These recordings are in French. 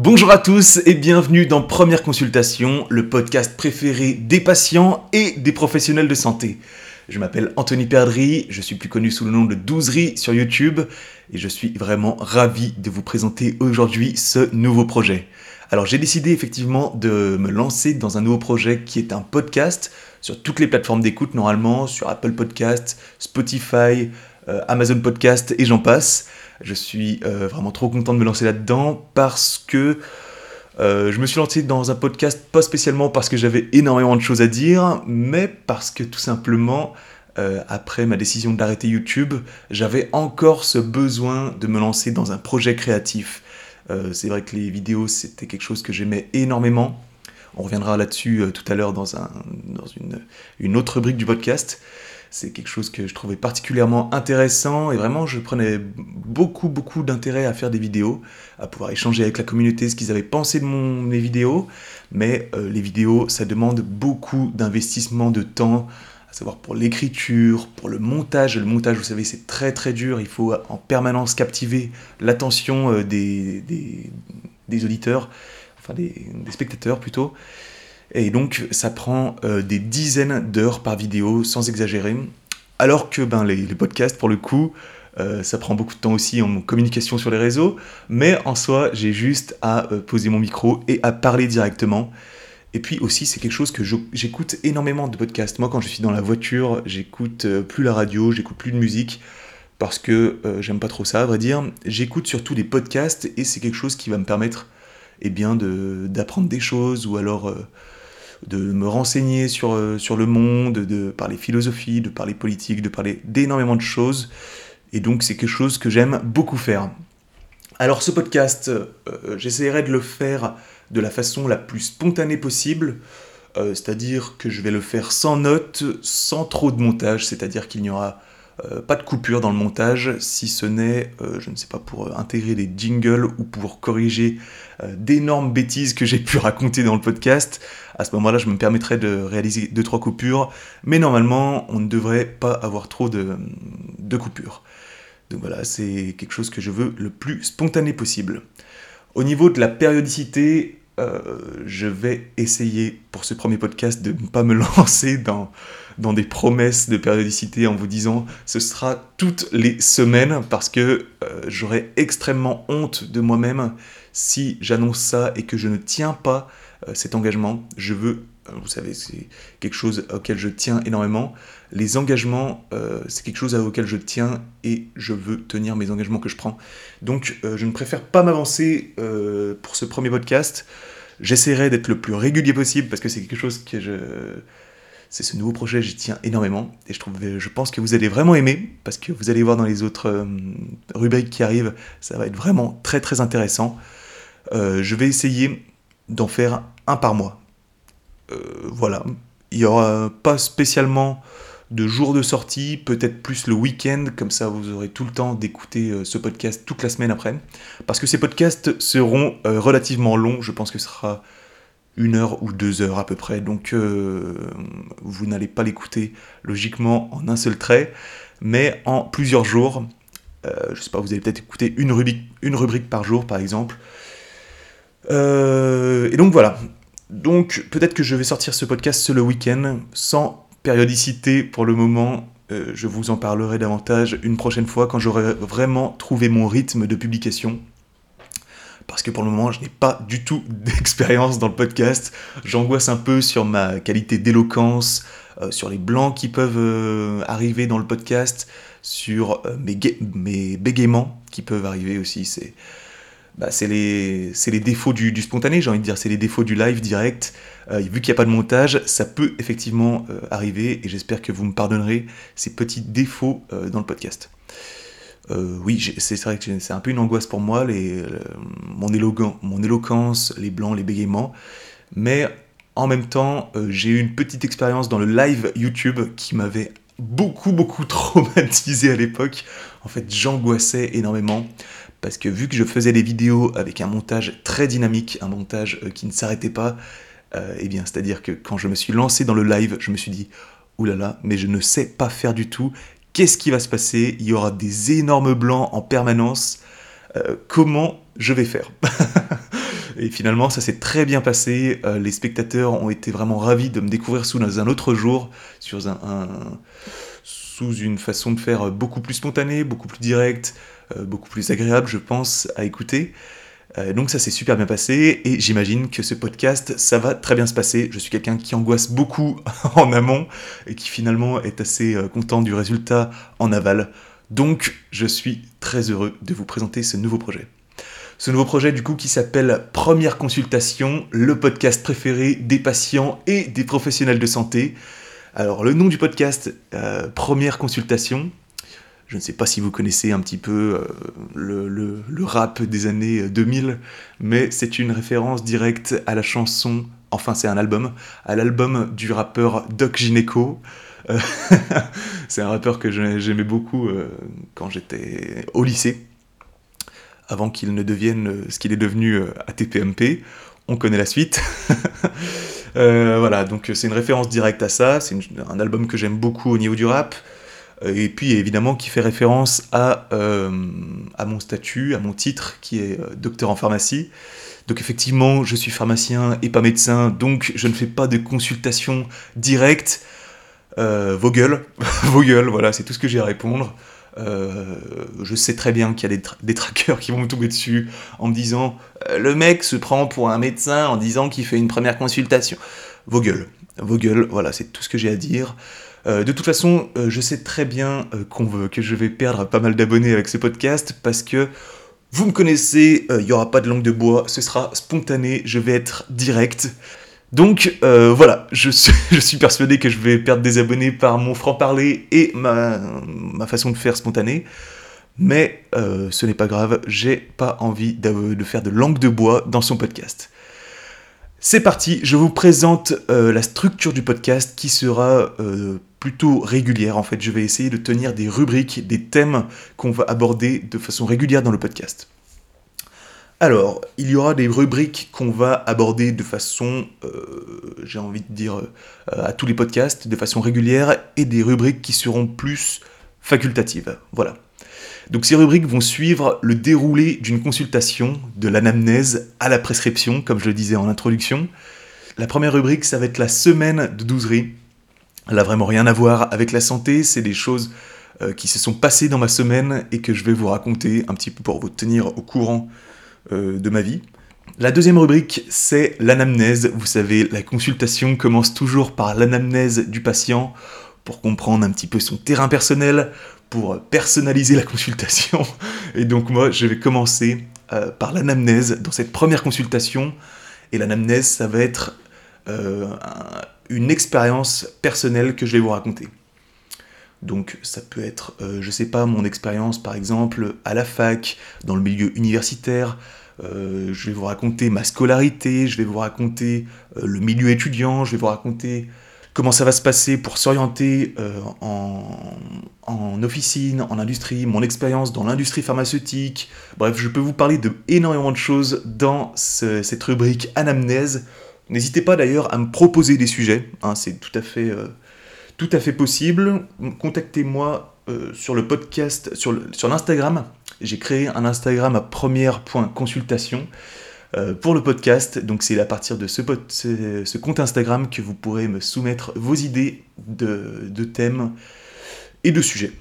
Bonjour à tous et bienvenue dans Première Consultation, le podcast préféré des patients et des professionnels de santé. Je m'appelle Anthony Perdry, je suis plus connu sous le nom de Douzerie sur YouTube et je suis vraiment ravi de vous présenter aujourd'hui ce nouveau projet. Alors j'ai décidé effectivement de me lancer dans un nouveau projet qui est un podcast sur toutes les plateformes d'écoute normalement, sur Apple Podcast, Spotify, euh, Amazon Podcast et j'en passe. Je suis euh, vraiment trop content de me lancer là-dedans parce que euh, je me suis lancé dans un podcast pas spécialement parce que j'avais énormément de choses à dire, mais parce que tout simplement, euh, après ma décision d'arrêter YouTube, j'avais encore ce besoin de me lancer dans un projet créatif. c'est vrai que les vidéos, c'était quelque chose que j'aimais énormément. On reviendra là-dessus tout à l'heure dans, un, dans une, une autre rubrique du podcast. C'est quelque chose que je trouvais particulièrement intéressant et vraiment je prenais beaucoup beaucoup d'intérêt à faire des vidéos, à pouvoir échanger avec la communauté ce qu'ils avaient pensé de mon, mes vidéos. Mais euh, les vidéos, ça demande beaucoup d'investissement de temps, à savoir pour l'écriture, pour le montage. Le montage, vous savez, c'est très très dur. Il faut en permanence captiver l'attention euh, des, des, auditeurs, enfin des, des spectateurs plutôt. Et donc ça prend euh, des dizaines d'heures par vidéo, sans exagérer. Alors que ben, les, podcasts, pour le coup, euh, ça prend beaucoup de temps aussi en communication sur les réseaux. Mais en soi, j'ai juste à euh, poser mon micro et à parler directement. Et puis aussi, c'est quelque chose que j'écoute énormément de podcasts. Moi, quand je suis dans la voiture, j'écoute plus la radio, j'écoute plus de musique parce que j'aime pas trop ça, à vrai dire. J'écoute surtout des podcasts et c'est quelque chose qui va me permettre eh bien, d'apprendre des choses ou alors de me renseigner sur, euh, sur le monde, de parler philosophie, de parler politique, de parler d'énormément de choses. Et donc c'est quelque chose que j'aime beaucoup faire. Alors ce podcast, euh, j'essaierai de le faire de la façon la plus spontanée possible, euh, c'est-à-dire que je vais le faire sans notes, sans trop de montage, c'est-à-dire qu'il n'y aura euh, pas de coupure dans le montage, si ce n'est, euh, je ne sais pas, pour intégrer des jingles ou pour corriger euh, d'énormes bêtises que j'ai pu raconter dans le podcast. À ce moment-là, je me permettrai de réaliser 2-3 coupures, mais normalement, on ne devrait pas avoir trop de, de coupures. Donc voilà, c'est quelque chose que je veux le plus spontané possible. Au niveau de la périodicité, euh, je vais essayer pour ce premier podcast de ne pas me lancer dans, dans des promesses de périodicité en vous disant ce sera toutes les semaines parce que euh, j'aurais extrêmement honte de moi-même si j'annonce ça et que je ne tiens pas euh, cet engagement. Je veux, vous savez, c'est quelque chose auquel je tiens énormément. Les engagements, c'est quelque chose auquel je tiens et je veux tenir mes engagements que je prends. Donc je ne préfère pas m'avancer pour ce premier podcast. J'essaierai d'être le plus régulier possible parce que c'est quelque chose que je. C'est ce nouveau projet, j'y tiens énormément et je, trouve, je pense que vous allez vraiment aimer parce que vous allez voir dans les autres euh, rubriques qui arrivent, ça va être vraiment très très intéressant. Euh, je vais essayer d'en faire un par mois. Euh, voilà, il n'y aura pas spécialement de jours de sortie, peut-être plus le week-end, comme ça vous aurez tout le temps d'écouter ce podcast toute la semaine après. Parce que ces podcasts seront relativement longs, je pense que ce sera une heure ou deux heures à peu près, donc euh, vous n'allez pas l'écouter logiquement en un seul trait, mais en plusieurs jours. je sais pas, vous allez peut-être écouter une rubrique, par jour par exemple. et donc voilà. Donc peut-être que je vais sortir ce podcast le week-end sans Périodicité, pour le moment, euh, je vous en parlerai davantage une prochaine fois quand j'aurai vraiment trouvé mon rythme de publication. Parce que pour le moment, je n'ai pas du tout d'expérience dans le podcast. J'angoisse un peu sur ma qualité d'éloquence, euh, sur les blancs qui peuvent euh, arriver dans le podcast, sur mes, mes bégaiements qui peuvent arriver aussi. C'est bah, les, défauts du, spontané, j'ai envie de dire, c'est les défauts du live direct. Euh, vu qu'il n'y a pas de montage, ça peut effectivement euh, arriver et j'espère que vous me pardonnerez ces petits défauts euh, dans le podcast. Oui, c'est vrai que c'est un peu une angoisse pour moi, mon, mon éloquence, les blancs, les bégaiements, mais en même temps, j'ai eu une petite expérience dans le live YouTube qui m'avait beaucoup, beaucoup traumatisé à l'époque. En fait, j'angoissais énormément parce que vu que je faisais des vidéos avec un montage très dynamique, un montage euh, qui ne s'arrêtait pas, euh, eh bien, c'est-à-dire que quand je me suis lancé dans le live, je me suis dit, oulala, mais je ne sais pas faire du tout. Qu'est-ce qui va se passer? Il y aura des énormes blancs en permanence. Euh, comment je vais faire? Et finalement, ça s'est très bien passé. Euh, les spectateurs ont été vraiment ravis de me découvrir sous un autre jour, sous une façon de faire beaucoup plus spontanée, beaucoup plus directe, euh, beaucoup plus agréable, je pense, à écouter. Euh, donc ça s'est super bien passé et j'imagine que ce podcast, ça va très bien se passer. Je suis quelqu'un qui angoisse beaucoup en amont et qui finalement est assez content du résultat en aval. Donc je suis très heureux de vous présenter ce nouveau projet. Ce nouveau projet du coup qui s'appelle Première Consultation, le podcast préféré des patients et des professionnels de santé. Alors le nom du podcast, euh, Première Consultation, je ne sais pas si vous connaissez un petit peu euh, le, rap des années 2000, mais c'est une référence directe à la chanson, enfin c'est un album, à l'album du rappeur Doc Gineco. Euh, c'est un rappeur que j'aimais beaucoup quand j'étais au lycée avant qu'il ne devienne euh, ce qu'il est devenu euh, à TPMP. On connaît la suite. Euh, voilà, donc c'est une référence directe à ça. C'est un album que j'aime beaucoup au niveau du rap. Et puis évidemment qui fait référence à, à mon statut, à mon titre qui est docteur en pharmacie. Donc effectivement, je suis pharmacien et pas médecin, donc je ne fais pas de consultation directe. vos gueules, vos gueules, voilà, c'est tout ce que j'ai à répondre. Euh, je sais très bien qu'il y a des, des, trackers qui vont me tomber dessus en me disant euh, le mec se prend pour un médecin en disant qu'il fait une première consultation. Vos gueules, vos gueules, voilà, c'est tout ce que j'ai à dire. Euh, de toute façon, je sais très bien qu'on veut, que je vais perdre pas mal d'abonnés avec ce podcast parce que vous me connaissez, il n'y aura pas de langue de bois, ce sera spontané, je vais être direct. Donc euh, voilà, je suis, persuadé que je vais perdre des abonnés par mon franc-parler et ma, façon de faire spontanée. Mais euh, ce n'est pas grave, j'ai pas envie de, faire de langue de bois dans son podcast. C'est parti, je vous présente euh, la structure du podcast qui sera plutôt régulière. En fait, je vais essayer de tenir des rubriques, des thèmes qu'on va aborder de façon régulière dans le podcast. Alors, il y aura des rubriques qu'on va aborder de façon, euh, j'ai envie de dire, euh, à tous les podcasts, de façon régulière, et des rubriques qui seront plus facultatives. Voilà. Donc ces rubriques vont suivre le déroulé d'une consultation, de l'anamnèse à la prescription, comme je le disais en introduction. La première rubrique, ça va être la semaine de douzerie. Elle n'a vraiment rien à voir avec la santé, c'est des choses euh, qui se sont passées dans ma semaine et que je vais vous raconter un petit peu pour vous tenir au courant euh, de ma vie. La deuxième rubrique, c'est l'anamnèse. Vous savez, la consultation commence toujours par l'anamnèse du patient pour comprendre un petit peu son terrain personnel, pour personnaliser la consultation. Et donc moi, je vais commencer euh, par l'anamnèse dans cette première consultation. Et l'anamnèse, ça va être une expérience personnelle que je vais vous raconter. Donc ça peut être, je je sais pas, mon expérience par exemple à la fac, dans le milieu universitaire, euh, je vais vous raconter ma scolarité, je vais vous raconter euh, le milieu étudiant, je vais vous raconter comment ça va se passer pour s'orienter euh, en, officine, en industrie, mon expérience dans l'industrie pharmaceutique. Bref, je peux vous parler de énormément de choses dans cette rubrique anamnèse. N'hésitez pas d'ailleurs à me proposer des sujets, hein, c'est tout à fait, tout à fait possible. Contactez-moi sur le podcast, sur l'Instagram j'ai créé un Instagram à première.consultation euh, pour le podcast. Donc c'est à partir de ce, compte Instagram que vous pourrez me soumettre vos idées de, thèmes et de sujets.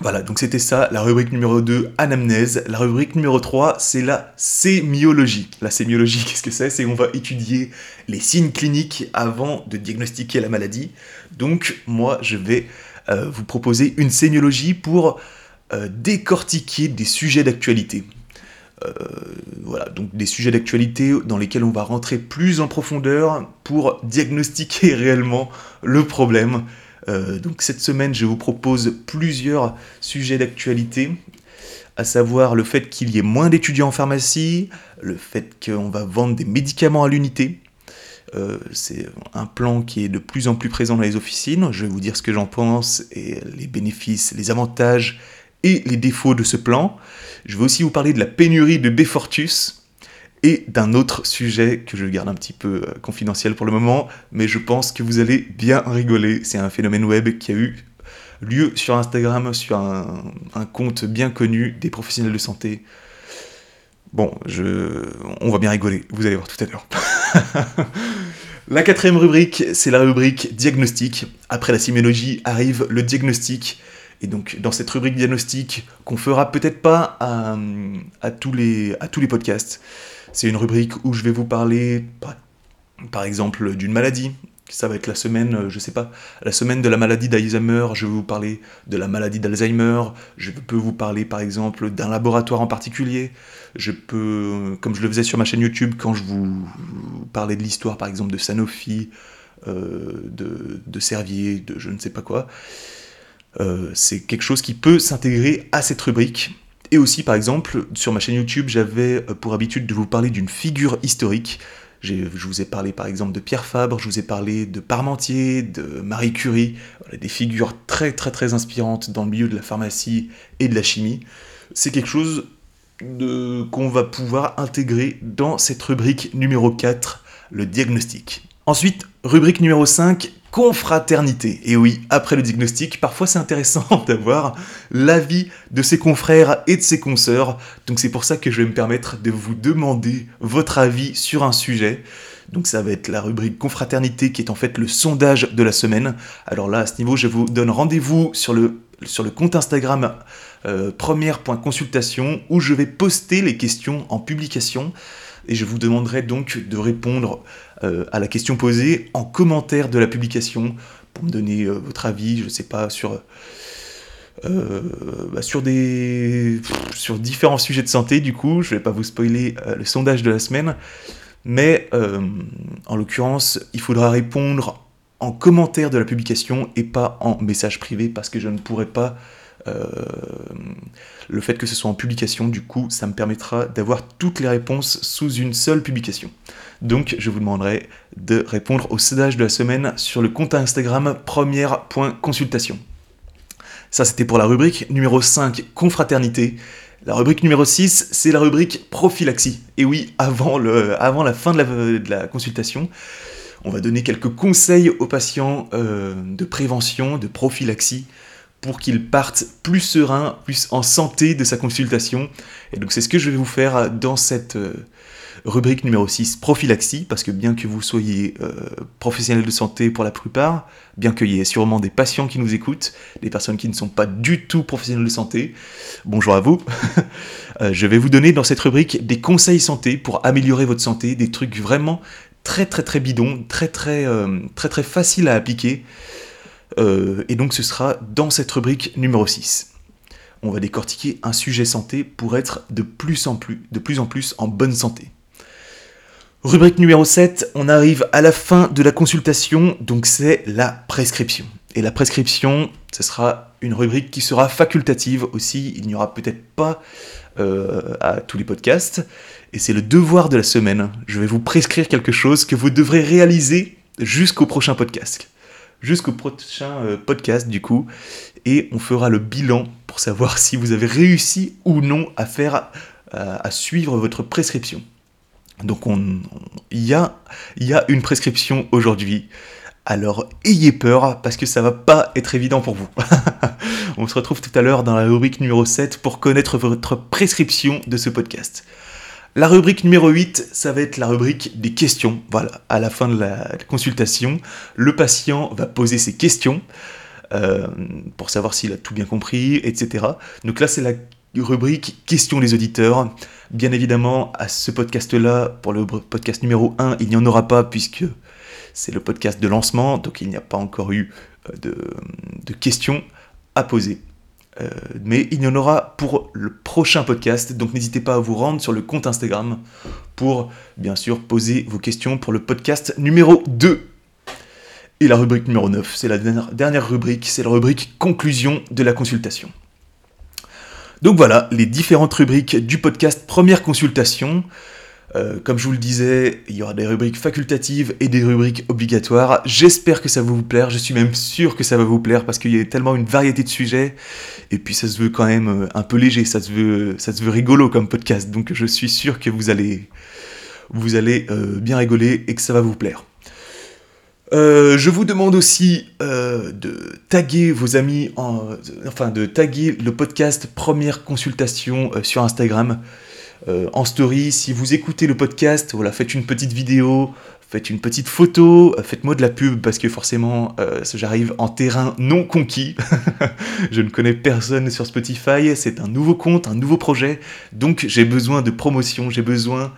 Voilà, donc c'était ça, la rubrique numéro 2, anamnèse. La rubrique numéro 3, c'est la sémiologie. La sémiologie, qu'est-ce que c'est? C'est on va étudier les signes cliniques avant de diagnostiquer la maladie. Donc moi, je vais euh, vous proposer une sémiologie pour euh, décortiquer des sujets d'actualité. Euh, voilà, donc des sujets d'actualité dans lesquels on va rentrer plus en profondeur pour diagnostiquer réellement le problème. Euh, donc cette semaine, je vous propose plusieurs sujets d'actualité, à savoir le fait qu'il y ait moins d'étudiants en pharmacie, le fait qu'on va vendre des médicaments à l'unité. c'est un plan qui est de plus en plus présent dans les officines. Je vais vous dire ce que j'en pense et les bénéfices, les avantages et les défauts de ce plan. Je vais aussi vous parler de la pénurie de Befortus et d'un autre sujet que je garde un petit peu euh, confidentiel pour le moment, mais je pense que vous allez bien rigoler. C'est un phénomène web qui a eu lieu sur Instagram, sur un, compte bien connu des professionnels de santé. Bon, je... on va bien rigoler, vous allez voir tout à l'heure. la quatrième rubrique, c'est la rubrique diagnostic. Après la sémiologie arrive le diagnostic. Et donc, dans cette rubrique diagnostic, qu'on fera peut-être pas à, tous les, à tous les podcasts, c'est une rubrique où je vais vous parler, par exemple, d'une maladie, ça va être la semaine, euh, je sais pas, la semaine de la maladie d'Alzheimer, je vais vous parler de la maladie d'Alzheimer, je peux vous parler par exemple d'un laboratoire en particulier, je peux, comme je le faisais sur ma chaîne YouTube quand je vous parlais de l'histoire par exemple de Sanofi, euh, de, Servier, de je ne sais pas quoi, euh, c'est quelque chose qui peut s'intégrer à cette rubrique. Et aussi par exemple, sur ma chaîne YouTube, j'avais pour habitude de vous parler d'une figure historique, je vous ai parlé par exemple de Pierre Fabre, je vous ai parlé de Parmentier, de Marie Curie, des figures très très très inspirantes dans le milieu de la pharmacie et de la chimie. C'est quelque chose qu'on va pouvoir intégrer dans cette rubrique numéro 4, le diagnostic. Ensuite, rubrique numéro 5, confraternité. Et oui, après le diagnostic, parfois c'est intéressant d'avoir l'avis de ses confrères et de ses consoeurs. Donc c'est pour ça que je vais me permettre de vous demander votre avis sur un sujet. Donc ça va être la rubrique confraternité qui est en fait le sondage de la semaine. Alors là, à ce niveau, je vous donne rendez-vous sur le, sur le compte Instagram euh, première.consultation où je vais poster les questions en publication et je vous demanderai donc de répondre à la question posée en commentaire de la publication pour me donner euh, votre avis, je ne sais pas, sur, euh, bah, sur, des, sur différents sujets de santé, du coup, je ne vais pas vous spoiler le sondage de la semaine, mais en l'occurrence, il faudra répondre en commentaire de la publication et pas en message privé parce que je ne pourrai pas euh, le fait que ce soit en publication, du coup, ça me permettra d'avoir toutes les réponses sous une seule publication. Donc, je vous demanderai de répondre au sondage de la semaine sur le compte Instagram première.consultation. Ça, c'était pour la rubrique numéro 5, confraternité. La rubrique numéro 6, c'est la rubrique prophylaxie. Et oui, avant la fin de la, consultation, on va donner quelques conseils aux patients euh, de prévention, de prophylaxie, pour qu'il parte plus serein, plus en santé de sa consultation. Et donc c'est ce que je vais vous faire dans cette euh, rubrique numéro 6, prophylaxie, parce que bien que vous soyez euh, professionnel de santé pour la plupart, bien qu'il y ait sûrement des patients qui nous écoutent, des personnes qui ne sont pas du tout professionnels de santé, bonjour à vous, euh, je vais vous donner dans cette rubrique des conseils santé pour améliorer votre santé, des trucs vraiment très très très bidons, très très très très faciles à appliquer euh, et donc ce sera dans cette rubrique numéro 6. On va décortiquer un sujet santé pour être de plus en plus, de plus en plus en bonne santé. Rubrique numéro 7, on arrive à la fin de la consultation, donc c'est la prescription. Et la prescription, ce sera une rubrique qui sera facultative aussi, il n'y aura peut-être pas euh, à tous les podcasts, et c'est le devoir de la semaine. Je vais vous prescrire quelque chose que vous devrez réaliser jusqu'au prochain podcast jusqu'au prochain euh, podcast du coup et on fera le bilan pour savoir si vous avez réussi ou non à faire euh, à suivre votre prescription. Donc on il y, a, une prescription aujourd'hui. Alors ayez peur parce que ça va pas être évident pour vous. on se retrouve tout à l'heure dans la rubrique numéro 7 pour connaître votre prescription de ce podcast. La rubrique numéro 8, ça va être la rubrique des questions. Voilà, à la fin de la consultation, le patient va poser ses questions euh, pour savoir s'il a tout bien compris, etc. Donc là, c'est la rubrique questions des auditeurs. Bien évidemment, à ce podcast-là, pour le podcast numéro 1, il n'y en aura pas puisque c'est le podcast de lancement, donc il n'y a pas encore eu euh, de questions à poser. Euh, mais il y en aura pour le prochain podcast, donc n'hésitez pas à vous rendre sur le compte Instagram pour bien sûr poser vos questions pour le podcast numéro 2. Et la rubrique numéro 9, c'est la dernière rubrique, c'est la rubrique conclusion de la consultation. Donc voilà, les différentes rubriques du podcast Première consultation. Euh, comme je vous le disais, il y aura des rubriques facultatives et des rubriques obligatoires. J'espère que ça va vous plaire, je suis même sûr que ça va vous plaire parce qu'il y a tellement une variété de sujets. Et puis ça se veut quand même euh, un peu léger, ça se veut, rigolo comme podcast. Donc je suis sûr que vous allez, vous allez euh, bien rigoler et que ça va vous plaire. je vous demande aussi de taguer vos amis, enfin de taguer le podcast Première Consultation sur Instagram. En story. Si vous écoutez le podcast, voilà, faites une petite vidéo, faites une petite photo, faites-moi de la pub parce que forcément j'arrive en terrain non conquis. je ne connais personne sur Spotify, c'est un nouveau compte, un nouveau projet, donc j'ai besoin de promotion, j'ai besoin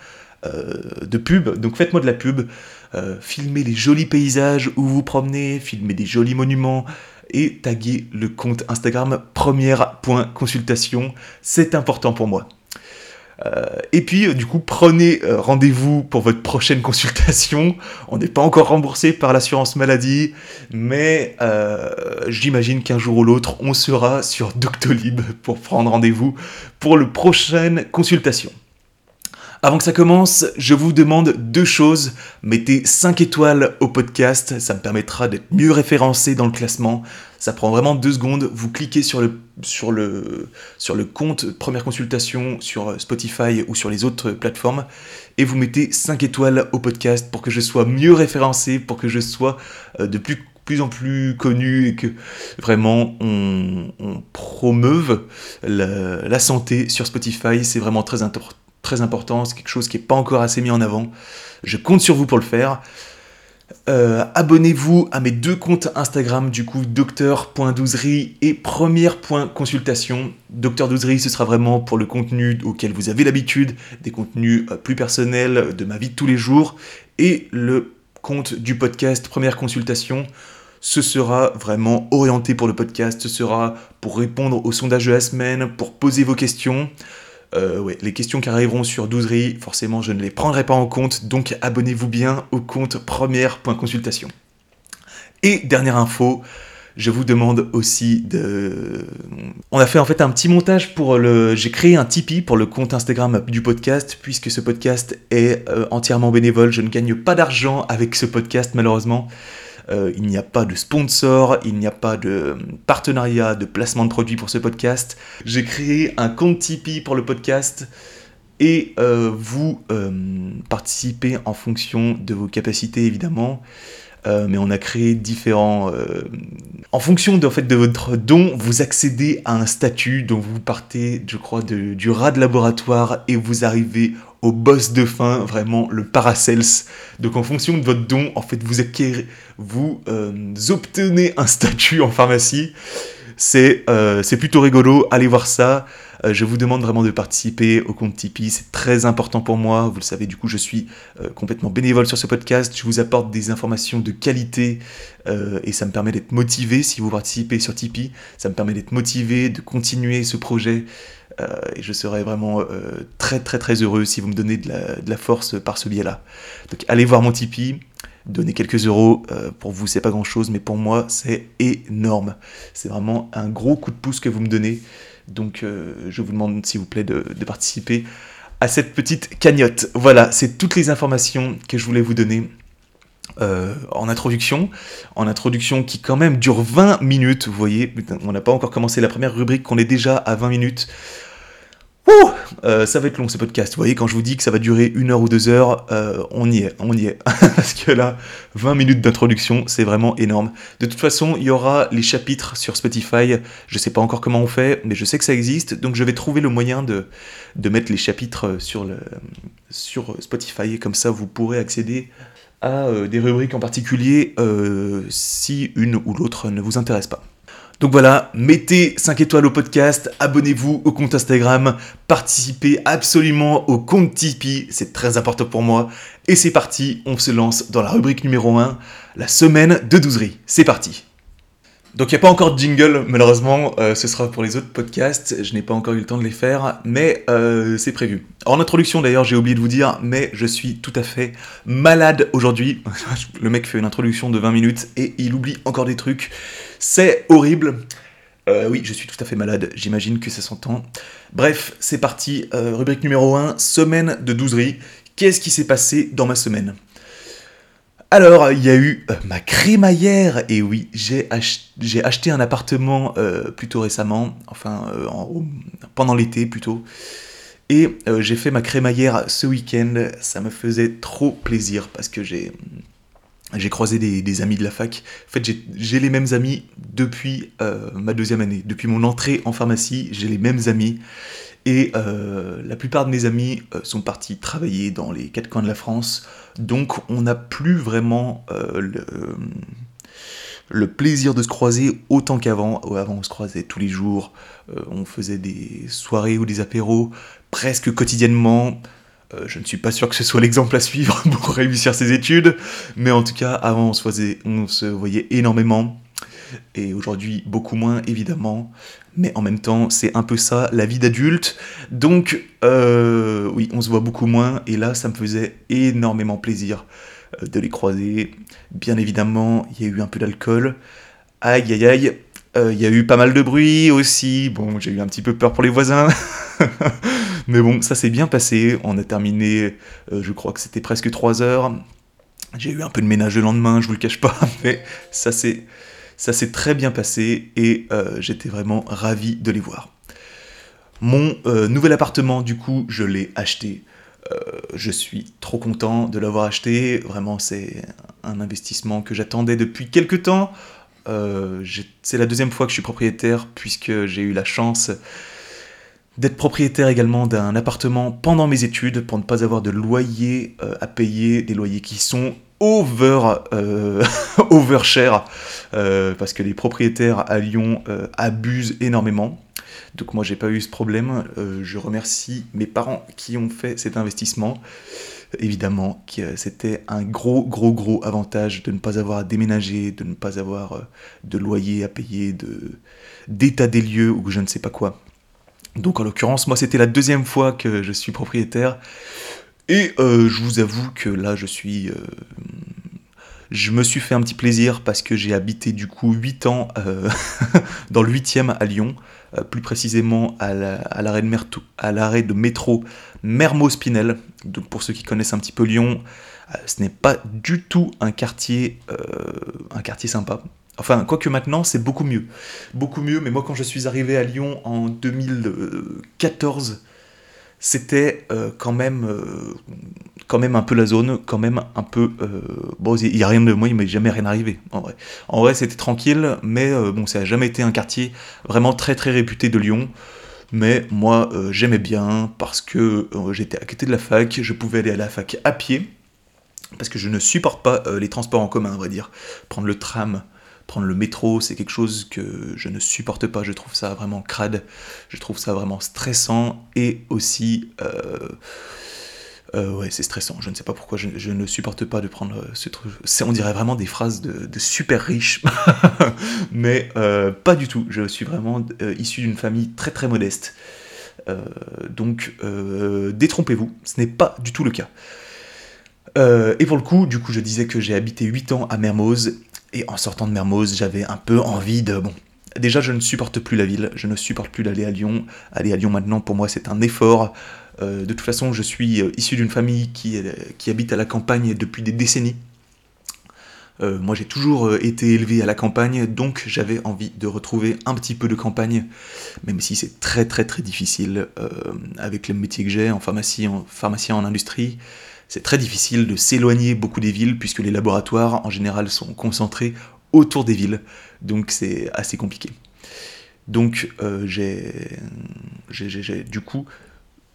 de pub, donc faites-moi de la pub. Euh, filmer les jolis paysages où vous promenez, filmer des jolis monuments et taguer le compte Instagram première.consultation. C'est important pour moi. Euh, et puis, euh, du coup, prenez rendez-vous pour votre prochaine consultation. On n'est pas encore remboursé par l'assurance maladie, mais j'imagine qu'un jour ou l'autre, on sera sur Doctolib pour prendre rendez-vous pour le prochaine consultation. Avant que ça commence, je vous demande deux choses. Mettez 5 étoiles au podcast, ça me permettra d'être mieux référencé dans le classement. Ça prend vraiment deux secondes. Vous cliquez sur le, sur le, sur le compte première consultation sur Spotify ou sur les autres plateformes et vous mettez 5 étoiles au podcast pour que je sois mieux référencé, pour que je sois euh, de plus en plus connu et que vraiment on, promeuve la, la santé sur Spotify. C'est vraiment très important très important, c'est quelque chose qui n'est pas encore assez mis en avant. Je compte sur vous pour le faire. Euh, abonnez-vous à mes deux comptes Instagram, du coup, docteur.douzerie et première.consultation. Docteur Douzerie, ce sera vraiment pour le contenu auquel vous avez l'habitude, des contenus euh, plus personnels de ma vie de tous les jours. Et le compte du podcast Première Consultation, ce sera vraiment orienté pour le podcast, ce sera pour répondre aux sondages de la semaine, pour poser vos questions. Euh, les questions qui arriveront sur Douzerie, forcément, je ne les prendrai pas en compte, donc abonnez-vous bien au compte première.consultation. Et dernière info, je vous demande aussi de... On a fait en fait un petit montage pour le... J'ai créé un Tipeee pour le compte Instagram du podcast, puisque ce podcast est euh, entièrement bénévole. Je ne gagne pas d'argent avec ce podcast, malheureusement. Euh, il n'y a pas de sponsor, il n'y a pas de euh, partenariat, de placement de produits pour ce podcast. J'ai créé un compte Tipeee pour le podcast et euh, vous participez en fonction de vos capacités évidemment. mais on a créé différents. En fonction de, votre don, vous accédez à un statut dont vous partez, je crois, du rat de laboratoire et vous arrivez au boss de fin, vraiment le Paracels. Donc en fonction de votre don, en fait, vous, vous euh, obtenez un statut en pharmacie. C'est euh, plutôt rigolo, allez voir ça. Euh, je vous demande vraiment de participer au compte Tipeee, c'est très important pour moi. Vous le savez, du coup, je suis complètement bénévole sur ce podcast. Je vous apporte des informations de qualité et ça me permet d'être motivé. Si vous participez sur Tipeee, ça me permet d'être motivé, de continuer ce projet. Euh, et je serais vraiment euh, très très très heureux si vous me donnez de la, force par ce biais-là. Donc allez voir mon Tipeee, donnez quelques euros, euh, pour vous c'est pas grand-chose, mais pour moi c'est énorme. C'est vraiment un gros coup de pouce que vous me donnez. Donc je vous demande s'il vous plaît de, participer à cette petite cagnotte. Voilà, c'est toutes les informations que je voulais vous donner. en introduction, en introduction qui quand même dure 20 minutes, vous voyez, on n'a pas encore commencé la première rubrique, qu'on est déjà à 20 minutes. Ouh, euh, ça va être long ce podcast. Vous voyez, quand je vous dis que ça va durer une heure ou deux heures, euh, on y est, on y est. Parce que là, 20 minutes d'introduction, c'est vraiment énorme. De toute façon, il y aura les chapitres sur Spotify. Je sais pas encore comment on fait, mais je sais que ça existe. Donc je vais trouver le moyen de, mettre les chapitres sur, le, sur Spotify. Et comme ça, vous pourrez accéder à euh, des rubriques en particulier si une ou l'autre ne vous intéresse pas. Donc voilà, mettez 5 étoiles au podcast, abonnez-vous au compte Instagram, participez absolument au compte Tipeee, c'est très important pour moi. Et c'est parti, on se lance dans la rubrique numéro 1, la semaine de douzerie. C'est parti donc il n'y a pas encore de jingle, malheureusement, euh, ce sera pour les autres podcasts, je n'ai pas encore eu le temps de les faire, mais euh, c'est prévu. En introduction d'ailleurs, j'ai oublié de vous dire, mais je suis tout à fait malade aujourd'hui. Le mec fait une introduction de 20 minutes et il oublie encore des trucs. C'est horrible. Euh, oui, je suis tout à fait malade, j'imagine que ça s'entend. Bref, c'est parti, rubrique numéro 1, semaine de douzerie. Qu'est-ce qui s'est passé dans ma semaine? Alors, il y a eu euh, ma crémaillère, et oui, j'ai acheté un appartement euh, plutôt récemment, enfin euh, pendant l'été plutôt, et j'ai fait ma crémaillère ce week-end, ça me faisait trop plaisir parce que j'ai j'ai croisé des, amis de la fac. En fait, j'ai les mêmes amis depuis euh, ma deuxième année. Depuis mon entrée en pharmacie, j'ai les mêmes amis. Et euh, la plupart de mes amis euh, sont partis travailler dans les quatre coins de la France. Donc, on n'a plus vraiment le, le, plaisir de se croiser autant qu'avant. Avant, on se croisait tous les jours. on faisait des soirées ou des apéros presque quotidiennement. Euh, je ne suis pas sûr que ce soit l'exemple à suivre pour réussir ses études, mais en tout cas, avant, on se, voyait énormément, et aujourd'hui, beaucoup moins, évidemment. Mais en même temps, c'est un peu ça, la vie d'adulte. Donc, euh, oui, on se voit beaucoup moins, et là, ça me faisait énormément plaisir euh, de les croiser. Bien évidemment, il y a eu un peu d'alcool. Aïe, aïe, aïe. Il y a eu pas mal de bruit aussi. Bon, j'ai eu un petit peu peur pour les voisins. Mais bon, ça s'est bien passé. On a terminé, euh, je crois que c'était presque 3 heures. J'ai eu un peu de ménage le lendemain, je vous le cache pas, mais ça s'est, très bien passé et euh, j'étais vraiment ravi de les voir. Mon euh, nouvel appartement, du coup, je l'ai acheté. je suis trop content de l'avoir acheté. Vraiment, c'est un investissement que j'attendais depuis quelques temps. C'est la deuxième fois que je suis propriétaire puisque j'ai eu la chance d'être propriétaire également d'un appartement pendant mes études pour ne pas avoir de loyer euh, à payer, des loyers qui sont over, euh, over cher, euh, parce que les propriétaires à Lyon abusent énormément. Donc moi j'ai pas eu ce problème. je remercie mes parents qui ont fait cet investissement. Évidemment, c'était un gros, gros, gros avantage de ne pas avoir à déménager, de ne pas avoir de loyer à payer, d'état des lieux ou je ne sais pas quoi. Donc en l'occurrence, moi c'était la deuxième fois que je suis propriétaire. Et euh, je vous avoue que là je suis... Euh, je me suis fait un petit plaisir parce que j'ai habité du coup 8 ans euh, dans le 8e à Lyon, plus précisément à l'arrêt de, métro Mermoz-Pinel. Donc pour ceux qui connaissent un petit peu Lyon, ce n'est pas du tout un quartier, un quartier sympa. Enfin, quoique maintenant, c'est beaucoup mieux. Beaucoup mieux, mais moi, quand je suis arrivé à Lyon en 2014, c'était euh, quand, même, euh, quand même un peu la zone, quand même un peu... Euh, bon, il n'y a rien de moi, il m'est jamais rien arrivé, en vrai. En vrai, c'était tranquille, mais bon, ça n'a jamais été un quartier vraiment très très réputé de Lyon. Mais moi, j'aimais bien parce que j'étais à côté de la fac, je pouvais aller à la fac à pied, parce que je ne supporte pas les transports en commun, à vrai dire. Prendre le tram, Prendre le métro, c'est quelque chose que je ne supporte pas. Je trouve ça vraiment crade. Je trouve ça vraiment stressant et aussi. Euh, euh, ouais, c'est stressant. Je ne sais pas pourquoi je, ne supporte pas de prendre ce truc. On dirait vraiment des phrases de, super riches, mais euh, pas du tout. Je suis vraiment issu d'une famille très très modeste. donc, détrompez-vous, ce n'est pas du tout le cas. et pour le coup, du coup, je disais que j'ai habité 8 ans à Mermoz et en sortant de Mermoz, j'avais un peu envie de... Bon, déjà je ne supporte plus la ville, je ne supporte plus d'aller à Lyon. Aller à Lyon maintenant, pour moi, c'est un effort. Euh, de toute façon, je suis euh, issu d'une famille qui, euh, qui, habite à la campagne depuis des décennies. moi, j'ai toujours été élevé à la campagne, donc j'avais envie de retrouver un petit peu de campagne, même si c'est très très très difficile avec le métier que j'ai en pharmacie, en pharmacien en industrie c'est très difficile de s'éloigner beaucoup des villes puisque les laboratoires en général sont concentrés autour des villes, donc c'est assez compliqué. Donc euh, j'ai, du coup,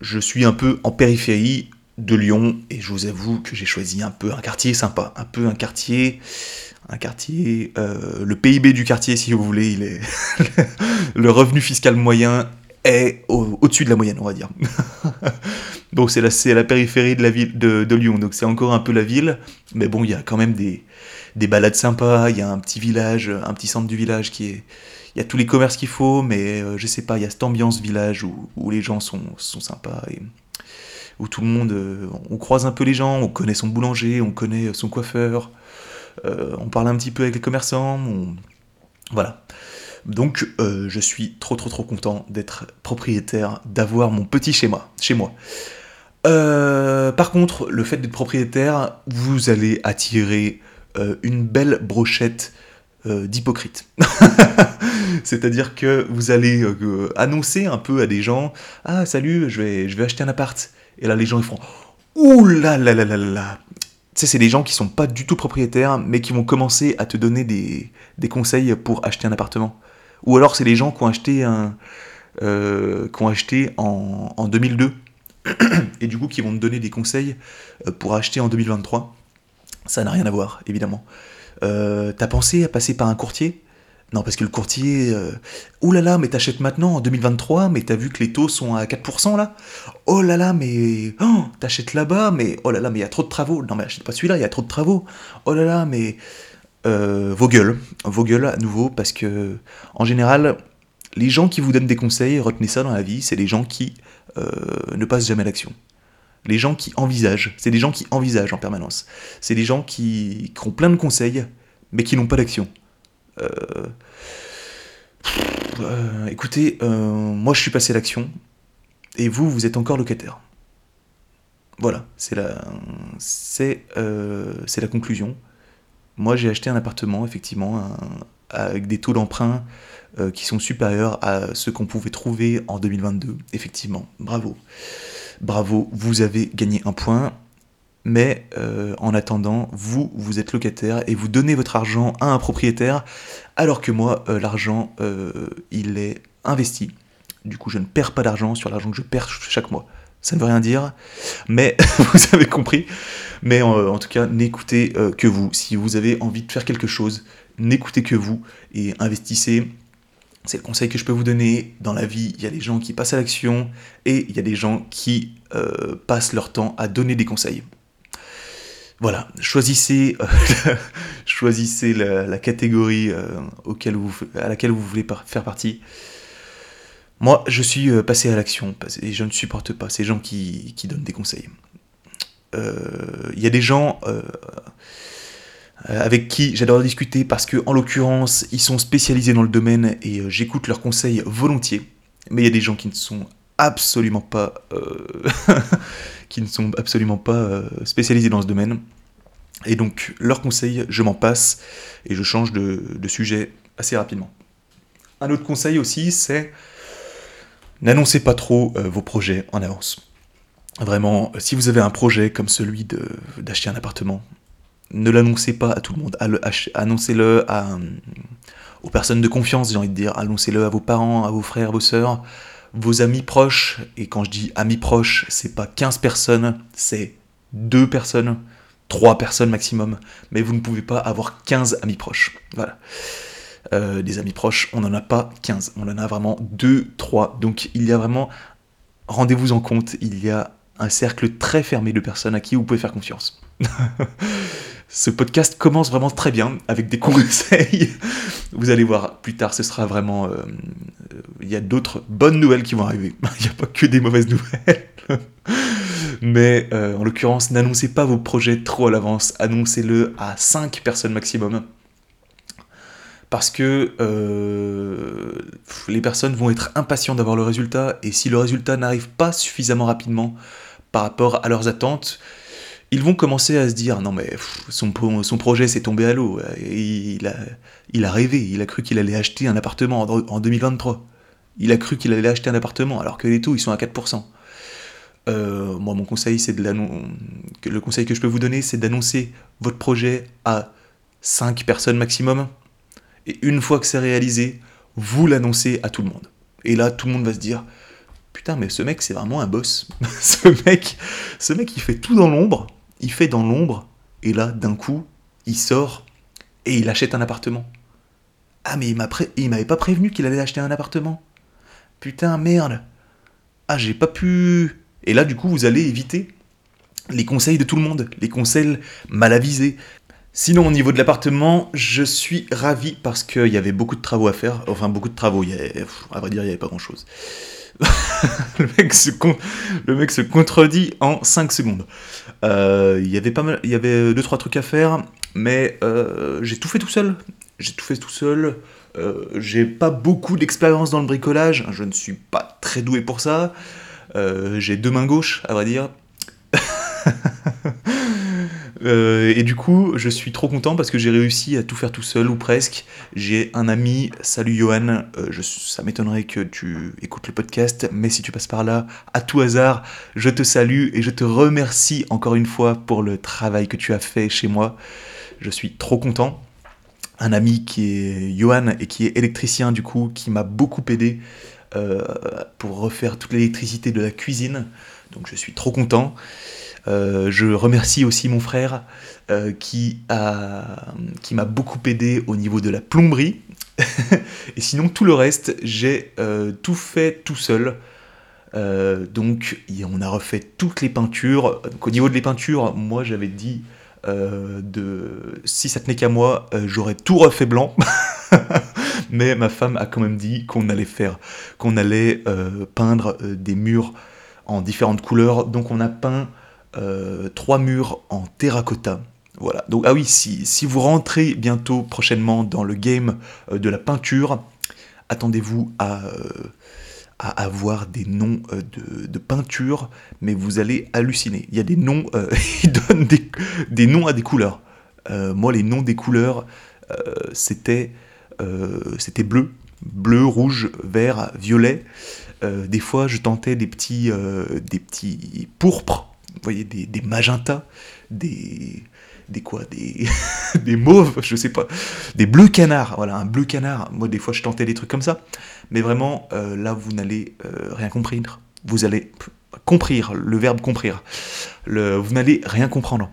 je suis un peu en périphérie de Lyon et je vous avoue que j'ai choisi un peu un quartier sympa, un peu un quartier, un quartier, euh, le PIB du quartier si vous voulez, il est le revenu fiscal moyen est au-dessus de la moyenne, on va dire. donc c'est la, la périphérie de la ville de, Lyon, donc c'est encore un peu la ville, mais bon, il y a quand même des, des balades sympas, il y a un petit village, un petit centre du village qui est... Il y a tous les commerces qu'il faut, mais euh, je sais pas, il y a cette ambiance village où, les gens sont, sont sympas et où tout le monde, euh, on croise un peu les gens, on connaît son boulanger, on connaît son coiffeur, euh, on parle un petit peu avec les commerçants, voilà. Donc euh, je suis trop trop trop content d'être propriétaire, d'avoir mon petit schéma chez moi. Par contre, le fait d'être propriétaire, vous allez attirer une belle brochette d'hypocrites. C'est-à-dire que vous allez annoncer un peu à des gens Ah, salut, je vais, je vais acheter un appart. Et là, les gens ils font Ouh là là là là là sais, c'est des gens qui sont pas du tout propriétaires, mais qui vont commencer à te donner des, des conseils pour acheter un appartement. Ou alors c'est des gens qui ont acheté un, euh, qui ont acheté en, en 2002 et du coup qui vont te donner des conseils euh, pour acheter en 2023. Ça n'a rien à voir, évidemment. Euh, T'as pensé à passer par un courtier? Non, parce que le courtier. Euh... Là là, mais t'achètes maintenant en 2023, mais t'as vu que les taux sont à 4% là? Oh là là, mais. Oh, t'achètes là-bas, mais. Oh là là, mais il y a trop de travaux. Non, mais achète pas celui-là, il y a trop de travaux. Oh là là, mais. Euh, vos gueules. Vos gueules à nouveau, parce que. En général, les gens qui vous donnent des conseils, retenez ça dans la vie, c'est les gens qui euh, ne passent jamais à l'action. Les gens qui envisagent, c'est des gens qui envisagent en permanence. C'est des gens qui, ont plein de conseils, mais qui n'ont pas d'action. Euh, euh, écoutez, euh, moi je suis passé à l'action, et vous, vous êtes encore locataire. Voilà, c'est la, c'est, c'est la conclusion. Moi j'ai acheté un appartement, effectivement, avec des taux d'emprunt qui sont supérieurs à ceux qu'on pouvait trouver en 2022. Effectivement, bravo. Bravo, vous avez gagné un point mais euh, en attendant, vous, vous êtes locataire et vous donnez votre argent à un propriétaire, alors que moi, euh, l'argent, euh, il est investi. Du coup, je ne perds pas d'argent sur l'argent que je perds chaque mois. Ça ne veut rien dire, mais vous avez compris. Mais en, tout cas, n'écoutez que vous. Si vous avez envie de faire quelque chose, n'écoutez que vous et investissez. C'est le conseil que je peux vous donner. Dans la vie, il y a des gens qui passent à l'action et il y a des gens qui passent leur temps à donner des conseils. Voilà, choisissez, euh, choisissez la, catégorie euh, à laquelle vous voulez faire partie. Moi, je suis euh, passé à l'action et je ne supporte pas ces gens qui donnent des conseils. Il y a des gens avec qui j'adore discuter parce que, en l'occurrence, ils sont spécialisés dans le domaine et j'écoute leurs conseils volontiers. Mais il y a des gens qui ne sont absolument pas, pas spécialisés dans ce domaine. Et donc, leurs conseils, je m'en passe et je change de, sujet assez rapidement. Un autre conseil aussi, c'est n'annoncez pas trop euh, vos projets en avance. Vraiment, si vous avez un projet comme celui d'acheter un appartement, ne l'annoncez pas à tout le monde. Annoncez-le aux personnes de confiance, j'ai envie de dire. Annoncez-le à vos parents, à vos frères, vos sœurs, vos amis proches. Et quand je dis amis proches, c'est pas 15 personnes, c'est deux personnes trois personnes maximum, mais vous ne pouvez pas avoir 15 amis proches. Voilà. Euh, des amis proches, on n'en a pas 15, on en a vraiment 2, 3. Donc il y a vraiment, rendez-vous en compte, il y a un cercle très fermé de personnes à qui vous pouvez faire confiance. ce podcast commence vraiment très bien avec des conseils. Vous allez voir, plus tard, ce sera vraiment... Euh, il y a d'autres bonnes nouvelles qui vont arriver. Il n'y a pas que des mauvaises nouvelles. Mais euh, en l'occurrence, n'annoncez pas vos projets trop à l'avance, annoncez-le à 5 personnes maximum. Parce que euh, les personnes vont être impatientes d'avoir le résultat, et si le résultat n'arrive pas suffisamment rapidement par rapport à leurs attentes, ils vont commencer à se dire non mais son, son projet s'est tombé à l'eau, il a, il a rêvé, il a cru qu'il allait acheter un appartement en, en 2023. Il a cru qu'il allait acheter un appartement alors que les taux ils sont à 4%. Euh, moi, mon conseil, c'est de le conseil que je peux vous donner, c'est d'annoncer votre projet à 5 personnes maximum. Et une fois que c'est réalisé, vous l'annoncez à tout le monde. Et là, tout le monde va se dire Putain, mais ce mec, c'est vraiment un boss. ce, mec, ce mec, il fait tout dans l'ombre. Il fait dans l'ombre. Et là, d'un coup, il sort et il achète un appartement. Ah, mais il m'avait pas prévenu qu'il allait acheter un appartement. Putain, merde. Ah, j'ai pas pu et là, du coup, vous allez éviter les conseils de tout le monde, les conseils mal avisés. Sinon, au niveau de l'appartement, je suis ravi parce qu'il y avait beaucoup de travaux à faire. Enfin, beaucoup de travaux. Il à vrai dire, il n'y avait pas grand-chose. le, mec se le mec se contredit en 5 secondes. Euh, il y avait pas mal, il y avait deux trois trucs à faire, mais euh, j'ai tout fait tout seul. J'ai tout fait tout seul. Euh, j'ai pas beaucoup d'expérience dans le bricolage. Je ne suis pas très doué pour ça. Euh, j'ai deux mains gauches, à vrai dire. Euh, et du coup, je suis trop content parce que j'ai réussi à tout faire tout seul ou presque. J'ai un ami, salut Johan, euh, ça m'étonnerait que tu écoutes le podcast, mais si tu passes par là, à tout hasard, je te salue et je te remercie encore une fois pour le travail que tu as fait chez moi. Je suis trop content. Un ami qui est Johan et qui est électricien du coup, qui m'a beaucoup aidé euh, pour refaire toute l'électricité de la cuisine. Donc je suis trop content. Euh, je remercie aussi mon frère euh, qui m'a beaucoup aidé au niveau de la plomberie. et sinon tout le reste, j'ai euh, tout fait tout seul. donc on a refait toutes les peintures. Donc, au niveau de les peintures, moi j'avais dit de si ça tenait qu'à moi, j'aurais tout refait blanc. Mais ma femme a quand même dit qu'on allait faire, qu'on allait peindre des murs en différentes couleurs. Donc on a peint euh, trois murs en terracotta. Voilà. Donc, ah oui, si, si, vous rentrez bientôt, prochainement, dans le game euh, de la peinture, attendez-vous à, euh, avoir des noms de, de, peinture, mais vous allez halluciner. Il y a des noms, ils donnent des, des, noms à des couleurs. moi, les noms des couleurs, c'était c'était bleu, bleu, rouge, vert, violet. Des fois, je tentais des petits, des petits pourpres voyez, des, magentas, des, des quoi, des, des mauves, je sais pas, des bleus canards, voilà, un bleu canard. Moi, des fois, je tentais des trucs comme ça, mais vraiment, euh, là, vous n'allez euh, rien comprendre. Vous allez comprendre, le verbe comprendre. Vous n'allez rien comprendre.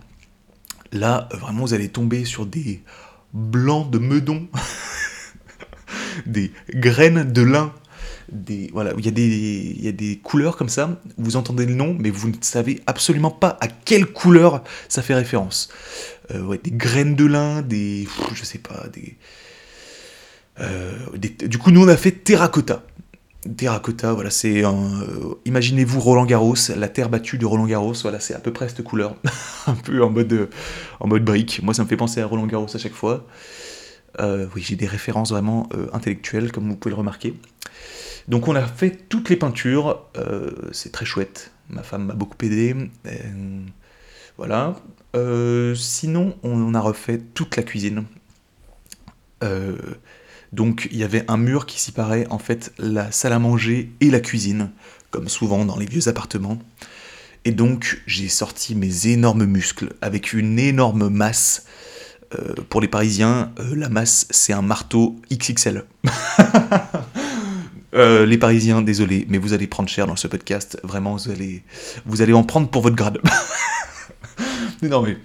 Là, vraiment, vous allez tomber sur des blancs de meudon, des graines de lin des voilà, il y, a des, il y a des couleurs comme ça, vous entendez le nom, mais vous ne savez absolument pas à quelle couleur ça fait référence. Euh, ouais, des graines de lin, des. Je sais pas, des, euh, Du coup, nous on a fait terracotta. Terracotta, voilà, c'est un. Euh, imaginez-vous Roland Garros, la terre battue de Roland Garros, voilà, c'est à peu près cette couleur. un peu en mode, en mode brique. Moi, ça me fait penser à Roland Garros à chaque fois. Oui, j'ai des références vraiment intellectuelles, comme vous pouvez le remarquer. Donc on a fait toutes les peintures, euh, c'est très chouette. Ma femme m'a beaucoup aidé. Euh, voilà. Euh, sinon, on a refait toute la cuisine. donc il y avait un mur qui séparait en fait la salle à manger et la cuisine, comme souvent dans les vieux appartements. Et donc j'ai sorti mes énormes muscles avec une énorme masse. Pour les Parisiens, la masse c'est un marteau XXL. Euh, les Parisiens, désolé, mais vous allez prendre cher dans ce podcast. Vraiment, vous allez, vous allez en prendre pour votre grade. mais non, mais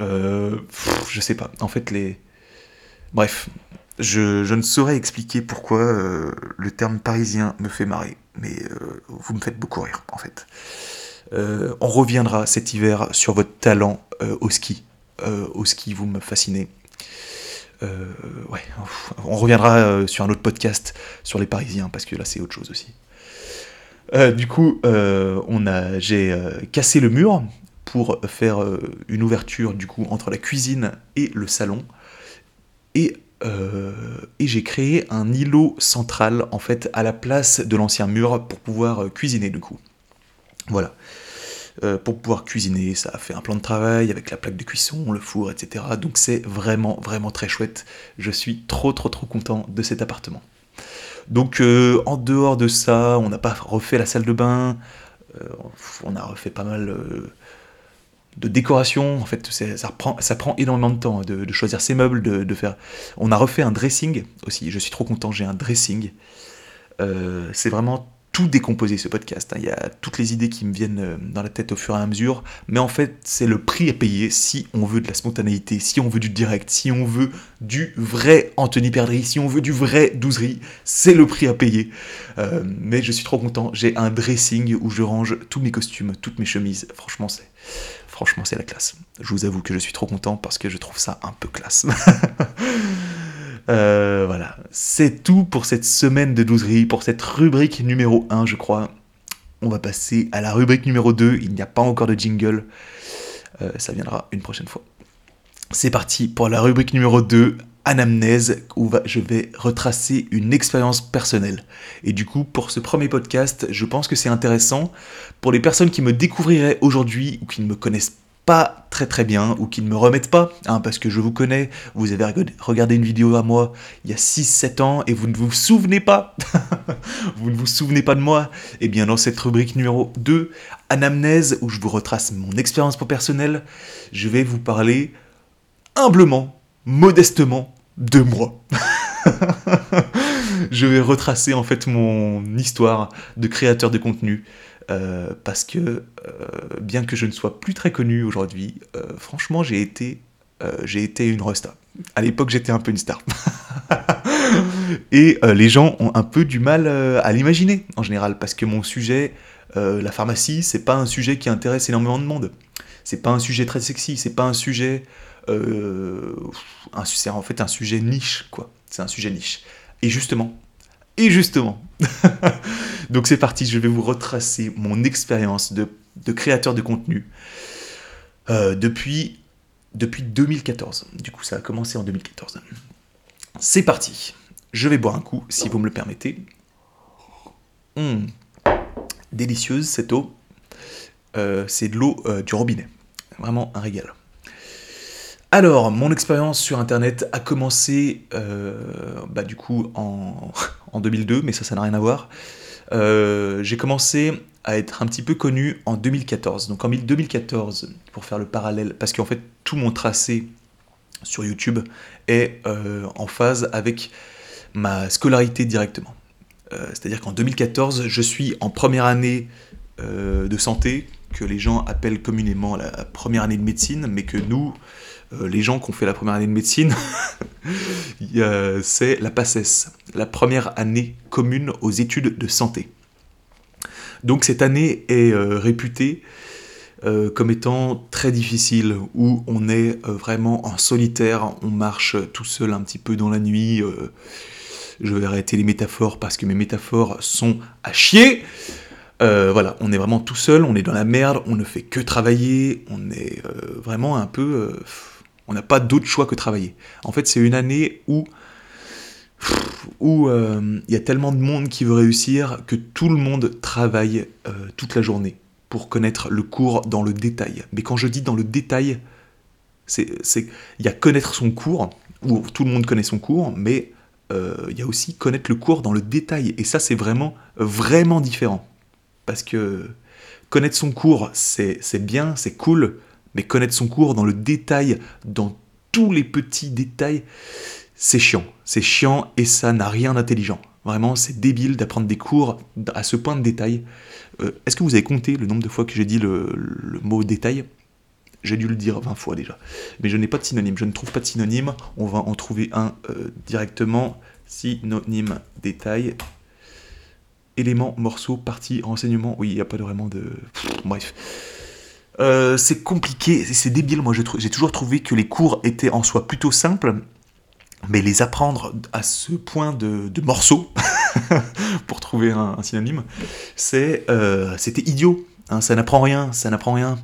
euh, je sais pas. En fait, les, bref, je, je ne saurais expliquer pourquoi euh, le terme parisien me fait marrer, mais vous me faites beaucoup rire, en fait. on reviendra cet hiver sur votre talent au ski. Au ski, vous me fascinez. Euh, ouais, on reviendra euh, sur un autre podcast sur les Parisiens, parce que là c'est autre chose aussi. Euh, du coup, on a, j'ai cassé le mur pour faire une ouverture du coup entre la cuisine et le salon. Et, et j'ai créé un îlot central en fait à la place de l'ancien mur pour pouvoir cuisiner du coup. Voilà. Euh, pour pouvoir cuisiner. Ça a fait un plan de travail avec la plaque de cuisson, le four, etc. Donc c'est vraiment, vraiment très chouette. Je suis trop, trop, trop content de cet appartement. Donc euh, en dehors de ça, on n'a pas refait la salle de bain. Euh, on a refait pas mal de décoration. En fait, ça prend, ça prend énormément de temps de, choisir ses meubles, de, faire. On a refait un dressing aussi. Je suis trop content. J'ai un dressing. c'est vraiment tout décomposer ce podcast. Hein. Il y a toutes les idées qui me viennent euh, dans la tête au fur et à mesure, mais en fait, c'est le prix à payer si on veut de la spontanéité, si on veut du direct, si on veut du vrai Anthony Perdry, si on veut du vrai douzerie, c'est le prix à payer. Euh, mais je suis trop content. J'ai un dressing où je range tous mes costumes, toutes mes chemises. Franchement, c'est franchement c'est la classe. Je vous avoue que je suis trop content parce que je trouve ça un peu classe. Euh, voilà, c'est tout pour cette semaine de douzerie, pour cette rubrique numéro 1, je crois. On va passer à la rubrique numéro 2. Il n'y a pas encore de jingle. Euh, ça viendra une prochaine fois. C'est parti pour la rubrique numéro 2, anamnèse, où je vais retracer une expérience personnelle. Et du coup, pour ce premier podcast, je pense que c'est intéressant pour les personnes qui me découvriraient aujourd'hui ou qui ne me connaissent pas très très bien ou qui ne me remettent pas, hein, parce que je vous connais, vous avez regardé une vidéo à moi il y a 6-7 ans et vous ne vous souvenez pas, vous ne vous souvenez pas de moi, et eh bien dans cette rubrique numéro 2, Anamnèse, où je vous retrace mon expérience personnelle, je vais vous parler humblement, modestement de moi. je vais retracer en fait mon histoire de créateur de contenu, euh, parce que euh, bien que je ne sois plus très connu aujourd'hui, euh, franchement j'ai été, j'ai été une resta. À l'époque j'étais un peu une star. Et les gens ont un peu du mal à l'imaginer en général, parce que mon sujet, la pharmacie, c'est pas un sujet qui intéresse énormément de monde. C'est pas un sujet très sexy, c'est pas un sujet... c'est en fait un sujet niche, quoi. C'est un sujet niche. Et justement, et justement, donc c'est parti, je vais vous retracer mon expérience de, créateur de contenu euh, depuis, depuis 2014. Du coup, ça a commencé en 2014. C'est parti. Je vais boire un coup, si vous me le permettez. Hum, délicieuse cette eau. Euh, c'est de l'eau euh, du robinet. Vraiment un régal. Alors, mon expérience sur Internet a commencé, bah, du coup, en, en 2002, mais ça, ça n'a rien à voir. Euh, j'ai commencé à être un petit peu connu en 2014. Donc en 2014, pour faire le parallèle, parce qu'en fait tout mon tracé sur YouTube est euh, en phase avec ma scolarité directement. Euh, c'est-à-dire qu'en 2014, je suis en première année de santé, que les gens appellent communément la première année de médecine, mais que nous, les gens qui ont fait la première année de médecine, c'est la PACES, la première année commune aux études de santé. Donc cette année est euh, réputée euh, comme étant très difficile, où on est vraiment en solitaire, on marche tout seul un petit peu dans la nuit. je vais arrêter les métaphores parce que mes métaphores sont à chier. voilà, on est vraiment tout seul, on est dans la merde, on ne fait que travailler, on est vraiment un peu on n'a pas d'autre choix que travailler. En fait, c'est une année où euh, il y a tellement de monde qui veut réussir que tout le monde travaille euh, toute la journée pour connaître le cours dans le détail. Mais quand je dis dans le détail, c'est il y a connaître son cours où tout le monde connaît son cours, mais euh, il y a aussi connaître le cours dans le détail. Et ça, c'est vraiment vraiment différent parce que connaître son cours, c'est bien, c'est cool, mais connaître son cours dans le détail, dans tous les petits détails, c'est chiant. C'est chiant et ça n'a rien d'intelligent. Vraiment, c'est débile d'apprendre des cours à ce point de détail. Euh, est-ce que vous avez compté le nombre de fois que j'ai dit le, mot détail? J'ai dû le dire 20 fois déjà. Mais je n'ai pas de synonyme. Je ne trouve pas de synonyme. On va en trouver un euh, directement. Synonyme détail. Élément, morceau, partie, renseignement. Oui, il n'y a pas vraiment de... bref. Euh, c'est compliqué, c'est débile. Moi, j'ai toujours trouvé que les cours étaient en soi plutôt simples, mais les apprendre à ce point de, morceaux, pour trouver un, synonyme, euh, c'était idiot. Hein, ça n'apprend rien, ça n'apprend rien.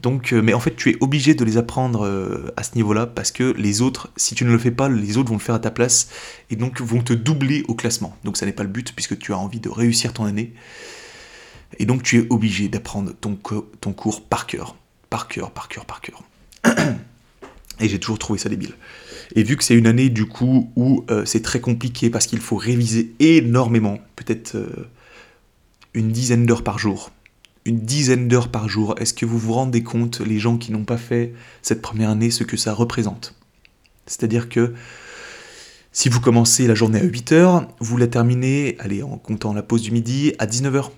Donc, euh, mais en fait, tu es obligé de les apprendre à ce niveau-là parce que les autres, si tu ne le fais pas, les autres vont le faire à ta place et donc vont te doubler au classement. Donc, ça n'est pas le but puisque tu as envie de réussir ton année. Et donc tu es obligé d'apprendre ton, cours par cœur. Par cœur, par cœur, par cœur. Et j'ai toujours trouvé ça débile. Et vu que c'est une année du coup où euh, c'est très compliqué parce qu'il faut réviser énormément, peut-être euh, une dizaine d'heures par jour. Une dizaine d'heures par jour. Est-ce que vous vous rendez compte, les gens qui n'ont pas fait cette première année, ce que ça représente? C'est-à-dire que si vous commencez la journée à 8h, vous la terminez, allez, en comptant la pause du midi, à 19h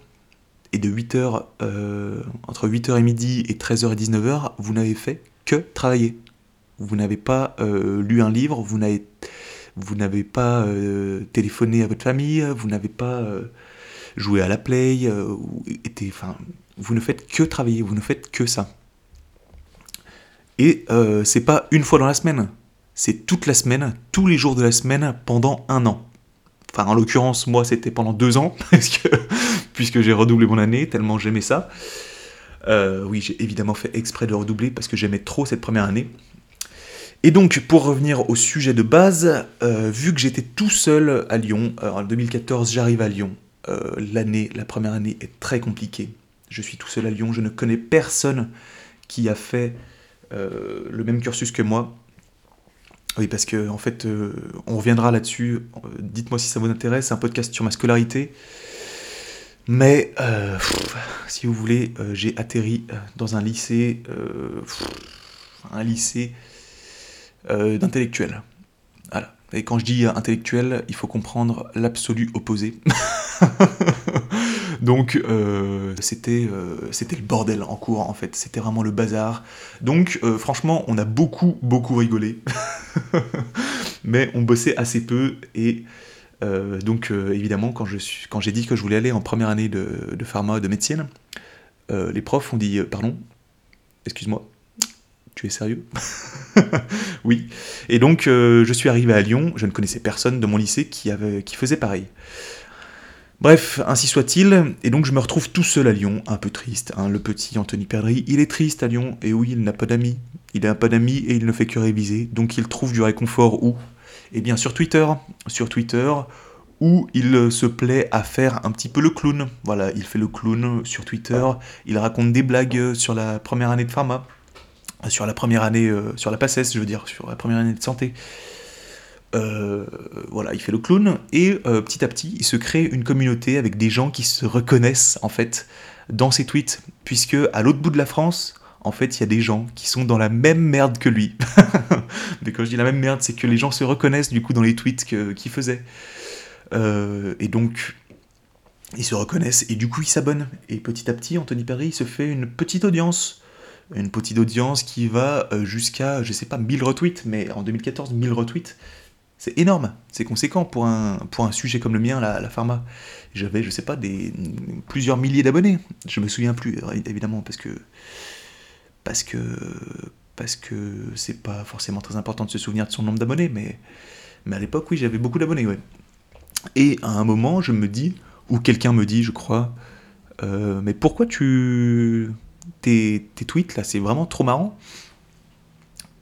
et de 8h, euh, entre 8h et midi et 13h et 19h, vous n'avez fait que travailler. Vous n'avez pas euh, lu un livre, vous n'avez, pas euh, téléphoné à votre famille, vous n'avez pas joué à la play, été, enfin, vous ne faites que travailler, vous ne faites que ça. Et c'est pas une fois dans la semaine, c'est toute la semaine, tous les jours de la semaine pendant un an. Enfin, en l'occurrence, moi, c'était pendant deux ans, puisque j'ai redoublé mon année, tellement j'aimais ça. Euh, oui, j'ai évidemment fait exprès de redoubler parce que j'aimais trop cette première année. Et donc, pour revenir au sujet de base, euh, vu que j'étais tout seul à Lyon, en 2014, j'arrive à Lyon. Euh, l'année, la première année est très compliquée. Je suis tout seul à Lyon, je ne connais personne qui a fait le même cursus que moi. Oui, parce que en fait, on reviendra là-dessus. Dites-moi si ça vous intéresse. Un podcast sur ma scolarité. Mais si vous voulez, j'ai atterri dans un lycée, un lycée d'intellectuels. Voilà. Et quand je dis intellectuel, il faut comprendre l'absolu opposé. Donc euh, c'était euh, c'était le bordel en cours en fait, c'était vraiment le bazar. Donc euh, franchement, on a beaucoup beaucoup rigolé, mais on bossait assez peu et donc évidemment quand j'ai dit que je voulais aller en première année de, de pharma de médecine, les profs ont dit pardon, excuse-moi, tu es sérieux? Oui. Et donc, je suis arrivé à Lyon, je ne connaissais personne de mon lycée qui, avait, qui faisait pareil. Bref, ainsi soit-il, et donc je me retrouve tout seul à Lyon, un peu triste. Hein, le petit Anthony Perdry, il est triste à Lyon, et oui, il n'a pas d'amis. Il n'a pas d'amis et il ne fait que réviser, donc il trouve du réconfort où? Eh bien sur Twitter, sur Twitter, où il se plaît à faire un petit peu le clown. Voilà, il fait le clown sur Twitter, il raconte des blagues sur la première année de pharma, sur la première année, euh, sur la PACES, je veux dire, sur la première année de santé. Euh, voilà, il fait le clown, et euh, petit à petit, il se crée une communauté avec des gens qui se reconnaissent, en fait, dans ses tweets, puisque à l'autre bout de la France, en fait, il y a des gens qui sont dans la même merde que lui. Mais quand je dis la même merde, c'est que les gens se reconnaissent, du coup, dans les tweets qu'il faisait. Euh, et donc, ils se reconnaissent, et du coup, ils s'abonnent. Et petit à petit, Anthony Perry se fait une petite audience une petite audience qui va jusqu'à, je sais pas, 1000 retweets, mais en 2014, 1000 retweets, c'est énorme, c'est conséquent pour un, pour un sujet comme le mien, la, la pharma. J'avais, je sais pas, des, plusieurs milliers d'abonnés. Je me souviens plus, évidemment, parce que. Parce que. Parce que c'est pas forcément très important de se souvenir de son nombre d'abonnés, mais, mais à l'époque, oui, j'avais beaucoup d'abonnés. Et à un moment, je me dis, ou quelqu'un me dit, je crois, euh, mais pourquoi tu. Tes, tes tweets, là, c'est vraiment trop marrant.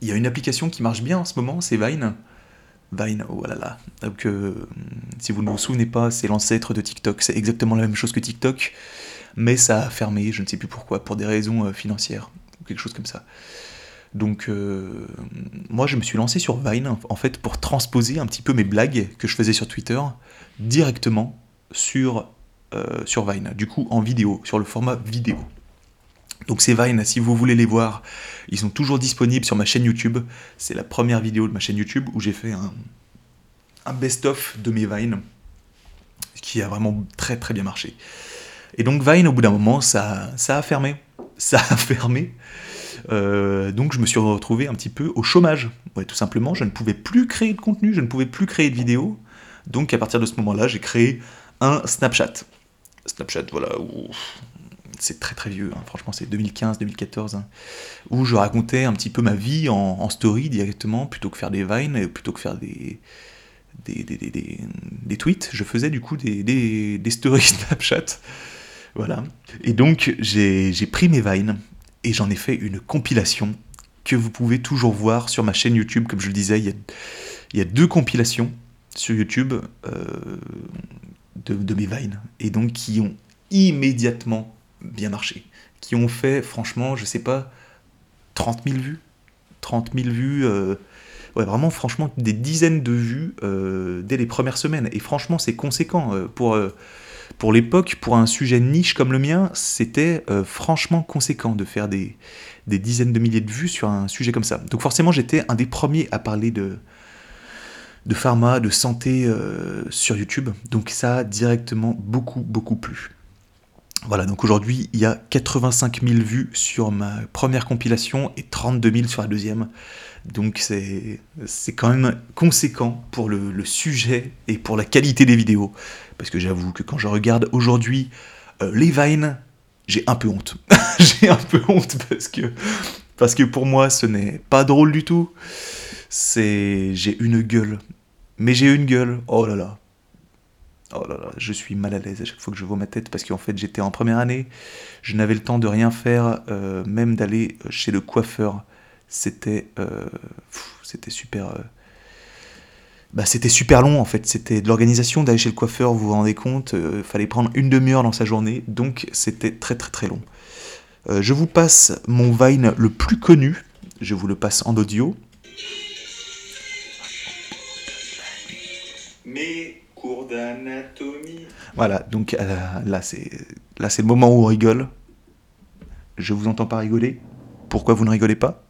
Il y a une application qui marche bien en ce moment, c'est Vine. Vine, oh là là. Donc, euh, si vous ne vous souvenez pas, c'est l'ancêtre de TikTok. C'est exactement la même chose que TikTok, mais ça a fermé, je ne sais plus pourquoi, pour des raisons euh, financières, ou quelque chose comme ça. Donc, euh, moi, je me suis lancé sur Vine, en fait, pour transposer un petit peu mes blagues que je faisais sur Twitter directement sur, sur Vine, du coup, en vidéo, sur le format vidéo. Donc ces Vines, si vous voulez les voir, ils sont toujours disponibles sur ma chaîne YouTube. C'est la première vidéo de ma chaîne YouTube où j'ai fait un, best-of de mes Vines, qui a vraiment très très bien marché. Et donc Vine, au bout d'un moment, ça, a fermé. Ça a fermé. Euh, donc je me suis retrouvé un petit peu au chômage. Ouais, tout simplement, je ne pouvais plus créer de contenu, je ne pouvais plus créer de vidéos. Donc à partir de ce moment-là, j'ai créé un Snapchat. Snapchat, voilà, c'est très très vieux, hein. franchement c'est 2015-2014, hein. où je racontais un petit peu ma vie en, story directement, plutôt que faire des vines, plutôt que faire des, des, des, tweets, je faisais du coup des, stories Snapchat. Voilà. Et donc j'ai pris mes vines et j'en ai fait une compilation que vous pouvez toujours voir sur ma chaîne YouTube. Comme je le disais, il y a, il y a deux compilations sur YouTube euh, de, de, mes vines et donc qui ont immédiatement bien marché, qui ont fait, franchement, je sais pas, 30 000 vues. 30 000 vues, euh, ouais, vraiment, franchement, des dizaines de vues euh, dès les premières semaines. Et franchement, c'est conséquent. Euh, pour, pour l'époque, pour un sujet niche comme le mien, c'était franchement conséquent de faire des, des dizaines de milliers de vues sur un sujet comme ça. Donc forcément, j'étais un des premiers à parler de, de pharma, de santé sur YouTube. Donc ça a directement beaucoup, beaucoup plu. Voilà, donc aujourd'hui, il y a 85 000 vues sur ma première compilation et 32 000 sur la deuxième. Donc c'est quand même conséquent pour le, sujet et pour la qualité des vidéos. Parce que j'avoue que quand je regarde aujourd'hui euh, les Vines, j'ai un peu honte. j'ai un peu honte parce que, parce que pour moi, ce n'est pas drôle du tout. C'est J'ai une gueule. Mais j'ai une gueule. Oh là là. Oh là là, je suis mal à l'aise à chaque fois que je vois ma tête parce qu'en fait j'étais en première année, je n'avais le temps de rien faire, euh, même d'aller chez le coiffeur. C'était euh, super. Euh, bah, c'était super long en fait, c'était de l'organisation d'aller chez le coiffeur, vous vous rendez compte, fallait prendre une demi-heure dans sa journée, donc c'était très très très long. Euh, je vous passe mon Vine le plus connu. Je vous le passe en audio. Mes cours d'anatomie. Voilà, donc euh, là c'est là c'est le moment où on rigole. Je vous entends pas rigoler. Pourquoi vous ne rigolez pas?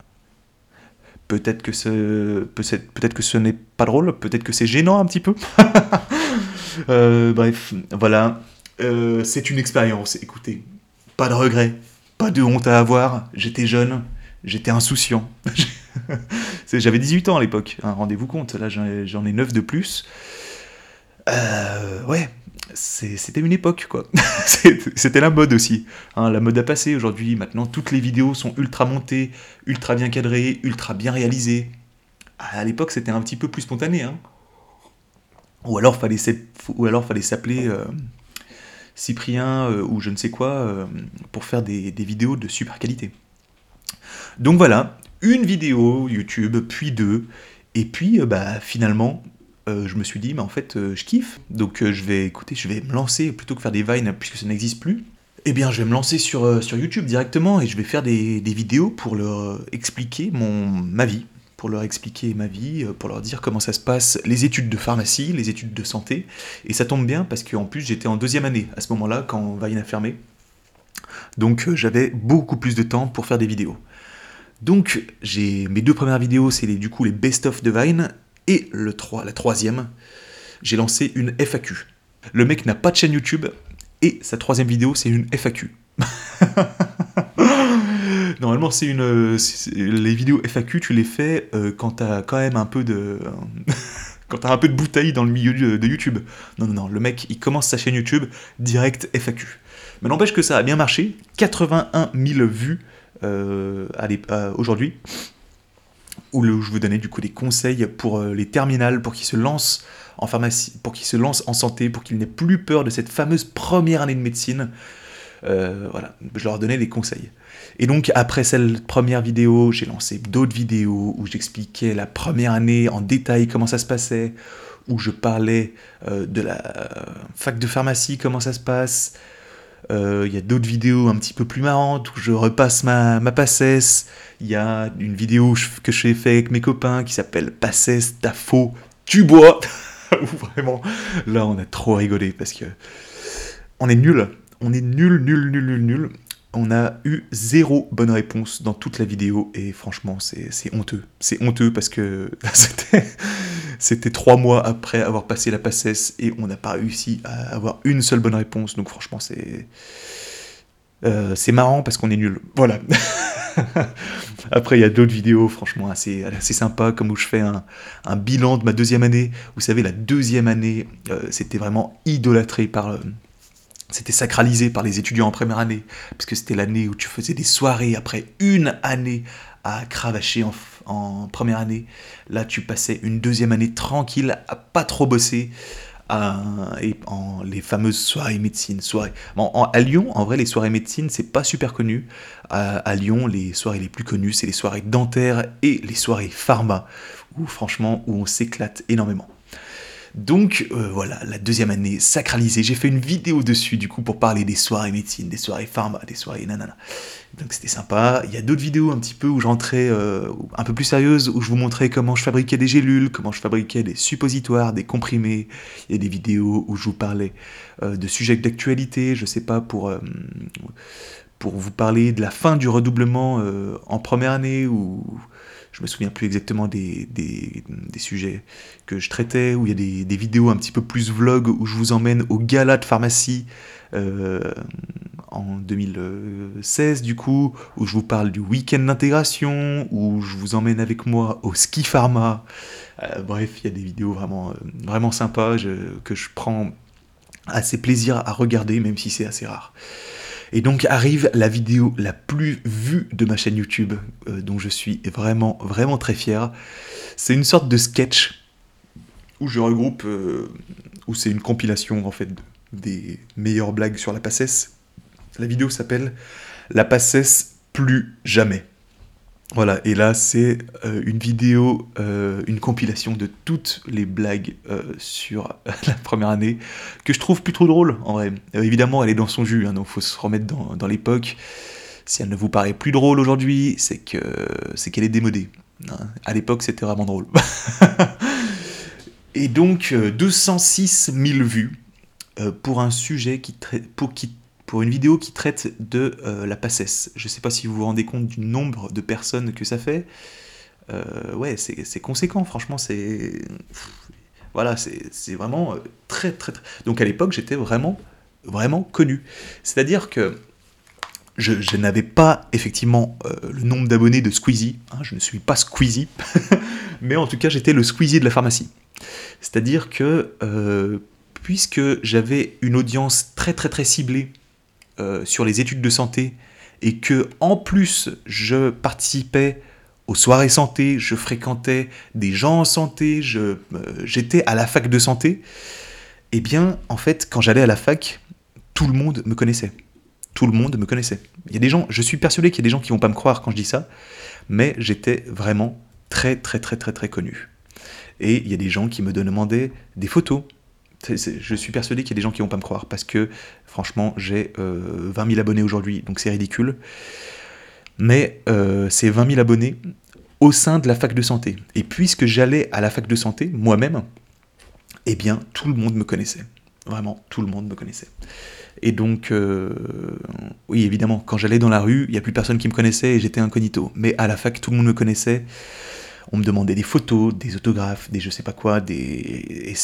Peut-être que ce peut-être que ce n'est pas drôle. Peut-être que c'est gênant un petit peu. Euh, bref, voilà. Euh, c'est une expérience. Écoutez, pas de regrets, pas de honte à avoir. J'étais jeune, j'étais insouciant. J'avais 18 ans à l'époque, hein, rendez-vous compte, là j'en ai 9 de plus. Euh, ouais, c'était une époque quoi. C'était la mode aussi. hein, la mode a passé aujourd'hui, maintenant toutes les vidéos sont ultra montées, ultra bien cadrées, ultra bien réalisées. À l'époque c'était un petit peu plus spontané. Hein. Ou alors fallait fallait s'appeler euh, Cyprien euh, ou je ne sais quoi euh, pour faire des, vidéos de super qualité. Donc voilà, une vidéo YouTube, puis deux, et puis bah finalement euh, je me suis dit mais en fait euh, je kiffe, donc euh, je vais écouter, je vais me lancer plutôt que faire des vines puisque ça n'existe plus. Eh bien, je vais me lancer sur, sur YouTube directement et je vais faire des, des vidéos pour leur expliquer mon, ma vie, pour leur expliquer ma vie, pour leur dire comment ça se passe, les études de pharmacie, les études de santé. Et ça tombe bien parce qu'en plus j'étais en deuxième année à ce moment-là quand Vine a fermé. Donc j'avais beaucoup plus de temps pour faire des vidéos. Donc j'ai mes deux premières vidéos, c'est du coup les best-of de Vine et le 3, la troisième, j'ai lancé une FAQ. Le mec n'a pas de chaîne YouTube et sa troisième vidéo c'est une FAQ. Normalement, c'est une. les vidéos FAQ, tu les fais euh, quand t'as quand même un peu de. quand t'as un peu de bouteille dans le milieu de, YouTube. Non, non, non, le mec, il commence sa chaîne YouTube direct FAQ. Mais n'empêche que ça a bien marché. 81 000 vues euh, aujourd'hui. Où je vous donnais du coup des conseils pour euh, les terminales, pour qu'ils se lancent en pharmacie, pour qu'ils se lancent en santé, pour qu'ils n'aient plus peur de cette fameuse première année de médecine. Euh, voilà, je leur donnais des conseils. Et donc après cette première vidéo, j'ai lancé d'autres vidéos où j'expliquais la première année en détail comment ça se passait, où je parlais euh, de la fac de pharmacie, comment ça se passe. Euh, Il y a d'autres vidéos un petit peu plus marrantes où je repasse ma, ma passesse. Il y a une vidéo que j'ai fait avec mes copains qui s'appelle Passesse, t'as faux, tu bois. Vraiment, là on a trop rigolé parce que on est nul. On est nul, nul, nul, nul, nul. On a eu zéro bonne réponse dans toute la vidéo et franchement c'est honteux. C'est honteux parce que c'était c'était trois mois après avoir passé la passesse et on n'a pas réussi à avoir une seule bonne réponse. Donc franchement c'est euh, marrant parce qu'on est nul. Voilà. Après, il y a d'autres vidéos, franchement, assez, assez sympas, comme où je fais un, bilan de ma deuxième année. Vous savez, la deuxième année, euh, c'était vraiment idolâtré par. euh, c'était sacralisé par les étudiants en première année, parce que c'était l'année où tu faisais des soirées après une année à cravacher en, en première année. Là, tu passais une deuxième année tranquille, à pas trop bosser, et en les fameuses soirées médecine. Soirées. À Lyon, en vrai, les soirées médecine, c'est pas super connu. À, à Lyon, les soirées les plus connues, c'est les soirées dentaires et les soirées pharma, où franchement, où on s'éclate énormément. Donc euh, voilà, la deuxième année sacralisée. J'ai fait une vidéo dessus du coup pour parler des soirées médecine, des soirées pharma, des soirées nanana. Donc c'était sympa. Il y a d'autres vidéos un petit peu où je rentrais euh, un peu plus sérieuses, où je vous montrais comment je fabriquais des gélules, comment je fabriquais des suppositoires, des comprimés. Il y a des vidéos où je vous parlais euh, de sujets d'actualité, je sais pas, pour, euh, pour vous parler de la fin du redoublement en première année, ou je me souviens plus exactement des, des, sujets que je traitais, où il y a des, des vidéos un petit peu plus vlog, où je vous emmène au gala de pharmacie euh, en 2016 du coup, où je vous parle du week-end d'intégration, où je vous emmène avec moi au ski pharma. Euh, bref, il y a des vidéos vraiment, euh, vraiment sympas que je prends assez plaisir à regarder, même si c'est assez rare. Et donc arrive la vidéo la plus vue de ma chaîne YouTube, euh, dont je suis vraiment, vraiment très fier. C'est une sorte de sketch où je regroupe, euh, où c'est une compilation en fait des meilleures blagues sur la passesse. La vidéo s'appelle La passesse plus jamais. Voilà, et là c'est euh, une vidéo, euh, une compilation de toutes les blagues euh, sur la première année que je trouve plus trop drôle en vrai. Évidemment, elle est dans son jus, hein, donc faut se remettre dans, l'époque. Si elle ne vous paraît plus drôle aujourd'hui, c'est que qu'elle est démodée. Hein. À l'époque, c'était vraiment drôle. Et donc, 206 euh, 000 vues pour un sujet qui pour, qui, pour une vidéo qui traite de euh, la passesse. Je ne sais pas si vous vous rendez compte du nombre de personnes que ça fait. ouais, c'est conséquent, franchement, c'est. Voilà, c'est vraiment très, très, très. Donc à l'époque, j'étais vraiment, vraiment connu. C'est-à-dire que je, n'avais pas effectivement le nombre d'abonnés de Squeezie. Hein, je ne suis pas Squeezie. mais en tout cas, j'étais le Squeezie de la pharmacie. C'est-à-dire que euh, puisque j'avais une audience très très très ciblée euh, sur les études de santé et que en plus je participais aux soirées santé, je fréquentais des gens en santé, euh, j'étais à la fac de santé, eh bien en fait quand j'allais à la fac, tout le monde me connaissait. Tout le monde me connaissait. Il y a des gens, je suis persuadé qu'il y a des gens qui vont pas me croire quand je dis ça, mais j'étais vraiment très très très très très connu. Et il y a des gens qui me demandaient des photos. Je suis persuadé qu'il y a des gens qui vont pas me croire parce que franchement j'ai 20 euh, 000 abonnés aujourd'hui, donc c'est ridicule. Mais c'est 20 000 abonnés au sein de la fac de santé. Et puisque j'allais à la fac de santé moi-même, eh bien tout le monde me connaissait. Vraiment, tout le monde me connaissait. Et donc, euh, oui, évidemment, quand j'allais dans la rue, il n'y a plus personne qui me connaissait et j'étais incognito. Mais à la fac, tout le monde me connaissait. On me demandait des photos, des autographes, des je sais pas quoi, des.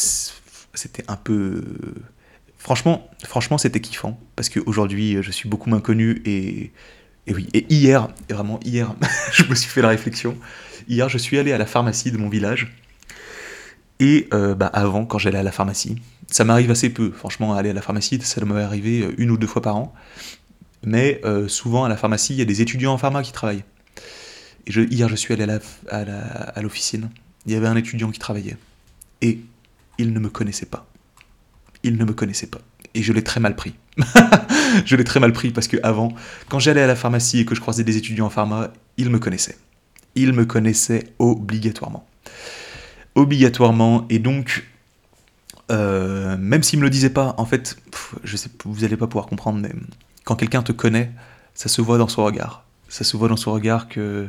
C'était un peu. Franchement, franchement c'était kiffant. Parce qu'aujourd'hui, je suis beaucoup moins connu et. Et oui, et hier, vraiment hier, je me suis fait la réflexion. Hier, je suis allé à la pharmacie de mon village. Et euh, bah, avant, quand j'allais à la pharmacie, ça m'arrive assez peu, franchement, aller à la pharmacie, ça m'est arrivé euh, une ou deux fois par an. Mais euh, souvent, à la pharmacie, il y a des étudiants en pharma qui travaillent hier, je suis allé à l'officine. Il y avait un étudiant qui travaillait. Et il ne me connaissait pas. Il ne me connaissait pas. Et je l'ai très mal pris. je l'ai très mal pris parce que avant, quand j'allais à la pharmacie et que je croisais des étudiants en pharma, il me connaissait. Il me connaissait obligatoirement. Obligatoirement. Et donc, euh, même s'il me le disait pas, en fait, je sais, vous n'allez pas pouvoir comprendre, mais quand quelqu'un te connaît, ça se voit dans son regard ça se voit dans son regard que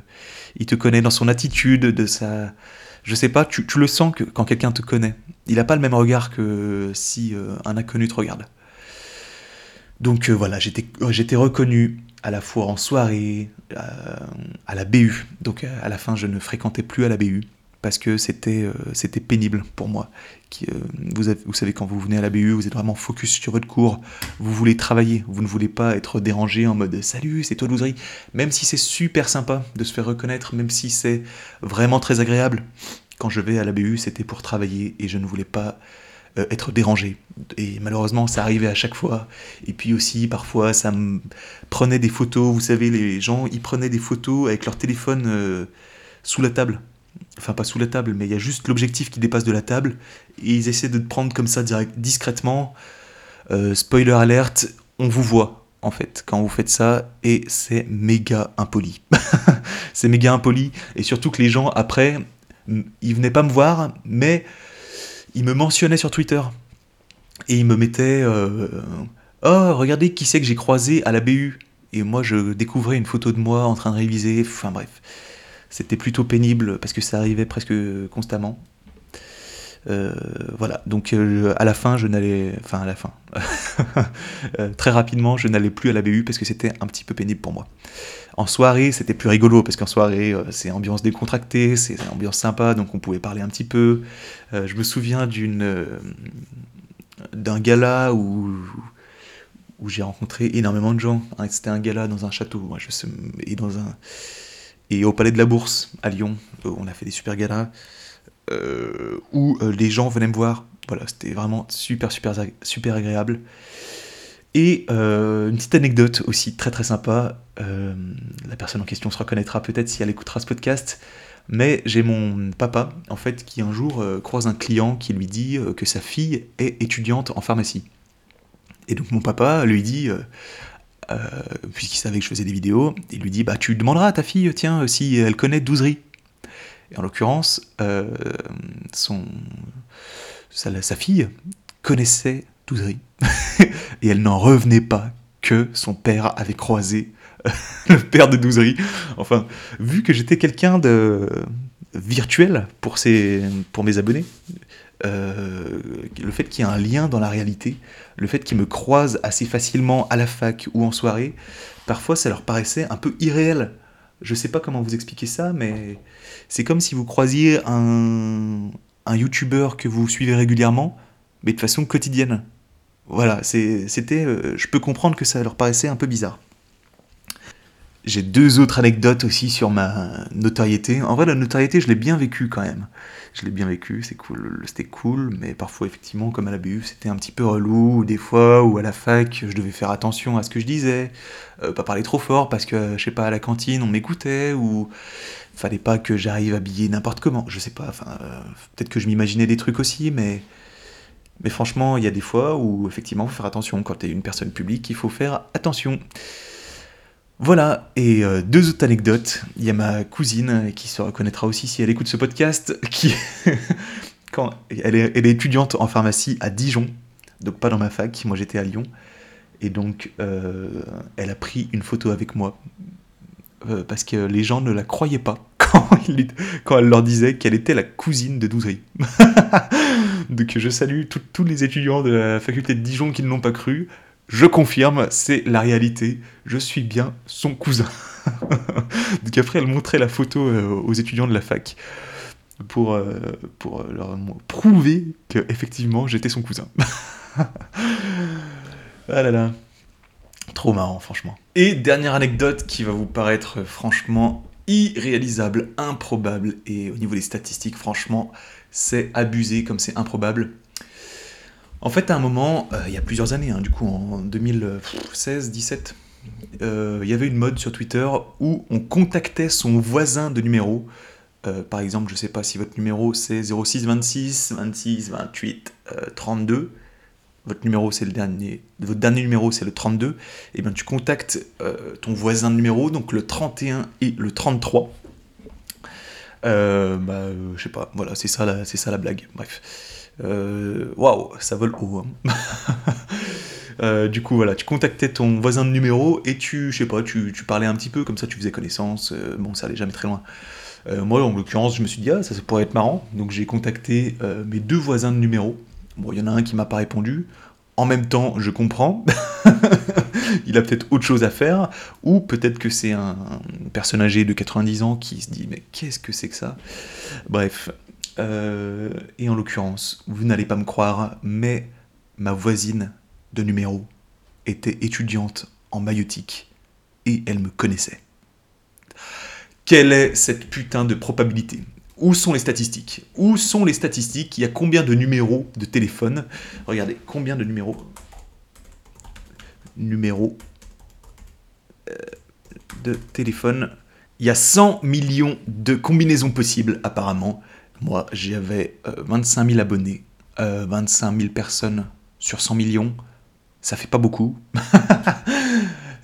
il te connaît, dans son attitude, de sa, je sais pas, tu, le sens que quand quelqu'un te connaît, il n'a pas le même regard que si euh, un inconnu te regarde. Donc euh, voilà, j'étais, j'étais reconnu à la fois en soirée, euh, à la BU. Donc à la fin, je ne fréquentais plus à la BU parce que c'était euh, c'était pénible pour moi. Euh, vous, vous, savez, quand vous venez à la BU, vous êtes vraiment focus sur votre cours, vous voulez travailler, vous ne voulez pas être dérangé en mode salut, c'est toi Louzerie. Même si c'est super sympa de se faire reconnaître, même si c'est vraiment très agréable, quand je vais à la BU, c'était pour travailler et je ne voulais pas euh, être dérangé. Et malheureusement, ça arrivait à chaque fois. Et puis aussi, parfois, ça me prenait des photos. Vous savez, les gens, ils prenaient des photos avec leur téléphone sous la table enfin pas sous la table, mais il y a juste l'objectif qui dépasse de la table, et ils essaient de te prendre comme ça direct, discrètement. Euh, spoiler alerte, on vous voit en fait quand vous faites ça, et c'est méga impoli. c'est méga impoli, et surtout que les gens après, ils venaient pas me voir, mais ils me mentionnaient sur Twitter, et ils me mettaient euh, Oh, regardez qui c'est que j'ai croisé à la BU. Et moi, je découvrais une photo de moi en train de réviser. Enfin bref. C'était plutôt pénible parce que ça arrivait presque constamment. Euh, voilà, donc euh, à la fin, je n'allais. Enfin, à la fin. Euh, très rapidement, je n'allais plus à la BU parce que c'était un petit peu pénible pour moi. En soirée, c'était plus rigolo parce qu'en soirée, c'est ambiance décontractée, c'est ambiance sympa, donc on pouvait parler un petit peu. je me souviens d'une d'un gala où où j'ai rencontré énormément de gens. Hein, c'était un gala dans un château, et dans un et au Palais de la Bourse à Lyon, euh, on a fait des super galas euh, où euh, les gens venaient me voir. Voilà, c'était vraiment super, super, super agréable. Et une petite anecdote aussi très très sympa. la personne en question se reconnaîtra peut-être si elle écoutera ce podcast. Mais j'ai mon papa, en fait, qui un jour croise un client qui lui dit que sa fille est étudiante en pharmacie. Et donc mon papa lui dit euh, puisqu'il savait que je faisais des vidéos, il lui dit bah tu demanderas à ta fille tiens si elle connaît Douzerie. Et en l'occurrence, euh, son sa, fille connaissait Douzerie et elle n'en revenait pas que son père avait croisé le père de douzerie. Enfin, vu que j'étais quelqu'un de virtuel pour, ces, pour mes abonnés, euh, le fait qu'il y ait un lien dans la réalité, le fait qu'ils me croisent assez facilement à la fac ou en soirée, parfois ça leur paraissait un peu irréel. Je sais pas comment vous expliquer ça, mais c'est comme si vous croisiez un, un youtubeur que vous suivez régulièrement, mais de façon quotidienne. Voilà, c'était, euh, je peux comprendre que ça leur paraissait un peu bizarre. J'ai deux autres anecdotes aussi sur ma notoriété. En vrai, la notoriété, je l'ai bien vécue quand même. Je l'ai bien vécu, c'est cool, c'était cool, mais parfois, effectivement, comme à la BU, c'était un petit peu relou, des fois, ou à la fac, je devais faire attention à ce que je disais, euh, pas parler trop fort parce que, je sais pas, à la cantine, on m'écoutait, ou fallait pas que j'arrive habillé n'importe comment, je sais pas, euh, peut-être que je m'imaginais des trucs aussi, mais mais franchement, il y a des fois où effectivement, il faut faire attention. Quand tu es une personne publique, il faut faire attention. Voilà, et euh, deux autres anecdotes. Il y a ma cousine, qui se reconnaîtra aussi si elle écoute ce podcast, qui, elle est, étudiante en pharmacie à Dijon, donc pas dans ma fac, moi j'étais à Lyon, et donc euh, elle a pris une photo avec moi, euh, parce que les gens ne la croyaient pas quand, elle leur disait qu'elle était la cousine de Douzerie. Donc je salue tous les étudiants de la faculté de Dijon qui ne l'ont pas cru. Je confirme, c'est la réalité. Je suis bien son cousin. Donc après, elle montrait la photo euh, aux étudiants de la fac pour, euh, pour leur prouver que effectivement j'étais son cousin. ah là là. Trop marrant, franchement. Et dernière anecdote qui va vous paraître franchement irréalisable, improbable, et au niveau des statistiques, franchement, c'est abusé comme c'est improbable. En fait, à un moment, euh, il y a plusieurs années, hein, du coup en 2016-17, euh, il y avait une mode sur Twitter où on contactait son voisin de numéro. Euh, par exemple, je ne sais pas si votre numéro c'est 06 26 26 28 32 votre numéro c'est le dernier, votre dernier numéro c'est le 32, et eh bien tu contactes ton voisin de numéro, donc le 31 et le 33. Euh, bah, je sais pas, voilà, c'est ça, c'est ça la blague. Bref. Waouh, ça vole haut. Hein. du coup, voilà, tu contactais ton voisin de numéro et tu, je sais pas, tu, parlais un petit peu, comme ça tu faisais connaissance. bon, ça allait jamais très loin. moi, en l'occurrence, je me suis dit, ah, ça, ça pourrait être marrant. Donc j'ai contacté mes deux voisins de numéro. Bon, il y en a un qui m'a pas répondu. En même temps, je comprends. il a peut-être autre chose à faire. Ou peut-être que c'est un, personne âgé de 90 ans qui se dit Mais qu'est-ce que c'est que ça? Bref. Euh, et en l'occurrence, vous n'allez pas me croire, mais ma voisine de numéro était étudiante en maïotique et elle me connaissait. Quelle est cette putain de probabilité? Où sont les statistiques? Où sont les statistiques? Il y a combien de numéros de téléphone? Regardez, combien de numéros? Numéros euh, de téléphone. Il y a 100 millions de combinaisons possibles, apparemment. Moi, j'avais 25 euh, 000 abonnés, 25 euh, 000 personnes sur 100 millions. Ça fait pas beaucoup.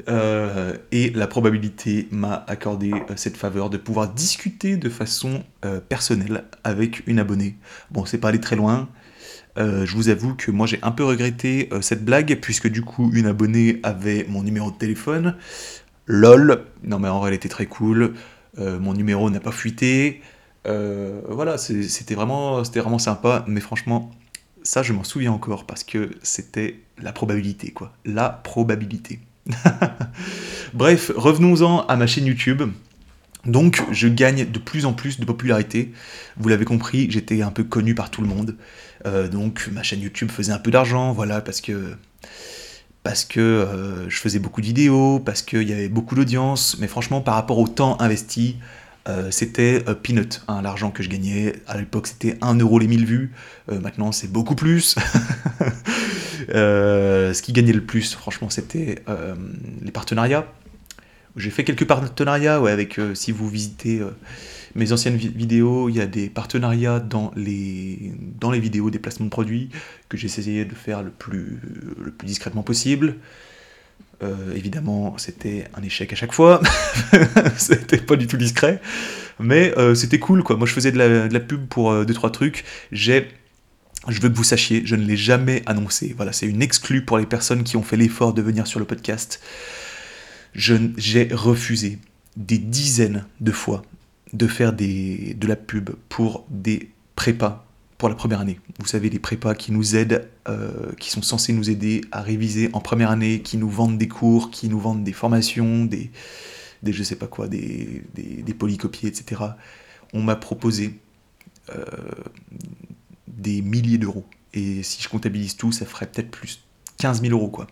Euh, et la probabilité m'a accordé cette faveur de pouvoir discuter de façon personnelle avec une abonnée. Bon, c'est pas aller très loin. je vous avoue que moi j'ai un peu regretté cette blague puisque du coup une abonnée avait mon numéro de téléphone. LOL, non mais en vrai elle était très cool. mon numéro n'a pas fuité. Voilà, c'était vraiment, vraiment sympa, mais franchement, ça je m'en souviens encore parce que c'était la probabilité quoi. La probabilité. Bref, revenons-en à ma chaîne YouTube. Donc, je gagne de plus en plus de popularité. Vous l'avez compris, j'étais un peu connu par tout le monde. Euh, donc, ma chaîne YouTube faisait un peu d'argent, voilà, parce que parce que euh, je faisais beaucoup de vidéos, parce qu'il y avait beaucoup d'audience. Mais franchement, par rapport au temps investi, euh, c'était peanut, hein, l'argent que je gagnais. À l'époque, c'était 1 euro les 1000 vues. maintenant, c'est beaucoup plus. Euh, ce qui gagnait le plus, franchement, c'était euh, les partenariats. J'ai fait quelques partenariats, avec, euh, si vous visitez mes anciennes vidéos, il y a des partenariats dans les, dans les vidéos des placements de produits que j'ai essayé de faire le plus, le plus discrètement possible. Évidemment, c'était un échec à chaque fois. c'était pas du tout discret. Mais c'était cool, quoi. Moi, je faisais de la, pub pour 2-3 trucs. J'ai je veux que vous sachiez, je ne l'ai jamais annoncé. Voilà, c'est une exclue pour les personnes qui ont fait l'effort de venir sur le podcast. J'ai refusé des dizaines de fois de faire de la pub pour des prépas pour la première année. Vous savez, les prépas qui nous aident, euh, qui sont censés nous aider à réviser en première année, qui nous vendent des cours, qui nous vendent des formations, des, des je sais pas quoi, des, des, polycopiés, etc. On m'a proposé euh, des milliers d'euros. Et si je comptabilise tout, ça ferait peut-être plus 15 000 euros, quoi.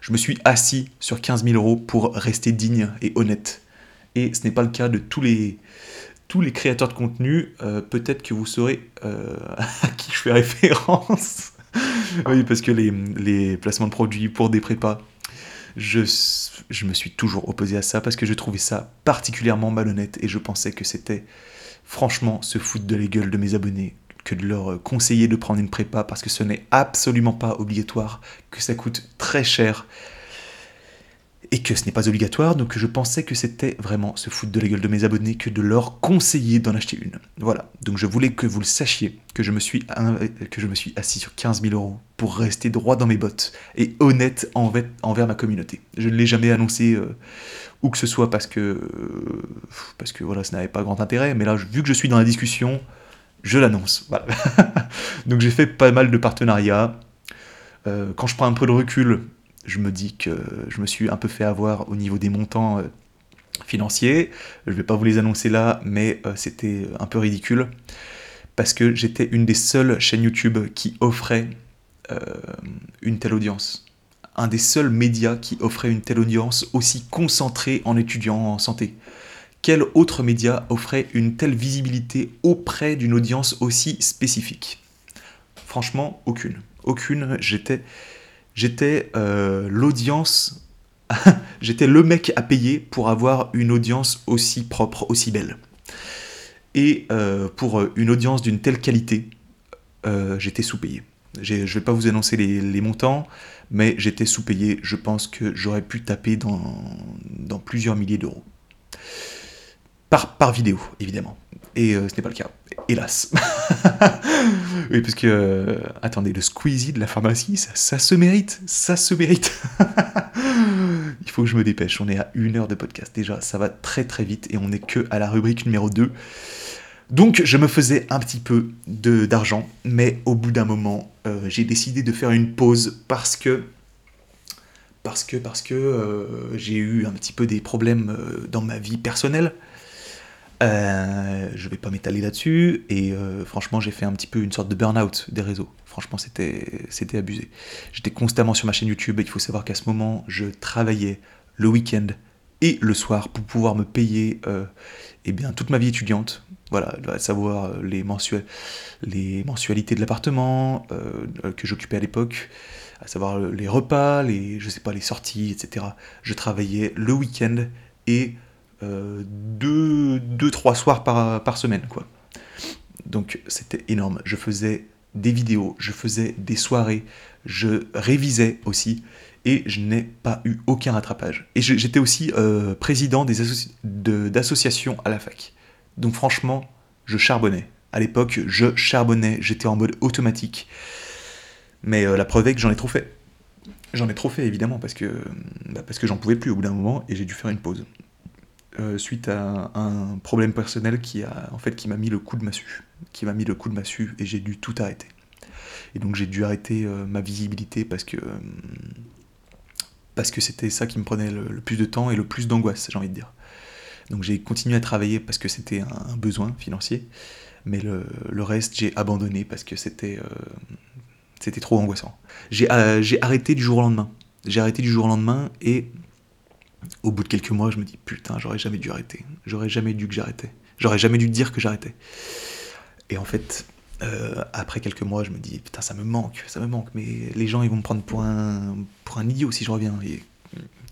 Je me suis assis sur 15 000 euros pour rester digne et honnête. Et ce n'est pas le cas de tous les, tous les créateurs de contenu. Euh, Peut-être que vous saurez euh, à qui je fais référence. oui, parce que les, les placements de produits pour des prépas, je, je me suis toujours opposé à ça parce que je trouvais ça particulièrement malhonnête et je pensais que c'était franchement se foutre de la gueule de mes abonnés que de leur conseiller de prendre une prépa parce que ce n'est absolument pas obligatoire, que ça coûte très cher et que ce n'est pas obligatoire, donc je pensais que c'était vraiment se foutre de la gueule de mes abonnés que de leur conseiller d'en acheter une. Voilà, donc je voulais que vous le sachiez, que je me suis, que je me suis assis sur 15 000 euros pour rester droit dans mes bottes et honnête envers, envers ma communauté. Je ne l'ai jamais annoncé euh, où que ce soit parce que, euh, parce que voilà, ça n'avait pas grand intérêt, mais là, vu que je suis dans la discussion, je l'annonce. Voilà. donc j'ai fait pas mal de partenariats. Euh, quand je prends un peu de recul, je me dis que je me suis un peu fait avoir au niveau des montants euh, financiers. Je ne vais pas vous les annoncer là, mais euh, c'était un peu ridicule. Parce que j'étais une des seules chaînes YouTube qui offrait euh, une telle audience. Un des seuls médias qui offrait une telle audience aussi concentrée en étudiants en santé. Quel autre média offrait une telle visibilité auprès d'une audience aussi spécifique? Franchement, aucune. Aucune. J'étais j'étais euh, l'audience, j'étais le mec à payer pour avoir une audience aussi propre, aussi belle. Et euh, pour une audience d'une telle qualité, euh, j'étais sous-payé. Je ne vais pas vous annoncer les, les montants, mais j'étais sous-payé. Je pense que j'aurais pu taper dans, dans plusieurs milliers d'euros. Par, par vidéo, évidemment. Et euh, ce n'est pas le cas, hélas. oui, parce que, euh, attendez, le squeezie de la pharmacie, ça, se mérite, ça se mérite. Il faut que je me dépêche, on est à une heure de podcast déjà, ça va très très vite et on n'est que à la rubrique numéro 2. Donc je me faisais un petit peu d'argent, mais au bout d'un moment, euh, j'ai décidé de faire une pause parce que parce que parce que j'ai eu un petit peu des problèmes dans ma vie personnelle. Euh, je vais pas m'étaler là-dessus et euh, franchement j'ai fait un petit peu une sorte de burn-out des réseaux. Franchement c'était abusé. J'étais constamment sur ma chaîne YouTube et il faut savoir qu'à ce moment je travaillais le week-end et le soir pour pouvoir me payer euh, eh bien toute ma vie étudiante. Voilà, à savoir euh, les, les mensualités de l'appartement que j'occupais à l'époque, à savoir les repas, les je sais pas les sorties, etc. Je travaillais le week-end et deux, deux, trois soirs par, semaine, quoi. Donc c'était énorme. Je faisais des vidéos, je faisais des soirées, je révisais aussi, et je n'ai pas eu aucun rattrapage. Et j'étais aussi euh, président d'associations à la fac. Donc franchement, je charbonnais. À l'époque, je charbonnais, j'étais en mode automatique. Mais euh, la preuve est que j'en ai trop fait. J'en ai trop fait évidemment parce que, bah, parce que j'en pouvais plus au bout d'un moment et j'ai dû faire une pause. Euh, suite à un problème personnel qui a en fait qui m'a mis le coup de massue, qui m'a mis le coup de massue et j'ai dû tout arrêter. Et donc j'ai dû arrêter euh, ma visibilité parce que euh, parce que c'était ça qui me prenait le, plus de temps et le plus d'angoisse, j'ai envie de dire. Donc j'ai continué à travailler parce que c'était un, besoin financier, mais le, le reste j'ai abandonné parce que c'était c'était trop angoissant. J'ai j'ai arrêté du jour au lendemain. J'ai arrêté du jour au lendemain et au bout de quelques mois, je me dis putain, j'aurais jamais dû arrêter. J'aurais jamais dû que j'arrêtais. J'aurais jamais dû dire que j'arrêtais. Et en fait, euh, après quelques mois, je me dis putain, ça me manque, ça me manque. Mais les gens, ils vont me prendre pour un, pour un idiot si je reviens.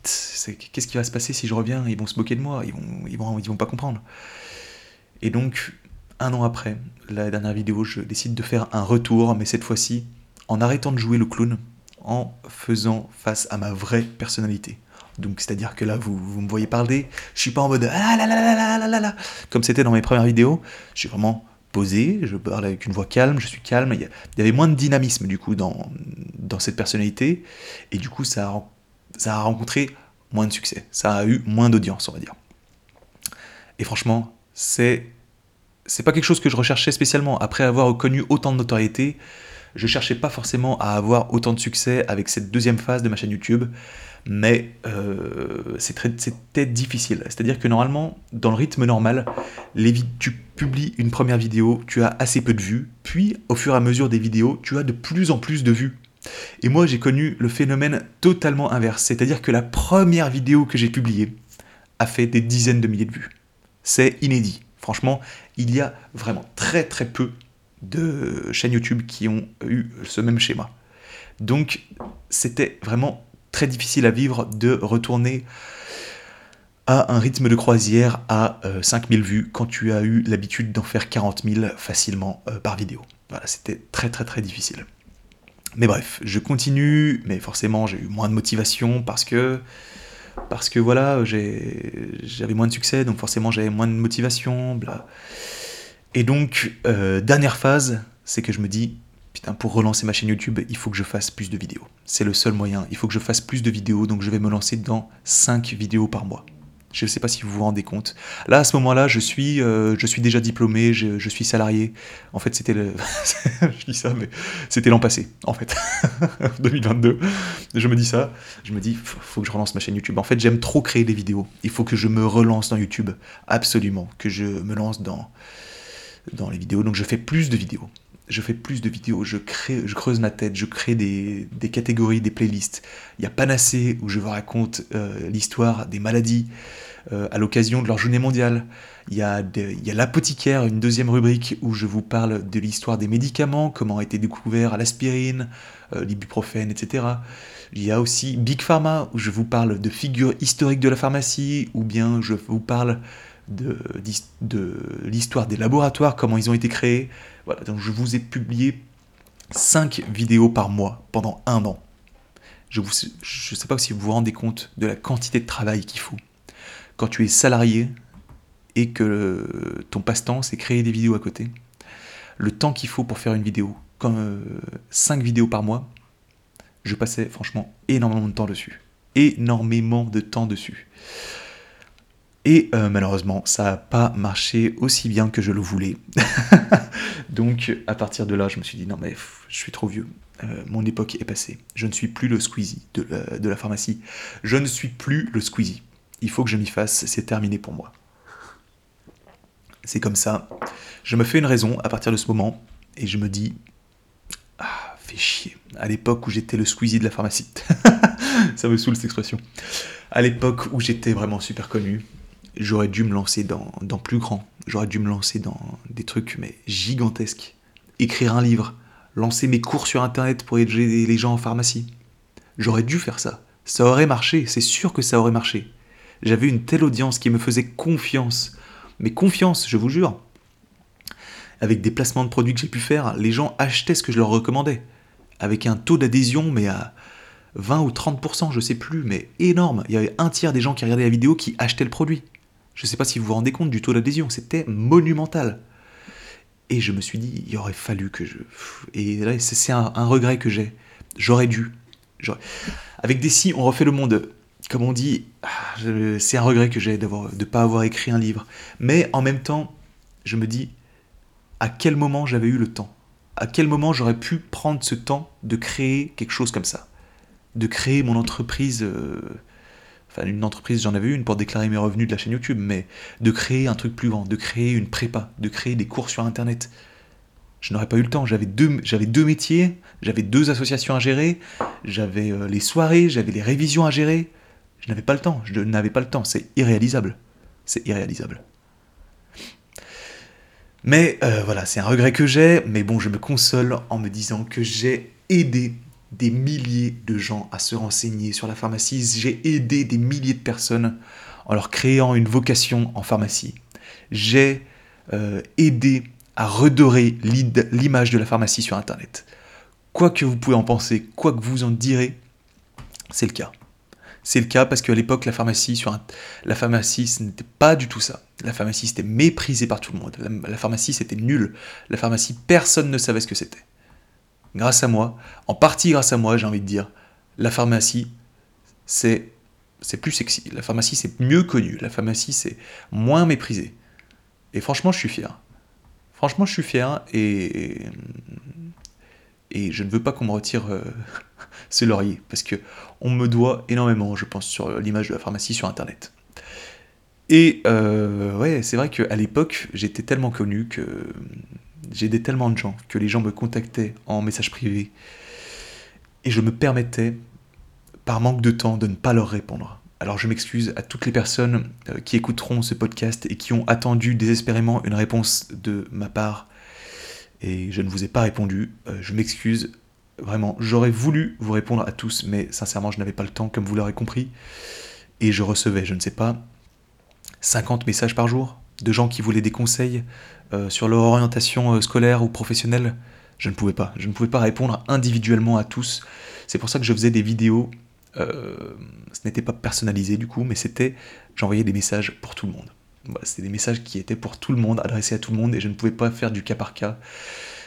Qu'est-ce qui va se passer si je reviens? Ils vont se moquer de moi, ils vont, ils vont, ils vont pas comprendre. Et donc, un an après, la dernière vidéo, je décide de faire un retour, mais cette fois-ci, en arrêtant de jouer le clown, en faisant face à ma vraie personnalité. Donc, c'est-à-dire que là, vous, vous me voyez parler, je suis pas en mode ah là là là là là là comme c'était dans mes premières vidéos. Je suis vraiment posé, je parle avec une voix calme, je suis calme. Il y, a- il y avait moins de dynamisme du coup dans, dans cette personnalité, et du coup, ça a, ça a rencontré moins de succès, ça a eu moins d'audience, on va dire. Et franchement, c'est c'est pas quelque chose que je recherchais spécialement. Après avoir connu autant de notoriété, je cherchais pas forcément à avoir autant de succès avec cette deuxième phase de ma chaîne YouTube, mais euh, c'était difficile. C'est-à-dire que normalement, dans le rythme normal, tu publies une première vidéo, tu as assez peu de vues, puis au fur et à mesure des vidéos, tu as de plus en plus de vues. Et moi, j'ai connu le phénomène totalement inverse, c'est-à-dire que la première vidéo que j'ai publiée a fait des dizaines de milliers de vues. C'est inédit. Franchement, il y a vraiment très très peu de chaînes YouTube qui ont eu ce même schéma. Donc, c'était vraiment très difficile à vivre de retourner à un rythme de croisière à 5000 euh, vues quand tu as eu l'habitude d'en faire 40 000 facilement euh, par vidéo. Voilà, c'était très très très difficile. Mais bref, je continue, mais forcément j'ai eu moins de motivation parce que parce que voilà, j'avais moins de succès, donc forcément j'avais moins de motivation, bla. Et donc, euh, dernière phase, c'est que je me dis, putain, pour relancer ma chaîne YouTube, il faut que je fasse plus de vidéos. C'est le seul moyen, il faut que je fasse plus de vidéos, donc je vais me lancer dans 5 vidéos par mois. Je ne sais pas si vous vous rendez compte. Là, à ce moment-là, je suis, euh, je suis déjà diplômé, je, suis salarié. En fait, c'était je dis ça, mais c'était l'an passé, en fait. 2022. Je me dis ça. Je me dis, faut, faut que je relance ma chaîne YouTube. En fait, j'aime trop créer des vidéos. Il faut que je me relance dans YouTube. Absolument. Que je me lance dans, dans les vidéos. Donc, je fais plus de vidéos je fais plus de vidéos, je, crée, je creuse ma tête, je crée des, catégories, des playlists. Il y a Panacée où je vous raconte euh, l'histoire des maladies euh, à l'occasion de leur journée mondiale. Il y a, l'apothicaire, une deuxième rubrique où je vous parle de l'histoire des médicaments, comment a été découvert l'aspirine, euh, l'ibuprofène, etc. Il y a aussi Big Pharma où je vous parle de figures historiques de la pharmacie, ou bien je vous parle de, de l'histoire des laboratoires, comment ils ont été créés. Voilà, donc je vous ai publié 5 vidéos par mois pendant un an. Je ne sais pas si vous vous rendez compte de la quantité de travail qu'il faut. Quand tu es salarié et que ton passe-temps, c'est créer des vidéos à côté, le temps qu'il faut pour faire une vidéo, comme 5 vidéos par mois, je passais franchement énormément de temps dessus. Énormément de temps dessus. Et euh, malheureusement, ça n'a pas marché aussi bien que je le voulais. Donc à partir de là, je me suis dit non mais je suis trop vieux. Euh, mon époque est passée. Je ne suis plus le Squeezie de, de la pharmacie. Je ne suis plus le Squeezie. Il faut que je m'y fasse. C'est terminé pour moi. C'est comme ça. Je me fais une raison à partir de ce moment et je me dis ah fais chier. À l'époque où j'étais le Squeezie de la pharmacie. ça me saoule cette expression. À l'époque où j'étais vraiment super connu, j'aurais dû me lancer dans, plus grand. J'aurais dû me lancer dans des trucs mais gigantesques. Écrire un livre, lancer mes cours sur internet pour aider les gens en pharmacie. J'aurais dû faire ça. Ça aurait marché, c'est sûr que ça aurait marché. J'avais une telle audience qui me faisait confiance. Mais confiance, je vous jure. Avec des placements de produits que j'ai pu faire, les gens achetaient ce que je leur recommandais. Avec un taux d'adhésion, mais à 20 ou 30%, je sais plus, mais énorme. Il y avait un tiers des gens qui regardaient la vidéo qui achetaient le produit. Je ne sais pas si vous vous rendez compte du taux d'adhésion, c'était monumental. Et je me suis dit, il aurait fallu que je... Et là, c'est un, regret que j'ai. J'aurais dû. Avec des si, on refait le monde. Comme on dit, ah, c'est un regret que j'ai de ne pas avoir écrit un livre. Mais en même temps, je me dis, à quel moment j'avais eu le temps? À quel moment j'aurais pu prendre ce temps de créer quelque chose comme ça? De créer mon entreprise... Euh, enfin une entreprise, j'en avais une pour déclarer mes revenus de la chaîne YouTube, mais de créer un truc plus grand, de créer une prépa, de créer des cours sur Internet. Je n'aurais pas eu le temps, j'avais deux, métiers, j'avais deux associations à gérer, j'avais euh, les soirées, j'avais les révisions à gérer. Je n'avais pas le temps, je n'avais pas le temps, c'est irréalisable. C'est irréalisable. Mais euh, voilà, c'est un regret que j'ai, mais bon, je me console en me disant que j'ai aidé des milliers de gens à se renseigner sur la pharmacie. J'ai aidé des milliers de personnes en leur créant une vocation en pharmacie. J'ai euh, aidé à redorer l'image de la pharmacie sur Internet. Quoi que vous pouvez en penser, quoi que vous en direz, c'est le cas. C'est le cas parce qu'à l'époque, la pharmacie, sur la pharmacie, ce n'était pas du tout ça. La pharmacie, c'était méprisé par tout le monde. la pharmacie, c'était nul. La pharmacie, personne ne savait ce que c'était grâce à moi, en partie grâce à moi, j'ai envie de dire, la pharmacie, c'est c'est plus sexy. La pharmacie, c'est mieux connu. La pharmacie, c'est moins méprisé. Et franchement, je suis fier. Franchement, je suis fier et, et je ne veux pas qu'on me retire euh, ce laurier parce que on me doit énormément, je pense, sur l'image de la pharmacie sur Internet. Et euh, ouais, c'est vrai qu'à l'époque, j'étais tellement connu que j'aidais tellement de gens que les gens me contactaient en message privé et je me permettais, par manque de temps, de ne pas leur répondre. Alors je m'excuse à toutes les personnes euh, qui écouteront ce podcast et qui ont attendu désespérément une réponse de ma part et je ne vous ai pas répondu. Euh, je m'excuse. Vraiment, j'aurais voulu vous répondre à tous, mais sincèrement, je n'avais pas le temps, comme vous l'aurez compris. Et je recevais, je ne sais pas, 50 messages par jour de gens qui voulaient des conseils sur leur orientation scolaire ou professionnelle. Je ne pouvais pas. Je ne pouvais pas répondre individuellement à tous. C'est pour ça que je faisais des vidéos euh, ce n'était pas personnalisé du coup, mais c'était, j'envoyais des messages pour tout le monde. c'était des messages qui étaient pour tout le monde, adressés à tout le monde, et je ne pouvais pas faire du cas par cas,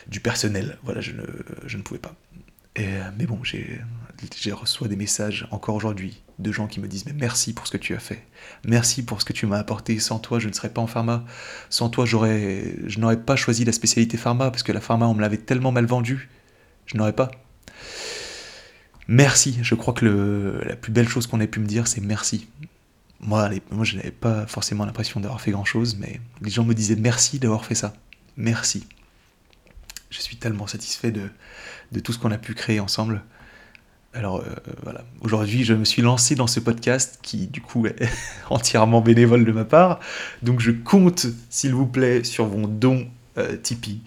du personnel. Voilà, je ne, je ne pouvais pas. Euh, mais bon, j'ai, reçu des messages encore aujourd'hui de gens qui me disent mais merci pour ce que tu as fait, merci pour ce que tu m'as apporté. Sans toi, je ne serais pas en pharma. Sans toi, j'aurais, je n'aurais pas choisi la spécialité pharma parce que la pharma, on me l'avait tellement mal vendue. Je n'aurais pas. Merci, je crois que la plus belle chose qu'on ait pu me dire, c'est merci. Moi, moi je n'avais pas forcément l'impression d'avoir fait grand-chose, mais les gens me disaient merci d'avoir fait ça. Merci. Je suis tellement satisfait de, tout ce qu'on a pu créer ensemble. Alors euh, voilà, aujourd'hui je me suis lancé dans ce podcast qui du coup est entièrement bénévole de ma part. Donc je compte, s'il vous plaît, sur vos dons euh, Tipeee.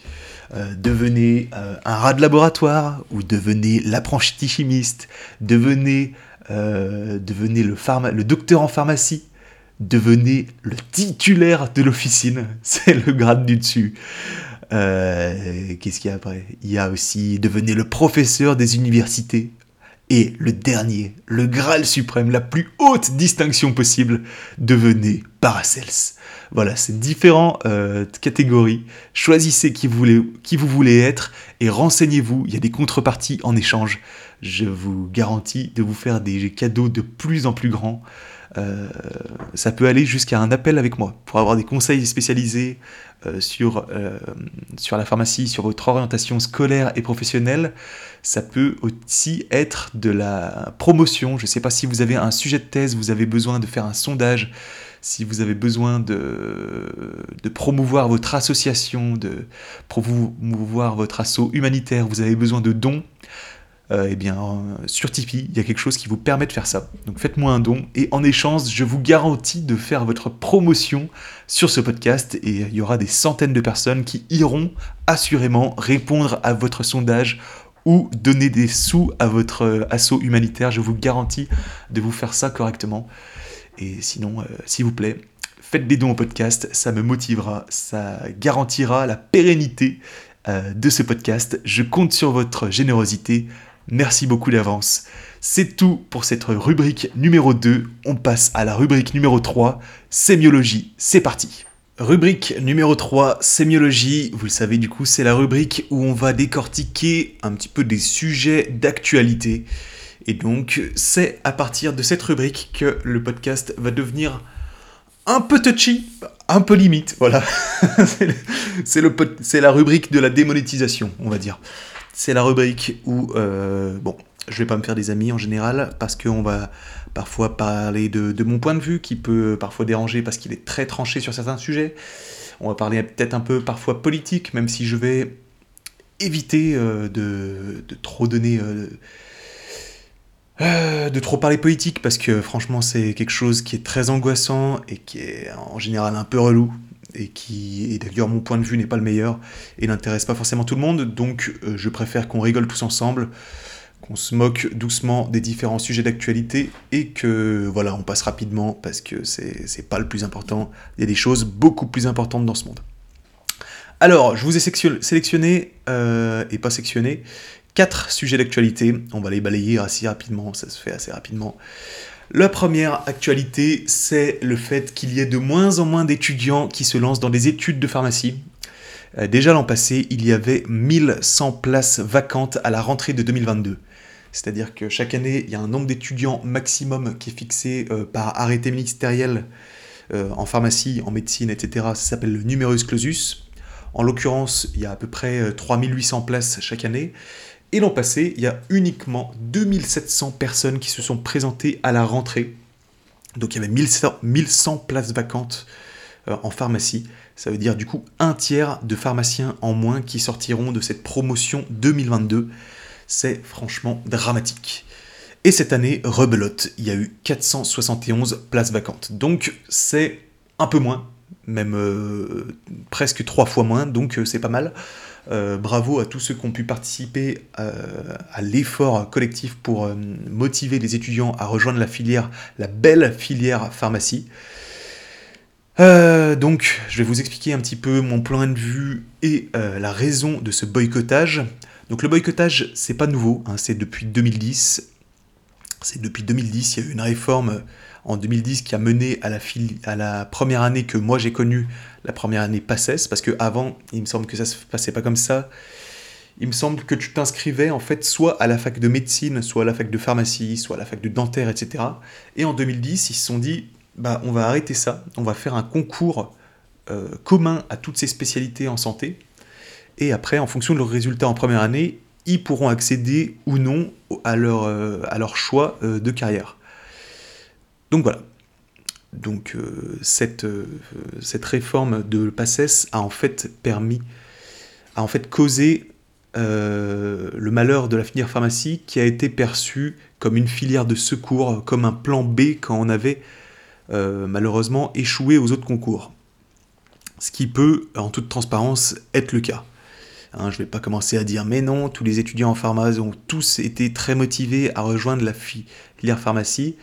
Euh, devenez un rat de laboratoire ou devenez l'apprenti chimiste, devenez, devenez le, le docteur en pharmacie, devenez le titulaire de l'officine, c'est le grade du dessus. Qu'est-ce qu'il y a après? Il y a aussi devenez le professeur des universités. Et le dernier, le Graal suprême, la plus haute distinction possible, devenez Paracels. Voilà, c'est différentes euh, catégories. Choisissez qui vous, voulez, qui vous voulez être et renseignez-vous. Il y a des contreparties en échange. Je vous garantis de vous faire des cadeaux de plus en plus grands. Euh, ça peut aller jusqu'à un appel avec moi pour avoir des conseils spécialisés euh, sur, sur la pharmacie, sur votre orientation scolaire et professionnelle. Ça peut aussi être de la promotion. Je ne sais pas si vous avez un sujet de thèse, vous avez besoin de faire un sondage si vous avez besoin de, de promouvoir votre association, de promouvoir votre assaut humanitaire, vous avez besoin de dons, euh, eh bien, sur Tipeee, il y a quelque chose qui vous permet de faire ça. Donc faites-moi un don et en échange, je vous garantis de faire votre promotion sur ce podcast et il y aura des centaines de personnes qui iront assurément répondre à votre sondage ou donner des sous à votre assaut humanitaire. Je vous garantis de vous faire ça correctement. Et sinon, euh, s'il vous plaît, faites des dons au podcast, ça me motivera, ça garantira la pérennité euh, de ce podcast. Je compte sur votre générosité. Merci beaucoup d'avance. C'est tout pour cette rubrique numéro 2. On passe à la rubrique numéro 3, sémiologie. C'est parti. Rubrique numéro 3, sémiologie. Vous le savez du coup, c'est la rubrique où on va décortiquer un petit peu des sujets d'actualité. Et donc, c'est à partir de cette rubrique que le podcast va devenir un peu touchy, un peu limite, voilà. c'est la rubrique de la démonétisation, on va dire. C'est la rubrique où, euh, bon, je vais pas me faire des amis en général, parce qu'on va parfois parler de, mon point de vue, qui peut parfois déranger parce qu'il est très tranché sur certains sujets. On va parler peut-être un peu parfois politique, même si je vais éviter euh, de, trop donner... Euh, de trop parler politique parce que franchement c'est quelque chose qui est très angoissant et qui est en général un peu relou et qui et d'ailleurs mon point de vue n'est pas le meilleur et n'intéresse pas forcément tout le monde donc euh, je préfère qu'on rigole tous ensemble qu'on se moque doucement des différents sujets d'actualité et que voilà on passe rapidement parce que c'est pas le plus important il y a des choses beaucoup plus importantes dans ce monde alors je vous ai sélectionné euh, et pas sectionné quatre sujets d'actualité. On va les balayer assez rapidement, ça se fait assez rapidement. La première actualité, c'est le fait qu'il y ait de moins en moins d'étudiants qui se lancent dans des études de pharmacie. Euh, déjà l'an passé, il y avait 1100 places vacantes à la rentrée de 2022. C'est-à-dire que chaque année, il y a un nombre d'étudiants maximum qui est fixé euh, par arrêté ministériel euh, en pharmacie, en médecine, etc. Ça s'appelle le numerus clausus. En l'occurrence, il y a à peu près 3800 places chaque année. Et l'an passé, il y a uniquement 2700 personnes qui se sont présentées à la rentrée. Donc il y avait 1100 places vacantes en pharmacie. Ça veut dire du coup un tiers de pharmaciens en moins qui sortiront de cette promotion 2022. C'est franchement dramatique. Et cette année, rebelote, il y a eu 471 places vacantes. Donc c'est un peu moins, même euh, presque trois fois moins, donc euh, c'est pas mal. Euh, bravo à tous ceux qui ont pu participer à l'effort collectif pour motiver les étudiants à rejoindre la filière, la belle filière pharmacie. Euh, donc, je vais vous expliquer un petit peu mon point de vue et euh, la raison de ce boycottage. Donc, le boycottage, c'est pas nouveau, hein, c'est depuis 2010. C'est depuis 2010, il y a eu une réforme en 2010 qui a mené à la, première année que moi j'ai connue, la première année PACES, parce que avant, il me semble que ça se passait pas comme ça. Il me semble que tu t'inscrivais en fait soit à la fac de médecine, soit à la fac de pharmacie, soit à la fac de dentaire, etc. Et en 2010, ils se sont dit, bah, on va arrêter ça, on va faire un concours euh, commun à toutes ces spécialités en santé, et après, en fonction de leurs résultats en première année, ils pourront accéder ou non à leur, euh, à leur choix euh, de carrière. Donc voilà. Donc cette, cette réforme de PACES a en fait permis, a en fait causé le malheur de la filière pharmacie qui a été perçue comme une filière de secours, comme un plan B quand on avait euh, malheureusement échoué aux autres concours. Ce qui peut, en toute transparence, être le cas. Hein, je ne vais pas commencer à dire mais non, tous les étudiants en pharmacie ont tous été très motivés à rejoindre la filière pharmacie.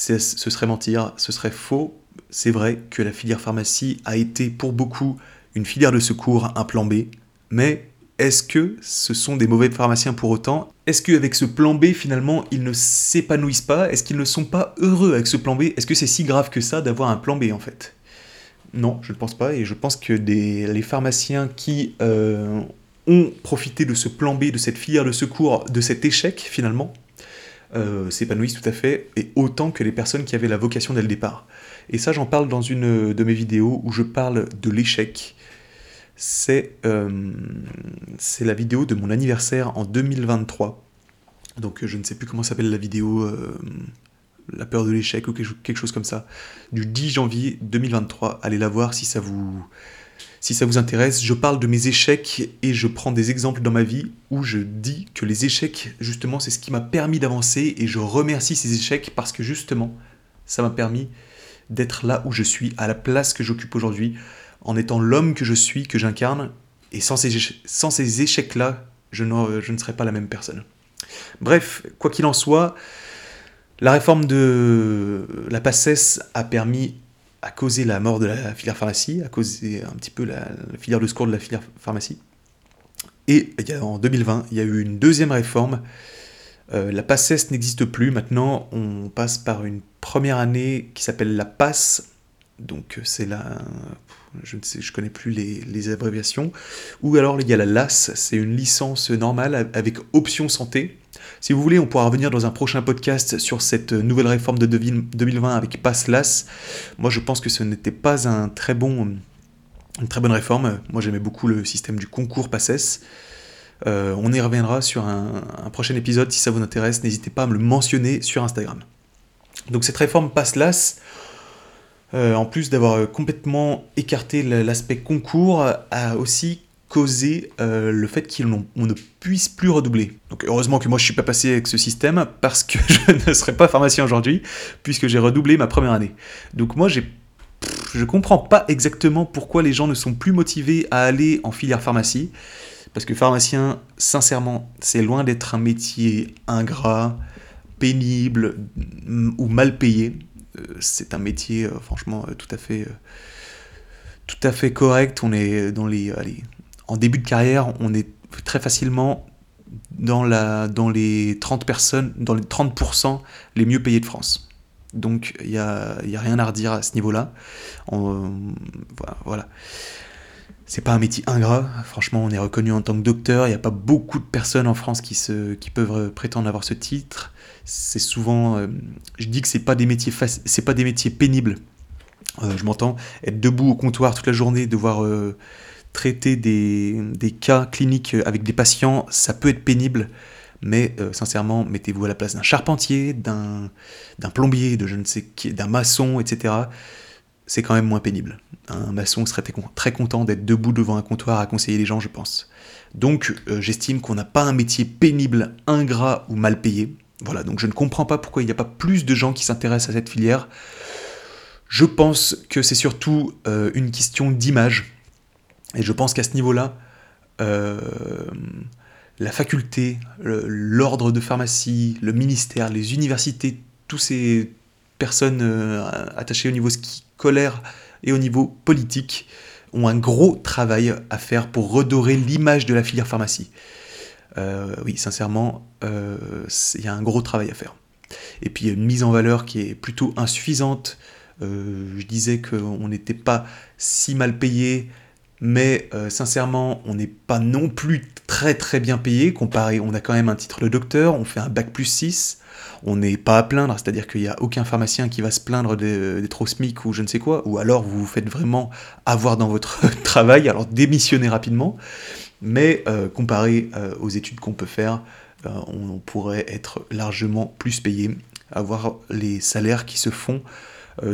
Ce serait mentir, ce serait faux. C'est vrai que la filière pharmacie a été pour beaucoup une filière de secours, un plan B, mais est-ce que ce sont des mauvais pharmaciens pour autant? Est-ce qu'avec ce plan B, finalement, ils ne s'épanouissent pas? Est-ce qu'ils ne sont pas heureux avec ce plan B? Est-ce que c'est si grave que ça d'avoir un plan B, en fait? Non, je ne pense pas, et je pense que les pharmaciens qui euh, ont profité de ce plan B, de cette filière de secours, de cet échec, finalement, euh, s'épanouissent tout à fait, et autant que les personnes qui avaient la vocation dès le départ. Et ça, j'en parle dans une de mes vidéos où je parle de l'échec, euh, c'est la vidéo de mon anniversaire en 2023. Donc je ne sais plus comment s'appelle la vidéo, euh, La peur de l'échec ou quelque chose comme ça, du 10 janvier 2023. Allez la voir si ça vous, si ça vous intéresse. Je parle de mes échecs et je prends des exemples dans ma vie où je dis que les échecs, justement, c'est ce qui m'a permis d'avancer et je remercie ces échecs parce que justement, ça m'a permis d'être là où je suis, à la place que j'occupe aujourd'hui, en étant l'homme que je suis, que j'incarne, et sans ces, échecs-là, je, je ne serais pas la même personne. Bref, quoi qu'il en soit, la réforme de la PACES a permis, à causer la mort de la filière pharmacie, à causer un petit peu la, filière de secours de la filière pharmacie. Et en 2020, il y a eu une deuxième réforme. Euh, la PACES n'existe plus. Maintenant, on passe par une première année qui s'appelle la PASS. Donc, c'est la je ne sais, je connais plus les, abréviations. Ou alors il y a la LAS, c'est une licence normale avec option santé. Si vous voulez, on pourra revenir dans un prochain podcast sur cette nouvelle réforme de 2020 avec Pass LAS. Moi, je pense que ce n'était pas un très bon, une très bonne réforme. Moi, j'aimais beaucoup le système du concours PASSES. Euh, on y reviendra sur un, prochain épisode si ça vous intéresse. N'hésitez pas à me le mentionner sur Instagram. Donc cette réforme Pass LAS, euh, en plus d'avoir euh, complètement écarté l'aspect concours, a aussi causé euh, le fait qu'on ne puisse plus redoubler. Donc heureusement que moi je suis pas passé avec ce système parce que je ne serais pas pharmacien aujourd'hui puisque j'ai redoublé ma première année. Donc moi j'ai je comprends pas exactement pourquoi les gens ne sont plus motivés à aller en filière pharmacie parce que pharmacien sincèrement, c'est loin d'être un métier ingrat, pénible ou mal payé. Euh, c'est un métier euh, franchement euh, tout à fait tout à fait correct. On est dans les, en début de carrière, on est très facilement dans, la, dans les 30 personnes, dans les 30% les mieux payés de France. Donc il n'y a, y a, rien à redire à ce niveau-là. Voilà. c'est pas un métier ingrat. Franchement, on est reconnu en tant que docteur. Il n'y a pas beaucoup de personnes en France qui, se, qui peuvent prétendre avoir ce titre. C'est souvent, euh, je dis que c'est pas des métiers c'est pas des métiers pénibles. Euh, je m'entends être debout au comptoir toute la journée, devoir traiter des, des, cas cliniques avec des patients, ça peut être pénible. Mais sincèrement, mettez-vous à la place d'un charpentier, d'un plombier, de je ne sais qui, d'un maçon, etc c'est quand même moins pénible. Un maçon serait très content d'être debout devant un comptoir à conseiller les gens, je pense. Donc euh, j'estime qu'on n'a pas un métier pénible, ingrat ou mal payé. Voilà, donc je ne comprends pas pourquoi il n'y a pas plus de gens qui s'intéressent à cette filière. Je pense que c'est surtout euh, une question d'image. Et je pense qu'à ce niveau-là, euh, la faculté, l'ordre de pharmacie, le ministère, les universités, tous ces personnes attachées au niveau ski colère et au niveau politique ont un gros travail à faire pour redorer l'image de la filière pharmacie. Euh, oui, sincèrement, euh, il y a un gros travail à faire. Et puis il y a une mise en valeur qui est plutôt insuffisante. Euh, je disais qu'on n'était pas si mal payé, mais sincèrement, on n'est pas non plus très très bien payé. Comparé, on a quand même un titre de docteur, on fait un bac plus 6 on n'est pas à plaindre, c'est-à-dire qu'il n'y a aucun pharmacien qui va se plaindre d'être au SMIC ou je ne sais quoi, ou alors vous vous faites vraiment avoir dans votre travail, alors démissionnez rapidement, mais euh, comparé euh, aux études qu'on peut faire, euh, on, pourrait être largement plus payé, avoir les salaires qui se font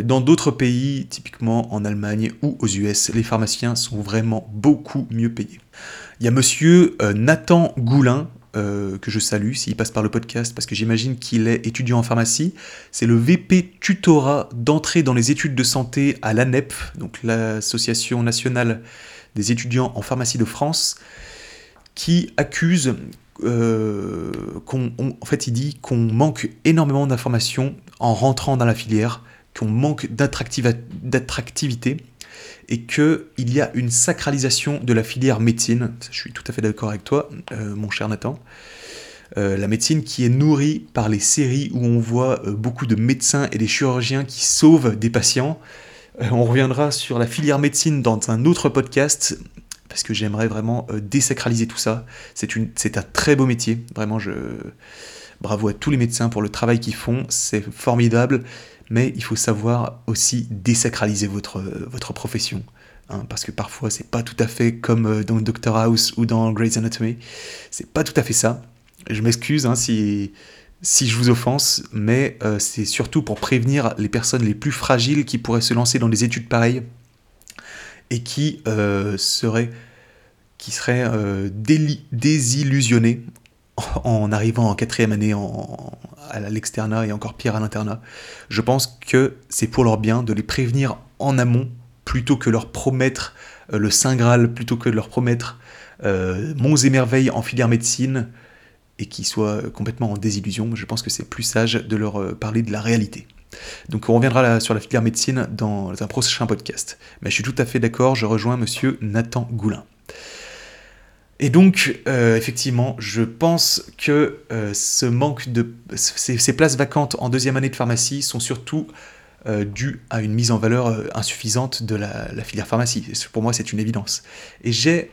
dans d'autres pays, typiquement en Allemagne ou aux US, les pharmaciens sont vraiment beaucoup mieux payés. Il y a monsieur Nathan Goulin, que je salue s'il passe par le podcast, parce que j'imagine qu'il est étudiant en pharmacie. C'est le VP tutorat d'entrée dans les études de santé à l'ANEP, donc l'Association nationale des étudiants en pharmacie de France, qui accuse euh, qu'on, en fait, il dit qu'on manque énormément d'informations en rentrant dans la filière, qu'on manque d'attractivité et qu'il y a une sacralisation de la filière médecine. Je suis tout à fait d'accord avec toi, euh, mon cher Nathan. Euh, la médecine qui est nourrie par les séries où on voit beaucoup de médecins et des chirurgiens qui sauvent des patients. On reviendra sur la filière médecine dans un autre podcast parce que j'aimerais vraiment désacraliser tout ça. C'est un très beau métier, vraiment. Bravo à tous les médecins pour le travail qu'ils font, c'est formidable mais il faut savoir aussi désacraliser votre, votre profession. Hein, parce que parfois c'est pas tout à fait comme euh, dans Doctor House ou dans Grey's Anatomy. C'est pas tout à fait ça. Je m'excuse hein, si, si je vous offense, mais euh, c'est surtout pour prévenir les personnes les plus fragiles qui pourraient se lancer dans des études pareilles et qui euh, seraient, qui seraient désillusionnés en arrivant en quatrième année à l'externat et encore pire à l'internat. Je pense que c'est pour leur bien de les prévenir en amont plutôt que leur promettre euh, le Saint Graal, plutôt que de leur promettre euh, monts et merveilles en filière médecine et qu'ils soient complètement en désillusion. Je pense que c'est plus sage de leur euh, parler de la réalité. Donc on reviendra sur la filière médecine dans un prochain podcast. Mais je suis tout à fait d'accord, je rejoins monsieur Nathan Goulin. Et donc, euh, effectivement, je pense que euh, ce manque de ces, places vacantes en deuxième année de pharmacie sont surtout euh, dues à une mise en valeur insuffisante de la, filière pharmacie. Pour moi, c'est une évidence. Et j'ai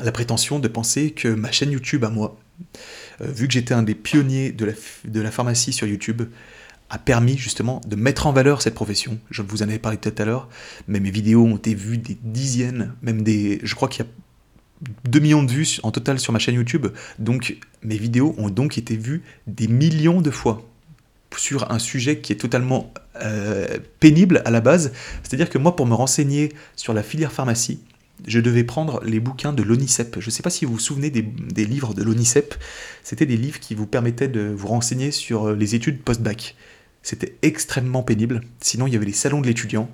la prétention de penser que ma chaîne YouTube à moi, vu que j'étais un des pionniers de la, de la pharmacie sur YouTube, a permis justement de mettre en valeur cette profession. Je vous en avais parlé tout à l'heure, mais mes vidéos ont été vues des dizaines, même des. Je crois qu'il y a 2 millions de vues en total sur ma chaîne YouTube. Donc mes vidéos ont donc été vues des millions de fois sur un sujet qui est totalement euh, pénible à la base. C'est-à-dire que moi, pour me renseigner sur la filière pharmacie, je devais prendre les bouquins de l'ONICEP. Je ne sais pas si vous vous souvenez des, livres de l'ONICEP. C'était des livres qui vous permettaient de vous renseigner sur les études post-bac. C'était extrêmement pénible. Sinon, il y avait les salons de l'étudiant.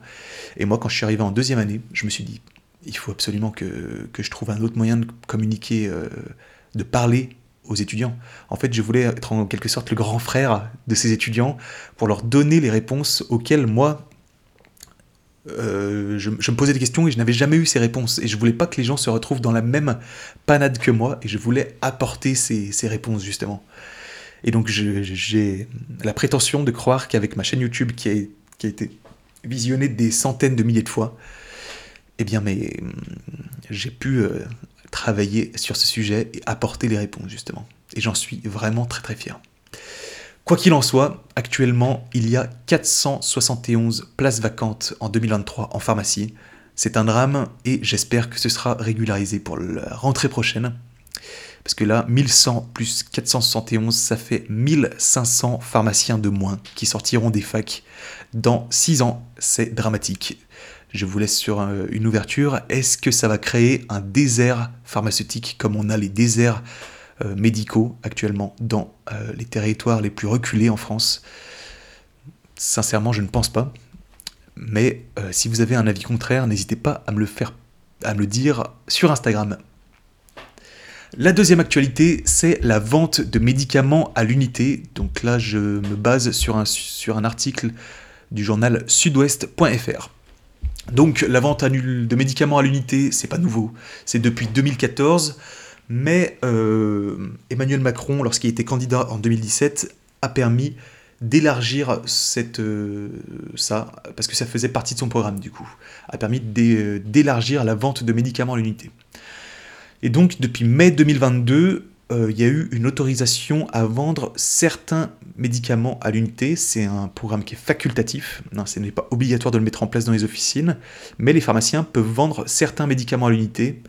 Et moi, quand je suis arrivé en deuxième année, je me suis dit, il faut absolument que, je trouve un autre moyen de communiquer, euh, de parler aux étudiants. En fait, je voulais être en quelque sorte le grand frère de ces étudiants pour leur donner les réponses auxquelles moi, euh, je, me posais des questions et je n'avais jamais eu ces réponses. Et je voulais pas que les gens se retrouvent dans la même panade que moi et je voulais apporter ces, réponses justement. Et donc j'ai la prétention de croire qu'avec ma chaîne YouTube qui a, été visionnée des centaines de milliers de fois, eh bien, mais hum, j'ai pu euh, travailler sur ce sujet et apporter les réponses, justement. Et j'en suis vraiment très très fier. Quoi qu'il en soit, actuellement, il y a 471 places vacantes en 2023 en pharmacie. C'est un drame et j'espère que ce sera régularisé pour la rentrée prochaine. Parce que là, 1100 plus 471, ça fait 1500 pharmaciens de moins qui sortiront des facs dans 6 ans. C'est dramatique. Je vous laisse sur euh, une ouverture. Est-ce que ça va créer un désert pharmaceutique comme on a les déserts euh, médicaux actuellement dans euh, les territoires les plus reculés en France Sincèrement, je ne pense pas. Mais euh, si vous avez un avis contraire, n'hésitez pas à me le faire, à me dire sur Instagram. La deuxième actualité, c'est la vente de médicaments à l'unité. Donc là, je me base sur un, sur un article du journal sudouest.fr. Donc la vente de médicaments à l'unité, c'est pas nouveau, c'est depuis 2014. Mais euh, Emmanuel Macron, lorsqu'il était candidat en 2017, a permis d'élargir cette euh, ça parce que ça faisait partie de son programme du coup a permis d'élargir la vente de médicaments à l'unité. Et donc depuis mai 2022 euh, il y a eu une autorisation à vendre certains médicaments à l'unité. C'est un programme qui est facultatif non, ce n'est pas obligatoire de le mettre en place dans les officines mais les pharmaciens peuvent vendre certains médicaments à l'unité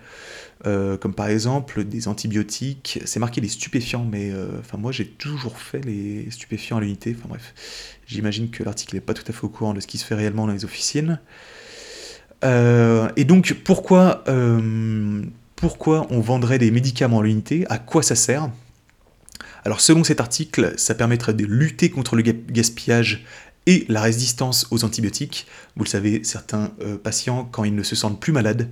euh, comme par exemple des antibiotiques. C'est marqué les stupéfiants, mais euh, moi j'ai toujours fait les stupéfiants à l'unité. Enfin bref, j'imagine que l'article n'est pas tout à fait au courant de ce qui se fait réellement dans les officines. Euh, et donc pourquoi, pourquoi on vendrait des médicaments à l'unité? À quoi ça sert? Alors selon cet article, ça permettrait de lutter contre le gaspillage et la résistance aux antibiotiques. Vous le savez, certains patients, quand ils ne se sentent plus malades,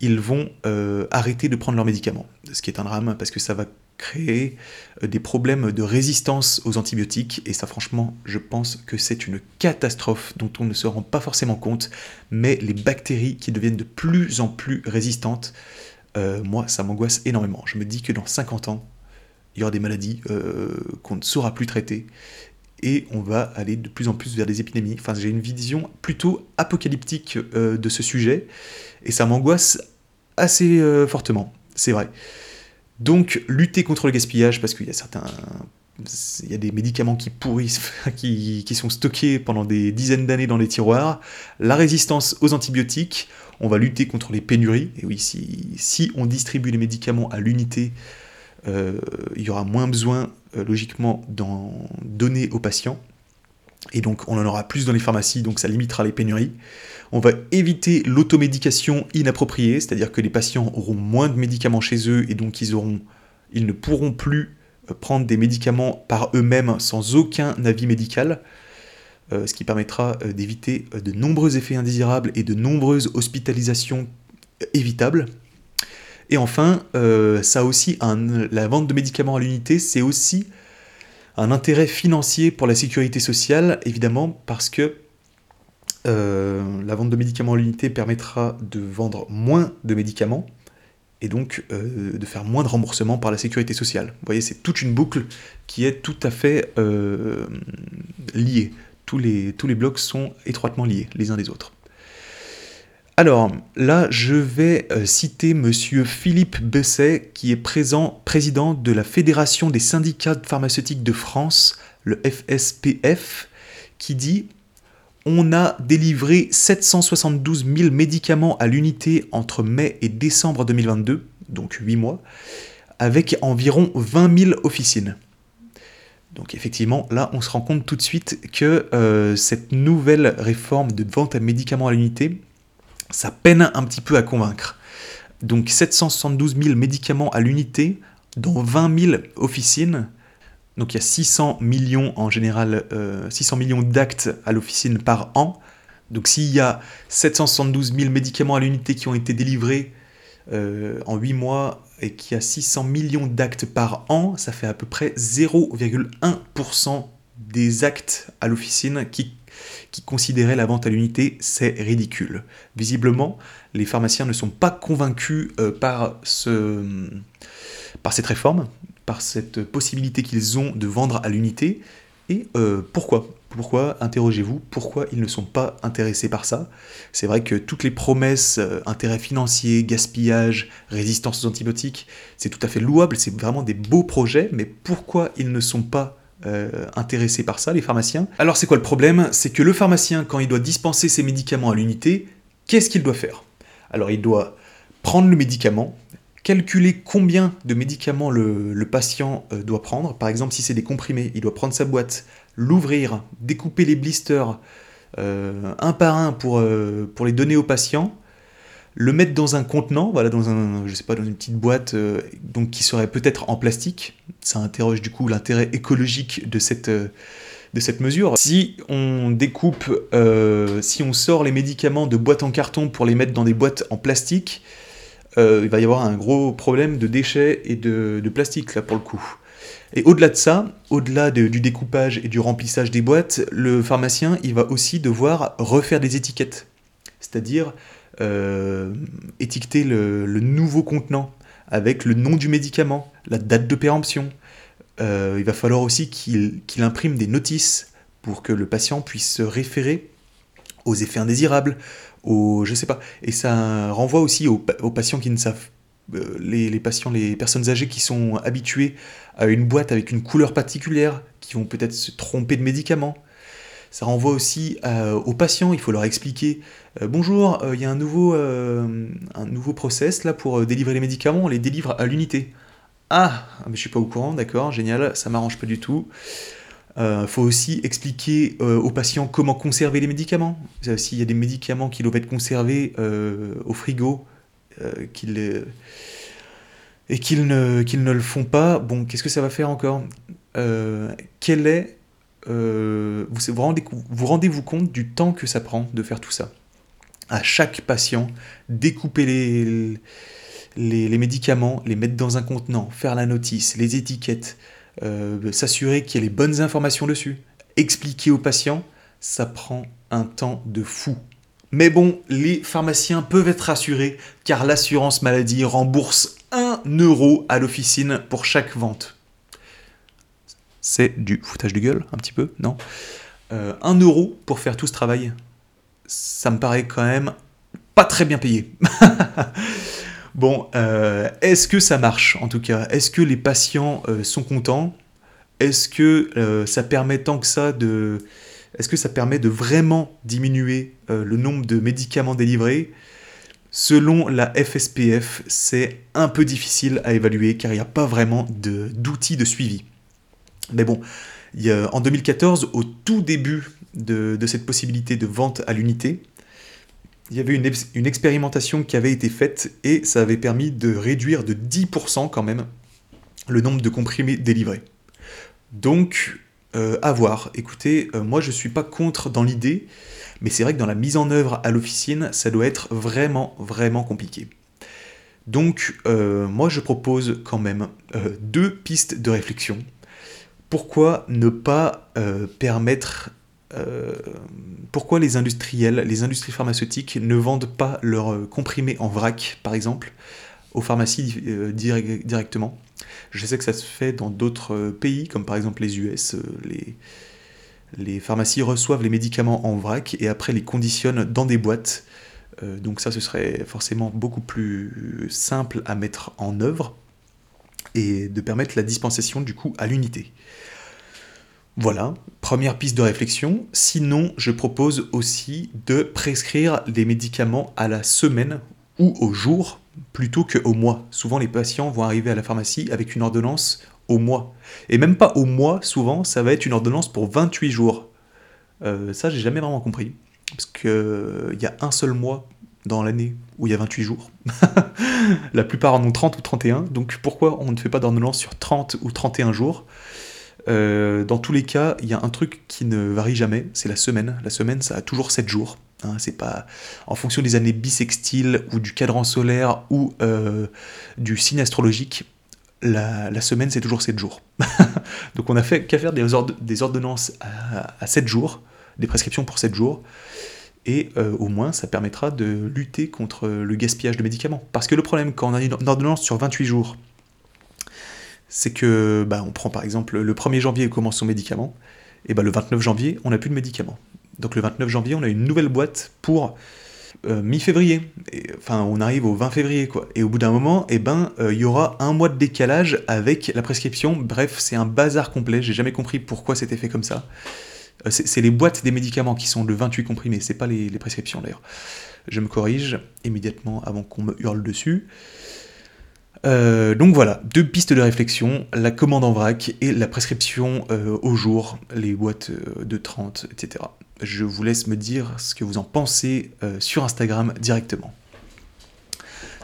ils vont euh, arrêter de prendre leurs médicaments. Ce qui est un drame parce que ça va créer euh, des problèmes de résistance aux antibiotiques. Et ça, franchement, je pense que c'est une catastrophe dont on ne se rend pas forcément compte. Mais les bactéries qui deviennent de plus en plus résistantes, euh, moi, ça m'angoisse énormément. Je me dis que dans 50 ans, il y aura des maladies qu'on ne saura plus traiter et on va aller de plus en plus vers des épidémies. Enfin, j'ai une vision plutôt apocalyptique de ce sujet, et ça m'angoisse assez euh, fortement, c'est vrai. Donc, lutter contre le gaspillage, parce qu'il y a certains. Il y a des médicaments qui pourrissent, qui, qui sont stockés pendant des dizaines d'années dans les tiroirs. La résistance aux antibiotiques, on va lutter contre les pénuries. Et oui, si, on distribue les médicaments à l'unité, euh, il y aura moins besoin, euh, logiquement, d'en donner aux patients. Et donc, on en aura plus dans les pharmacies, donc ça limitera les pénuries. On va éviter l'automédication inappropriée, c'est-à-dire que les patients auront moins de médicaments chez eux et donc ils, auront, ils ne pourront plus euh, prendre des médicaments par eux-mêmes sans aucun avis médical, euh, ce qui permettra euh, d'éviter de nombreux effets indésirables et de nombreuses hospitalisations évitables. Et enfin, ça aussi, la vente de médicaments à l'unité, c'est aussi un intérêt financier pour la sécurité sociale, évidemment, parce que euh, la vente de médicaments à l'unité permettra de vendre moins de médicaments et donc euh, de faire moins de remboursements par la sécurité sociale. Vous voyez, c'est toute une boucle qui est tout à fait euh, liée. Tous les, tous les blocs sont étroitement liés les uns des autres. Alors là, je vais citer Monsieur Philippe Besset, qui est présent, président de la Fédération des syndicats pharmaceutiques de France, le FSPF, qui dit on a délivré 772 000 médicaments à l'unité entre mai et décembre 2022, donc 8 mois, avec environ 20 000 officines. Donc effectivement, là, on se rend compte tout de suite que euh, cette nouvelle réforme de vente à médicaments à l'unité, ça peine un petit peu à convaincre. Donc 772 000 médicaments à l'unité, dont 20 000 officines, donc il y a 600 millions en général, 600 euh, millions d'actes à l'officine par an. Donc s'il y a 772 000 médicaments à l'unité qui ont été délivrés euh, en 8 mois et qu'il y a 600 millions d'actes par an, ça fait à peu près 0,1% des actes à l'officine qui, qui considéraient la vente à l'unité. C'est ridicule. Visiblement, les pharmaciens ne sont pas convaincus euh, par cette réforme par cette possibilité qu'ils ont de vendre à l'unité. Et euh, pourquoi? Pourquoi Interrogez-vous, pourquoi ils ne sont pas intéressés par ça? C'est vrai que toutes les promesses, euh, intérêts financiers, gaspillage, résistance aux antibiotiques, c'est tout à fait louable, c'est vraiment des beaux projets, mais pourquoi ils ne sont pas euh, intéressés par ça, les pharmaciens. Alors c'est quoi le problème? C'est que le pharmacien, quand il doit dispenser ses médicaments à l'unité, qu'est-ce qu'il doit faire? Alors il doit prendre le médicament, calculer combien de médicaments le, patient euh, doit prendre. Par exemple, si c'est des comprimés, il doit prendre sa boîte, l'ouvrir, découper les blisters euh, un par un pour, pour les donner au patient, le mettre dans un contenant, voilà, dans un, je sais pas, dans une petite boîte, donc qui serait peut-être en plastique. Ça interroge du coup l'intérêt écologique de cette de cette mesure. Si on découpe, si on sort les médicaments de boîtes en carton pour les mettre dans des boîtes en plastique, euh, il va y avoir un gros problème de déchets et de, plastique, là, pour le coup. Et au-delà de ça, au-delà du découpage et du remplissage des boîtes, le pharmacien, il va aussi devoir refaire des étiquettes. C'est-à-dire euh, étiqueter le, nouveau contenant avec le nom du médicament, la date de péremption. Euh, il va falloir aussi qu'il imprime des notices pour que le patient puisse se référer aux effets indésirables, aux, je sais pas. Et ça renvoie aussi aux, patients qui ne savent, euh, les, les personnes âgées qui sont habituées à une boîte avec une couleur particulière, qui vont peut-être se tromper de médicaments. Ça renvoie aussi euh, aux patients, il faut leur expliquer euh, bonjour, il y a un nouveau, un nouveau process là pour délivrer les médicaments, on les délivre à l'unité. Ah, mais je suis pas au courant, d'accord, génial, ça m'arrange pas du tout. Il euh, faut aussi expliquer euh, aux patients comment conserver les médicaments. S'il y a des médicaments qui doivent être conservés euh, au frigo et qu'ils ne, ne le font pas, bon, qu'est-ce que ça va faire encore? Quel est vous, vous, vous rendez-vous compte du temps que ça prend de faire tout ça? À chaque patient, découper les, médicaments, les mettre dans un contenant, faire la notice, les étiquettes, euh, s'assurer qu'il y ait les bonnes informations dessus, expliquer aux patients, ça prend un temps de fou. Mais bon, les pharmaciens peuvent être rassurés car l'assurance maladie rembourse 1 euro à l'officine pour chaque vente. C'est du foutage de gueule, un petit peu, non 1 euh, euro pour faire tout ce travail, ça me paraît quand même pas très bien payé. Bon, euh, est-ce que ça marche en tout cas? Est-ce que les patients euh, sont contents? Est-ce que ça permet tant que ça de... Est-ce que ça permet de vraiment diminuer le nombre de médicaments délivrés? Selon la FSPF, c'est un peu difficile à évaluer car il n'y a pas vraiment d'outils de, suivi. Mais bon, en 2014, au tout début de cette possibilité de vente à l'unité, il y avait une, expérimentation qui avait été faite et ça avait permis de réduire de 10% quand même le nombre de comprimés délivrés. Donc, euh, à voir. Écoutez, euh, moi je suis pas contre dans l'idée, mais c'est vrai que dans la mise en œuvre à l'officine, ça doit être vraiment, vraiment compliqué. Donc, euh, moi je propose quand même deux pistes de réflexion. Pourquoi ne pas permettre euh, pourquoi les industriels, les industries pharmaceutiques ne vendent pas leurs euh, comprimés en vrac, par exemple, aux pharmacies euh, directement? Je sais que ça se fait dans d'autres pays, comme par exemple les US. les pharmacies reçoivent les médicaments en vrac et après les conditionnent dans des boîtes. donc ça, ce serait forcément beaucoup plus simple à mettre en œuvre et de permettre la dispensation du coup à l'unité. Voilà, première piste de réflexion. Sinon, je propose aussi de prescrire des médicaments à la semaine ou au jour plutôt qu'au mois. Souvent, les patients vont arriver à la pharmacie avec une ordonnance au mois. Et même pas au mois, souvent, ça va être une ordonnance pour 28 jours. Euh, ça, j'ai jamais vraiment compris. Parce qu'il euh, y a un seul mois dans l'année où il y a 28 jours. la plupart en ont 30 ou 31. Donc pourquoi on ne fait pas d'ordonnance sur 30 ou 31 jours? Euh, dans tous les cas, il y a un truc qui ne varie jamais, c'est la semaine. La semaine, ça a toujours 7 jours. Hein, c'est pas en fonction des années bissextiles ou du cadran solaire ou euh, du signe astrologique. La, semaine, c'est toujours 7 jours. Donc on a fait qu'à faire des, ordonnances à, 7 jours, des prescriptions pour 7 jours. Et euh, au moins, ça permettra de lutter contre le gaspillage de médicaments. Parce que le problème, quand on a une ordonnance sur 28 jours, c'est que bah, on prend par exemple le 1er janvier, on commence son médicament, et ben le 29 janvier, on n'a plus de médicaments. Donc le 29 janvier, on a une nouvelle boîte pour euh, mi-février. Enfin, on arrive au 20 février, quoi. Et au bout d'un moment, eh ben, euh, il y aura un mois de décalage avec la prescription. Bref, c'est un bazar complet. J'ai jamais compris pourquoi c'était fait comme ça. Euh, c'est les boîtes des médicaments qui sont de 28 comprimés, c'est pas les, les prescriptions d'ailleurs. Je me corrige immédiatement avant qu'on me hurle dessus. Euh, donc voilà, deux pistes de réflexion, la commande en vrac et la prescription euh, au jour, les boîtes euh, de 30, etc. Je vous laisse me dire ce que vous en pensez sur Instagram directement.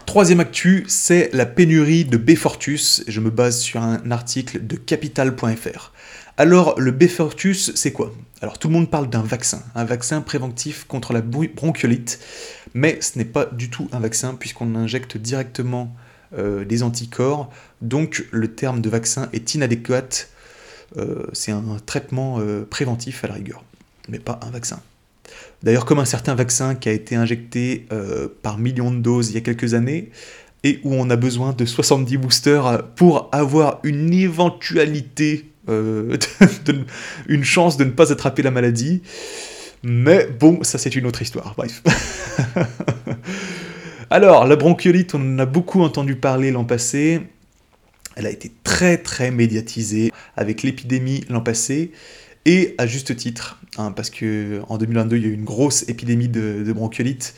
Troisième actu, c'est la pénurie de Befortus. Je me base sur un article de capital.fr. Alors, le Befortus, c'est quoi? Alors, tout le monde parle d'un vaccin, un vaccin préventif contre la bronchiolite, mais ce n'est pas du tout un vaccin puisqu'on injecte directement des anticorps. Donc le terme de vaccin est inadéquat. Euh, c'est un traitement euh, préventif à la rigueur, mais pas un vaccin. D'ailleurs, comme un certain vaccin qui a été injecté par millions de doses il y a quelques années, et où on a besoin de 70 boosters pour avoir une éventualité, une chance de ne pas attraper la maladie. Mais bon, ça c'est une autre histoire, bref. Alors, la bronchiolite, on en a beaucoup entendu parler l'an passé. Elle a été très très médiatisée avec l'épidémie l'an passé, et à juste titre, hein, parce que en 2022, il y a eu une grosse épidémie de, bronchiolite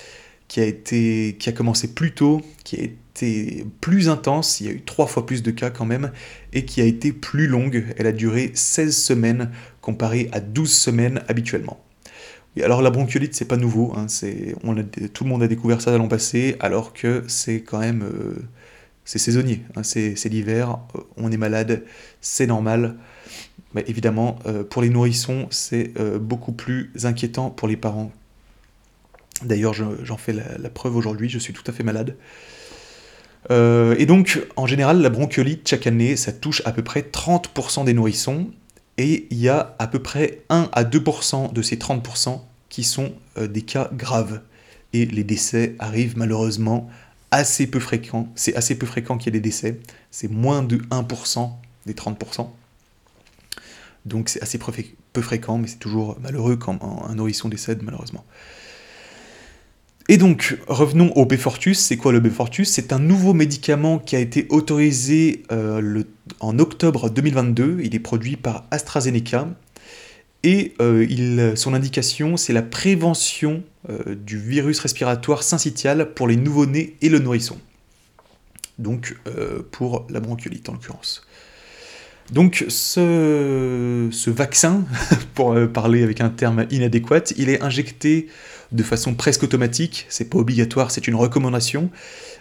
qui a, qui a commencé plus tôt, qui a été plus intense, il y a eu trois fois plus de cas quand même, et qui a été plus longue. Elle a duré 16 semaines comparé à 12 semaines habituellement alors la bronchiolite, c'est pas nouveau, hein, tout le monde a découvert ça l'an passé, alors que c'est quand même euh, c'est saisonnier, hein, c'est l'hiver, euh, on est malade, c'est normal. Mais évidemment, euh, pour les nourrissons, c'est beaucoup plus inquiétant pour les parents. D'ailleurs, j'en fais la, preuve aujourd'hui, je suis tout à fait malade. et donc, en général, la bronchiolite, chaque année, ça touche à peu près 30% des nourrissons, et il y a à peu près 1 à 2% de ces 30% qui sont euh, des cas graves. Et les décès arrivent malheureusement assez peu fréquents. C'est assez peu fréquent qu'il y ait des décès. C'est moins de 1% des 30%. Donc c'est assez peu fréquent, mais c'est toujours malheureux quand un nourrisson décède, malheureusement. Et donc, revenons au Befortus. C'est quoi le Befortus C'est un nouveau médicament qui a été autorisé euh, en octobre 2022. Il est produit par AstraZeneca. Et euh, son indication, c'est la prévention euh, du virus respiratoire syncytial pour les nouveau-nés et le nourrisson. Donc, pour la bronchiolite en l'occurrence. Donc ce, vaccin, pour parler avec un terme inadéquat, il est injecté de façon presque automatique, c'est pas obligatoire, c'est une recommandation,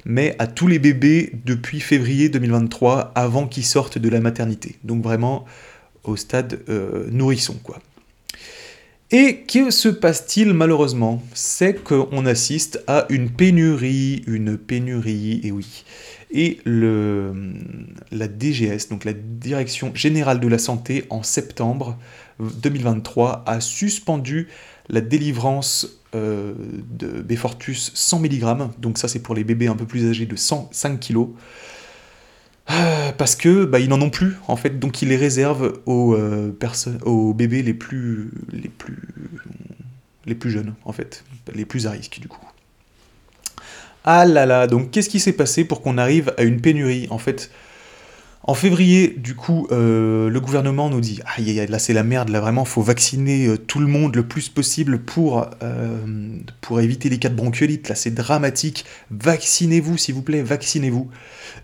mais à tous les bébés depuis février 2023, avant qu'ils sortent de la maternité. Donc vraiment au stade euh, nourrisson, quoi. Et que se passe-t-il malheureusement? C'est qu'on assiste à une pénurie, une pénurie, et oui. Et le, la DGS, donc la Direction Générale de la Santé, en septembre 2023, a suspendu la délivrance euh, de Befortus 100 mg, donc ça c'est pour les bébés un peu plus âgés de 105 kg, euh, parce que bah, ils n'en ont plus en fait, donc ils les réservent aux, euh, aux bébés les plus, les, plus, les plus jeunes en fait, les plus à risque du coup. Ah là là, donc qu'est-ce qui s'est passé pour qu'on arrive à une pénurie? En fait, en février, du coup, euh, le gouvernement nous dit ah, là c'est la merde, là vraiment, faut vacciner euh, tout le monde le plus possible pour, euh, pour éviter les cas de bronchiolite. Là, c'est dramatique. Vaccinez-vous, s'il vous plaît, vaccinez-vous.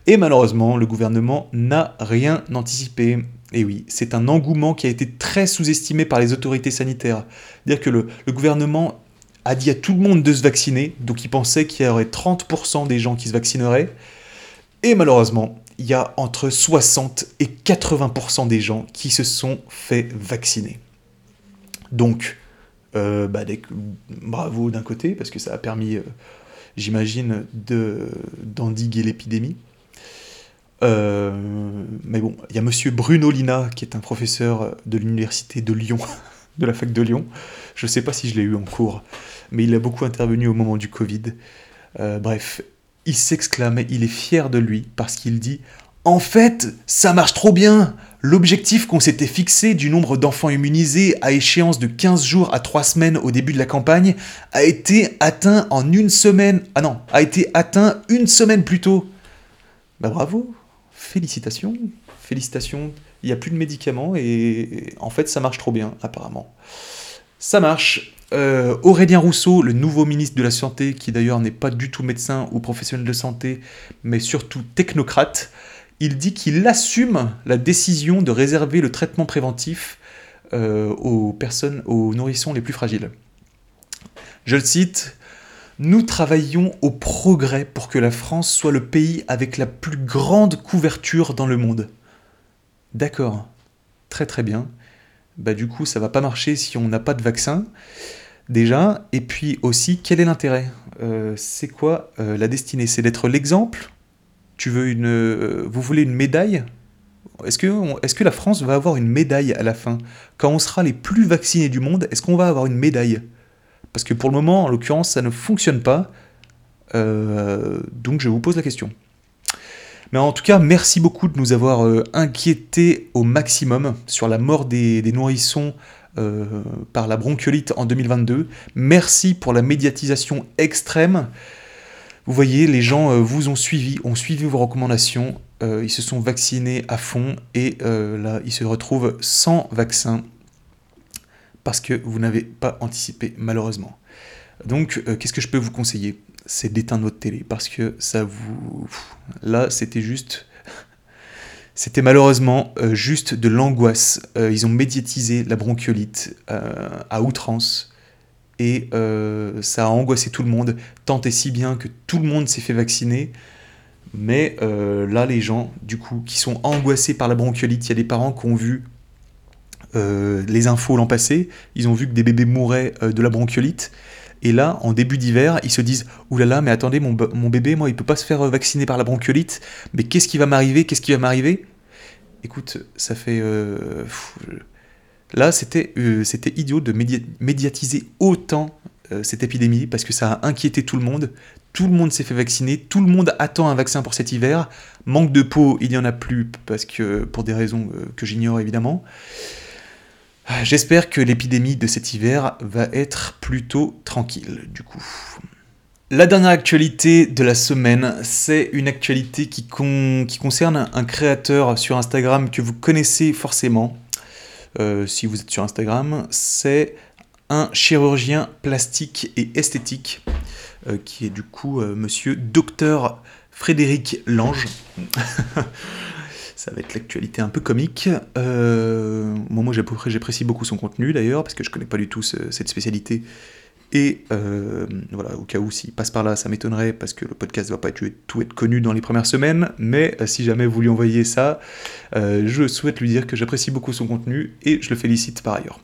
Et malheureusement, le gouvernement n'a rien anticipé. Et oui, c'est un engouement qui a été très sous-estimé par les autorités sanitaires. Dire que le gouvernement a dit à tout le monde de se vacciner, donc il pensait qu'il y aurait 30% des gens qui se vaccineraient. Et malheureusement, il y a entre 60 et 80% des gens qui se sont fait vacciner. Donc, euh, bah, bravo d'un côté, parce que ça a permis, euh, j'imagine, d'endiguer l'épidémie. Euh, mais bon, il y a monsieur Bruno Lina, qui est un professeur de l'université de Lyon, de la fac de Lyon. Je ne sais pas si je l'ai eu en cours, mais il a beaucoup intervenu au moment du Covid. bref, il s'exclame, il est fier de lui parce qu'il dit En fait, ça marche trop bien. L'objectif qu'on s'était fixé du nombre d'enfants immunisés à échéance de 15 jours à 3 semaines au début de la campagne a été atteint en une semaine. Ah non, a été atteint une semaine plus tôt. Bah bravo, félicitations, félicitations. Il n'y a plus de médicaments et en fait ça marche trop bien apparemment. Ça marche. Euh, Aurélien Rousseau, le nouveau ministre de la Santé, qui d'ailleurs n'est pas du tout médecin ou professionnel de santé, mais surtout technocrate, il dit qu'il assume la décision de réserver le traitement préventif euh, aux personnes, aux nourrissons les plus fragiles. Je le cite, Nous travaillons au progrès pour que la France soit le pays avec la plus grande couverture dans le monde. D'accord, très très bien. Bah du coup, ça va pas marcher si on n'a pas de vaccin, déjà. Et puis aussi, quel est l'intérêt? Euh, C'est quoi euh, la destinée? C'est d'être l'exemple? Tu veux une, euh, vous voulez une médaille? Est-ce que, la France va avoir une médaille à la fin? Quand on sera les plus vaccinés du monde, est-ce qu'on va avoir une médaille? Parce que pour le moment, en l'occurrence, ça ne fonctionne pas. Donc je vous pose la question. Mais en tout cas, merci beaucoup de nous avoir euh, inquiétés au maximum sur la mort des, nourrissons par la bronchiolite en 2022. Merci pour la médiatisation extrême. Vous voyez, les gens euh, vous ont suivi, ont suivi vos recommandations, euh, ils se sont vaccinés à fond et euh, là, ils se retrouvent sans vaccin parce que vous n'avez pas anticipé malheureusement. Donc, qu'est-ce que je peux vous conseiller? C'est d'éteindre votre télé parce que ça vous... Là, c'était juste... C'était malheureusement juste de l'angoisse. ils ont médiatisé la bronchiolite à outrance et euh, ça a angoissé tout le monde, tant et si bien que tout le monde s'est fait vacciner. Mais euh, là, les gens, du coup, qui sont angoissés par la bronchiolite, il y a des parents qui ont vu euh, les infos l'an passé, ils ont vu que des bébés mouraient de la bronchiolite. Et là, en début d'hiver, ils se disent Ouh là mais attendez, mon, bébé, moi, il peut pas se faire vacciner par la bronchiolite. Mais qu'est-ce qui va m'arriver? Qu'est-ce qui va m'arriver? Écoute, ça fait. Là, c'était euh, c'était idiot de médiatiser autant euh, cette épidémie parce que ça a inquiété tout le monde. Tout le monde s'est fait vacciner, tout le monde attend un vaccin pour cet hiver. Manque de peau, il n'y en a plus parce que pour des raisons euh, que j'ignore évidemment. J'espère que l'épidémie de cet hiver va être plutôt tranquille du coup. La dernière actualité de la semaine, c'est une actualité qui, concerne un créateur sur Instagram que vous connaissez forcément. Euh, si vous êtes sur Instagram, c'est un chirurgien plastique et esthétique, euh, qui est du coup euh, monsieur docteur Frédéric Lange. Ça va être l'actualité un peu comique. moi, j'apprécie beaucoup son contenu d'ailleurs, parce que je connais pas du tout cette spécialité et euh, voilà, au cas où s'il passe par là, ça m'étonnerait parce que le podcast ne va pas être, tout être connu dans les premières semaines. Mais euh, si jamais vous lui envoyez ça, euh, je souhaite lui dire que j'apprécie beaucoup son contenu et je le félicite par ailleurs.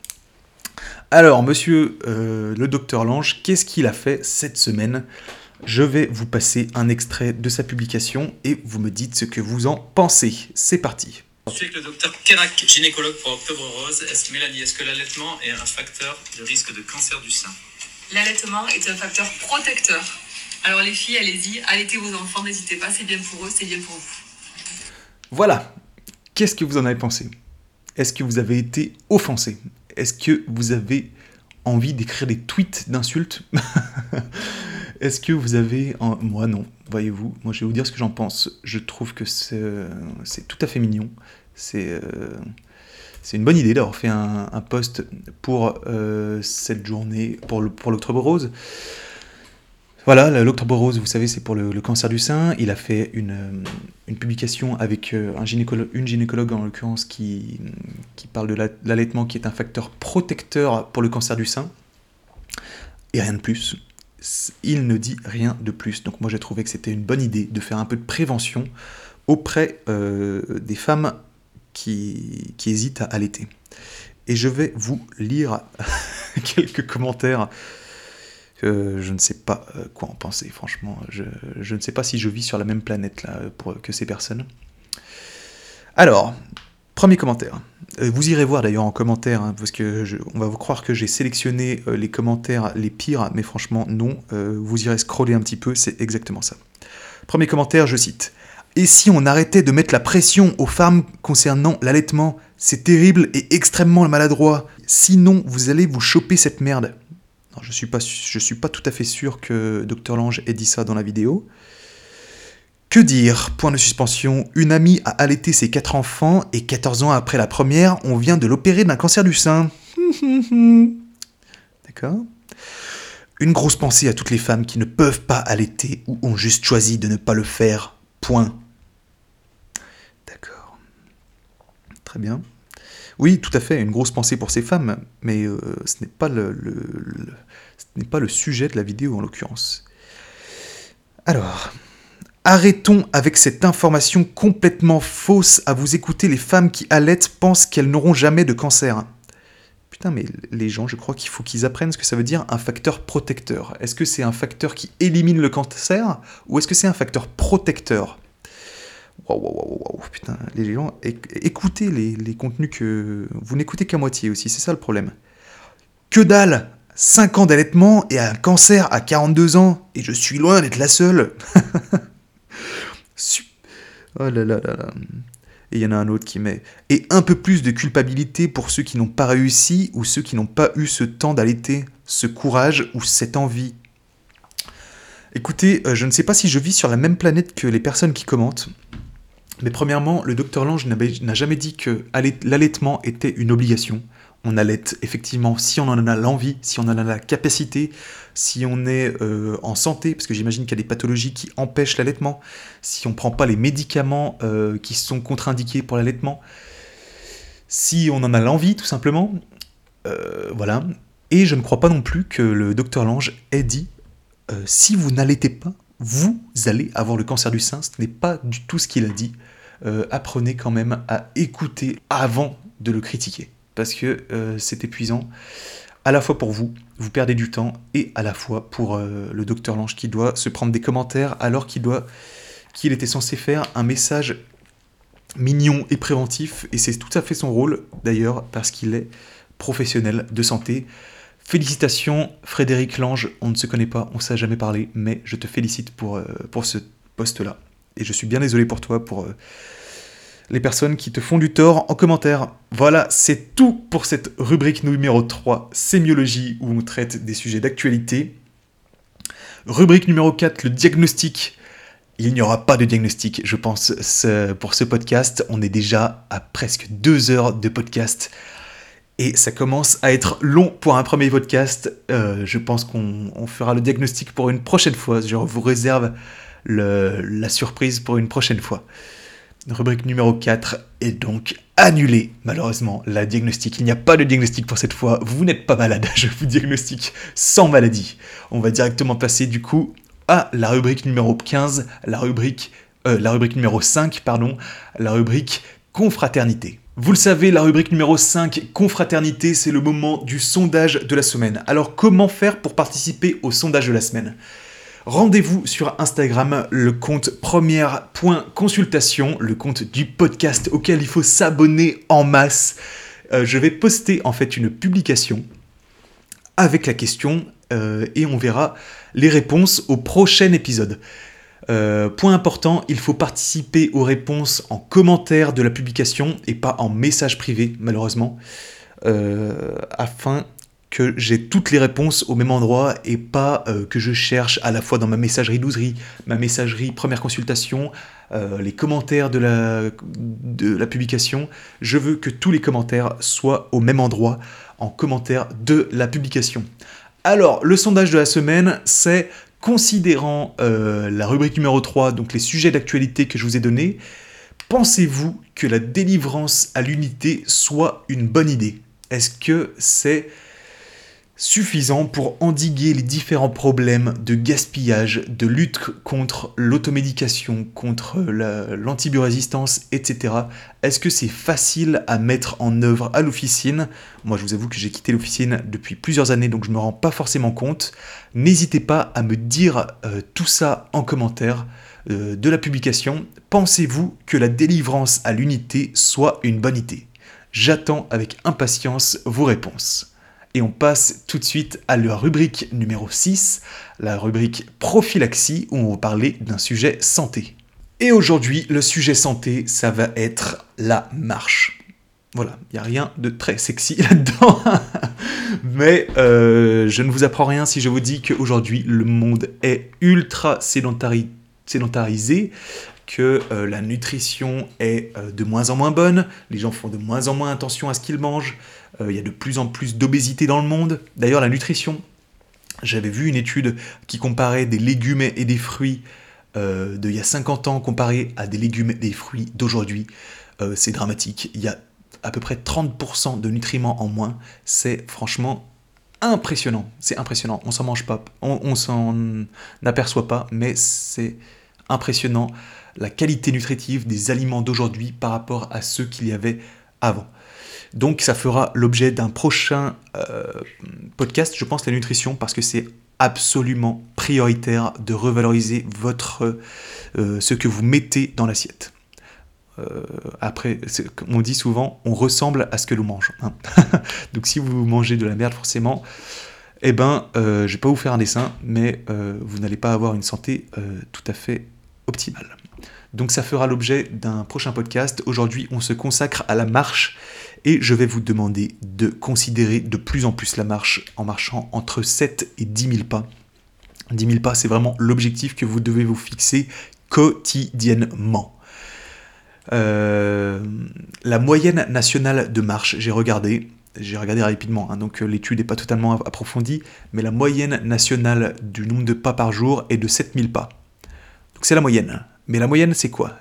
Alors, monsieur le docteur Lange, qu'est-ce qu'il a fait cette semaine? Je vais vous passer un extrait de sa publication et vous me dites ce que vous en pensez. C'est parti. Je suis avec le docteur Kerak, gynécologue pour Octobre Rose. Est-ce, Mélanie, est-ce que l'allaitement est un facteur de risque de cancer du sein? L'allaitement est un facteur protecteur. Alors les filles, allez-y, allaitez vos enfants, n'hésitez pas, c'est bien pour eux, c'est bien pour vous. Voilà. Qu'est-ce que vous en avez pensé? Est-ce que vous avez été offensé? Est-ce que vous avez envie d'écrire des tweets d'insultes? Est-ce que vous avez... Moi non, voyez-vous. Moi je vais vous dire ce que j'en pense. Je trouve que c'est tout à fait mignon. C'est... Euh, c'est une bonne idée d'avoir fait un, post pour euh, cette journée, pour l'Octobre Rose. Voilà, l'Octobre Rose, vous savez, c'est pour le, cancer du sein. Il a fait une, publication avec euh, une gynécologue, en l'occurrence, qui parle de l'allaitement, qui est un facteur protecteur pour le cancer du sein. Et rien de plus. Il ne dit rien de plus. Donc moi j'ai trouvé que c'était une bonne idée de faire un peu de prévention auprès euh, des femmes qui, hésitent à allaiter. Et je vais vous lire quelques commentaires. Euh, je ne sais pas euh, quoi en penser, franchement. Je, ne sais pas si je vis sur la même planète là que ces personnes. Alors, premier commentaire. Euh, vous irez voir d'ailleurs en commentaire, hein, parce que on va vous croire que j'ai sélectionné les commentaires les pires, mais franchement non. vous irez scroller un petit peu, c'est exactement ça. Premier commentaire, je cite. Et si on arrêtait de mettre la pression aux femmes concernant l'allaitement? C'est terrible et extrêmement maladroit. Sinon, vous allez vous choper cette merde. Je suis pas, je suis pas tout à fait sûr que Dr Lange ait dit ça dans la vidéo. Que dire? Point de suspension. Une amie a allaité ses quatre enfants et 14 ans après la première, on vient de l'opérer d'un cancer du sein. D'accord? Une grosse pensée à toutes les femmes qui ne peuvent pas allaiter ou ont juste choisi de ne pas le faire. Point. D'accord. Très bien. Oui, tout à fait, une grosse pensée pour ces femmes, mais euh, ce n'est pas le, le- le- ce n'est pas le sujet de la vidéo en l'occurrence. Alors, arrêtons avec cette information complètement fausse à vous écouter. Les femmes qui allaitent pensent qu'elles n'auront jamais de cancer. Putain, mais les gens, je crois qu'il faut qu'ils apprennent ce que ça veut dire un facteur protecteur. Est-ce que c'est un facteur qui élimine le cancer ou est-ce que c'est un facteur protecteur? Waouh, waouh, waouh, waouh, putain, les gens, éc- écoutez les, les contenus que. Vous n'écoutez qu'à moitié aussi, c'est ça le problème. Que dalle 5 ans d'allaitement et un cancer à 42 ans, et je suis loin d'être la seule Oh là là là là. Et il y en a un autre qui met. Et un peu plus de culpabilité pour ceux qui n'ont pas réussi ou ceux qui n'ont pas eu ce temps d'allaiter, ce courage ou cette envie. Écoutez, euh, je ne sais pas si je vis sur la même planète que les personnes qui commentent. Mais premièrement, le docteur Lange n'a jamais dit que allait- l'allaitement était une obligation. On allaite effectivement si on en a l'envie, si on en a la capacité, si on est euh, en santé, parce que j'imagine qu'il y a des pathologies qui empêchent l'allaitement, si on ne prend pas les médicaments euh, qui sont contre-indiqués pour l'allaitement, si on en a l'envie tout simplement, euh, voilà. Et je ne crois pas non plus que le docteur Lange ait dit si vous n'allaitez pas, vous allez avoir le cancer du sein. Ce n'est pas du tout ce qu'il a dit. Apprenez quand même à écouter avant de le critiquer. Parce que euh, c'est épuisant, à la fois pour vous, vous perdez du temps, et à la fois pour euh, le docteur Lange qui doit se prendre des commentaires alors qu'il doit qu'il était censé faire un message mignon et préventif, et c'est tout à fait son rôle d'ailleurs, parce qu'il est professionnel de santé. Félicitations Frédéric Lange, on ne se connaît pas, on ne s'est jamais parlé, mais je te félicite pour, euh, pour ce poste-là. Et je suis bien désolé pour toi, pour les personnes qui te font du tort en commentaire. Voilà, c'est tout pour cette rubrique numéro 3, sémiologie, où on traite des sujets d'actualité. Rubrique numéro 4, le diagnostic. Il n'y aura pas de diagnostic, je pense, pour ce podcast. On est déjà à presque deux heures de podcast. Et ça commence à être long pour un premier podcast. Euh, je pense qu'on on fera le diagnostic pour une prochaine fois. Je vous réserve la surprise pour une prochaine fois. Rubrique numéro 4 est donc annulée, malheureusement. La diagnostic, il n'y a pas de diagnostic pour cette fois. Vous n'êtes pas malade, je vous diagnostique sans maladie. On va directement passer du coup à la rubrique numéro 15, la rubrique, euh, la rubrique numéro 5, pardon, la rubrique confraternité. Vous le savez, la rubrique numéro 5, confraternité, c'est le moment du sondage de la semaine. Alors comment faire pour participer au sondage de la semaine? Rendez-vous sur Instagram, le compte première.consultation, le compte du podcast auquel il faut s'abonner en masse. Euh, je vais poster en fait une publication avec la question euh, et on verra les réponses au prochain épisode. Euh, point important, il faut participer aux réponses en commentaire de la publication et pas en message privé, malheureusement, afin que j'ai toutes les réponses au même endroit et pas euh, que je cherche à la fois dans ma messagerie douzerie, ma messagerie première consultation, euh, les commentaires de la, publication. Je veux que tous les commentaires soient au même endroit en commentaire de la publication. Alors, le sondage de la semaine, c'est considérant euh, la rubrique numéro 3, donc les sujets d'actualité que je vous ai donnés, pensez-vous que la délivrance à l'unité soit une bonne idée? Est-ce que c'est suffisant pour endiguer les différents problèmes de gaspillage, de lutte contre l'automédication, contre la- l'antibiorésistance, etc. Est-ce que c'est facile à mettre en œuvre à l'officine? Moi, je vous avoue que j'ai quitté l'officine depuis plusieurs années, donc je ne me rends pas forcément compte. N'hésitez pas à me dire euh, tout ça en commentaire euh, de la publication. Pensez-vous que la délivrance à l'unité soit une bonne idée? J'attends avec impatience vos réponses. Et on passe tout de suite à la rubrique numéro 6, la rubrique prophylaxie, où on va parler d'un sujet santé. Et aujourd'hui, le sujet santé, ça va être la marche. Voilà, il n'y a rien de très sexy là-dedans. Mais euh, je ne vous apprends rien si je vous dis qu'aujourd'hui, le monde est ultra sédentarisé, que euh, la nutrition est euh, de moins en moins bonne, les gens font de moins en moins attention à ce qu'ils mangent, il y a de plus en plus d'obésité dans le monde. D'ailleurs, la nutrition, j'avais vu une étude qui comparait des légumes et des fruits euh, d'il y a 50 ans comparé à des légumes et des fruits d'aujourd'hui. c'est dramatique. Il y a à peu près 30% de nutriments en moins. C'est franchement impressionnant. C'est impressionnant. On s'en mange pas. On, on s'en aperçoit pas, mais c'est impressionnant la qualité nutritive des aliments d'aujourd'hui par rapport à ceux qu'il y avait avant. Donc ça fera l'objet d'un prochain euh, podcast, je pense, la nutrition, parce que c'est absolument prioritaire de revaloriser votre, euh, ce que vous mettez dans l'assiette. Euh, après, on dit souvent, on ressemble à ce que l'on mange. Hein. Donc si vous mangez de la merde, forcément, eh ben, je vais pas vous faire un dessin, mais vous n'allez pas avoir une santé tout à fait optimale. Donc ça fera l'objet d'un prochain podcast. Aujourd'hui, on se consacre à la marche et je vais vous demander de considérer de plus en plus la marche en marchant entre 7 et 10 000 pas. 10 000 pas, c'est vraiment l'objectif que vous devez vous fixer quotidiennement. Euh, la moyenne nationale de marche, j'ai regardé, j'ai regardé rapidement, hein, donc euh, l'étude n'est pas totalement approfondie, mais la moyenne nationale du nombre de pas par jour est de 7000 pas. Donc c'est la moyenne. Mais la moyenne, c'est quoi?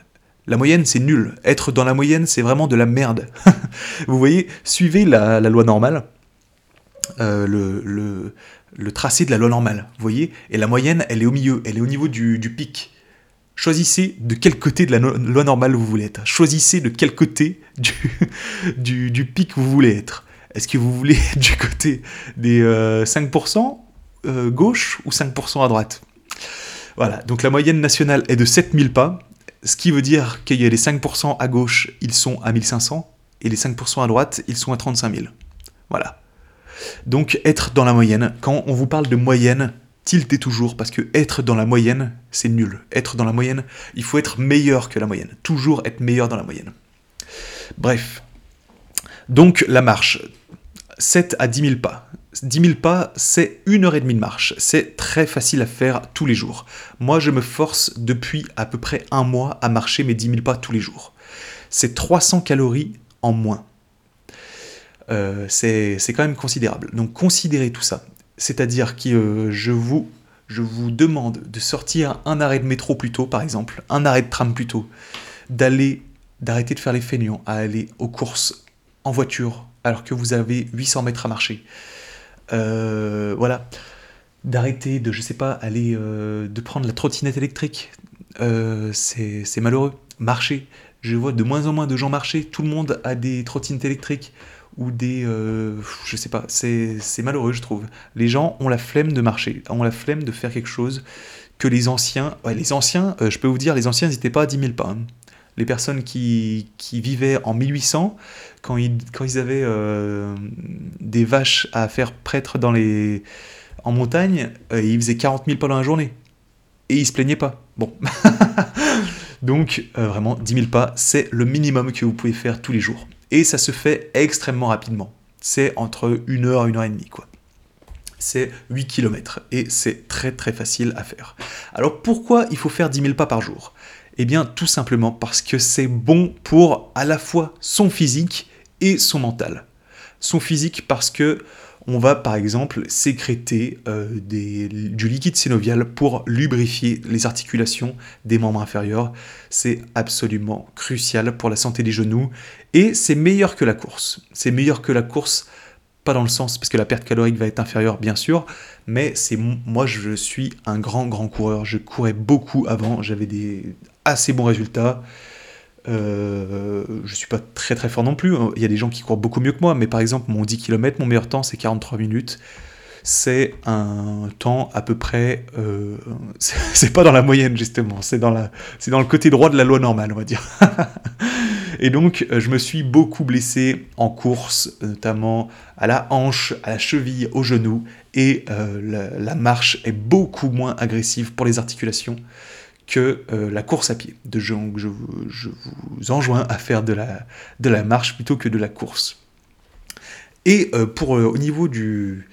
La moyenne, c'est nul. Être dans la moyenne, c'est vraiment de la merde. vous voyez, suivez la, loi normale, euh, le, tracé de la loi normale, vous voyez Et la moyenne, elle est au milieu, elle est au niveau du, pic. Choisissez de quel côté de la loi normale vous voulez être. Choisissez de quel côté du, pic vous voulez être. Est-ce que vous voulez être du côté des 5% euh, euh, gauche ou 5% à droite? Voilà, donc la moyenne nationale est de 7000 pas ce qui veut dire qu'il y a les 5% à gauche, ils sont à 1500, et les 5% à droite, ils sont à 35 000. Voilà. Donc être dans la moyenne, quand on vous parle de moyenne, tiltez toujours, parce que être dans la moyenne, c'est nul. Être dans la moyenne, il faut être meilleur que la moyenne. Toujours être meilleur dans la moyenne. Bref. Donc la marche. 7 à 10 000 pas. 10 000 pas, c'est une heure et demie de marche. C'est très facile à faire tous les jours. Moi, je me force depuis à peu près un mois à marcher mes 10 000 pas tous les jours. C'est 300 calories en moins. Euh, c'est quand même considérable. Donc considérez tout ça. C'est-à-dire que euh, je, vous, demande de sortir un arrêt de métro plus tôt, par exemple, un arrêt de tram plus tôt, d'arrêter de faire les feignants, à aller aux courses en voiture alors que vous avez 800 mètres à marcher. Euh, voilà, d'arrêter de, je sais pas, aller, euh, de prendre la trottinette électrique, euh, c'est malheureux. Marcher, je vois de moins en moins de gens marcher, tout le monde a des trottinettes électriques ou des, je sais pas, c'est malheureux je trouve. Les gens ont la flemme de marcher, ont la flemme de faire quelque chose que les anciens, les anciens, je peux vous dire, les anciens n'étaient pas à 10 000 pas. Hein. Les personnes qui, vivaient en 1800, quand ils, avaient euh, des vaches à faire prêtre en montagne, euh, ils faisaient 40 000 pas dans la journée. Et ils se plaignaient pas. Bon. Donc, euh, vraiment, 10 000 pas, c'est le minimum que vous pouvez faire tous les jours. Et ça se fait extrêmement rapidement. C'est entre une heure et une heure et demie, quoi. C'est 8 km et c'est très très facile à faire. Alors pourquoi il faut faire 10 000 pas par jour? Eh bien tout simplement parce que c'est bon pour à la fois son physique et son mental. Son physique parce que on va par exemple sécréter euh, du liquide synovial pour lubrifier les articulations des membres inférieurs. C'est absolument crucial pour la santé des genoux et c'est meilleur que la course. C'est meilleur que la course, pas dans le sens parce que la perte calorique va être inférieure bien sûr, mais c'est moi je suis un grand grand coureur. Je courais beaucoup avant, j'avais des assez bons résultats. Euh, je suis pas très très fort non plus. Il y a des gens qui courent beaucoup mieux que moi, mais par exemple, mon 10 km, mon meilleur temps, c'est 43 minutes. C'est un temps à peu près. Euh, c'est pas dans la moyenne, justement. C'est dans, la, dans le côté droit de la loi normale, on va dire. Et donc, euh, je me suis beaucoup blessé en course, notamment à la hanche, à la cheville, au genou. Et euh, la, marche est beaucoup moins agressive pour les articulations que euh, la course à pied. De, je, vous- enjoins à faire de la, de la marche plutôt que de la course. Et pour, au niveau du,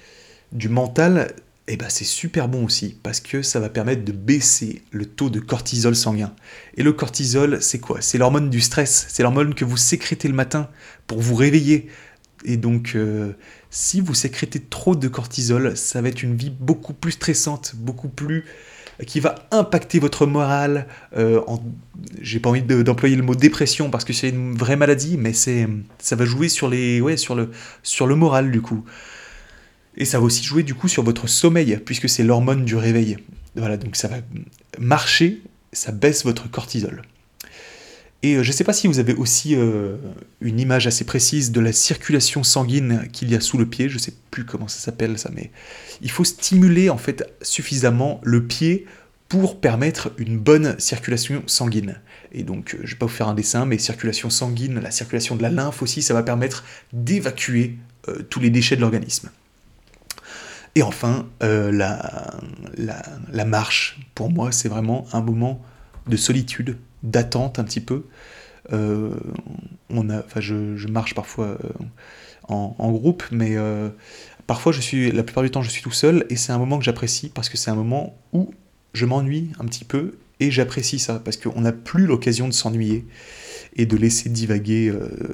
du mental, eh ben, c'est super bon aussi, parce que ça va permettre de baisser le taux de cortisol sanguin. Et le cortisol, c'est quoi? C'est l'hormone du stress, c'est l'hormone que vous sécrétez le matin pour vous réveiller. Et donc, euh, si vous sécrétez trop de cortisol, ça va être une vie beaucoup plus stressante, beaucoup plus qui va impacter votre morale. Euh, J'ai pas envie de- d'employer le mot dépression parce que c'est une vraie maladie, mais c'est ça va jouer sur les ouais sur le sur le moral du coup. Et ça va aussi jouer du coup sur votre sommeil puisque c'est l'hormone du réveil. Voilà donc ça va marcher, ça baisse votre cortisol. Et euh, je ne sais pas si vous avez aussi euh, une image assez précise de la circulation sanguine qu'il y a sous le pied. Je ne sais plus comment ça s'appelle ça, mais il faut stimuler en fait suffisamment le pied pour permettre une bonne circulation sanguine. Et donc, euh, je vais pas vous faire un dessin, mais circulation sanguine, la circulation de la lymphe aussi, ça va permettre d'évacuer tous les déchets de l'organisme. Et enfin, euh, la, la, marche, pour moi, c'est vraiment un moment de solitude, d'attente un petit peu. Euh, on a, je, je marche parfois euh, en, groupe, mais parfois, je suis, la plupart du temps, je suis tout seul, et c'est un moment que j'apprécie parce que c'est un moment où je m'ennuie un petit peu, et j'apprécie ça parce qu'on n'a plus l'occasion de s'ennuyer et de laisser divaguer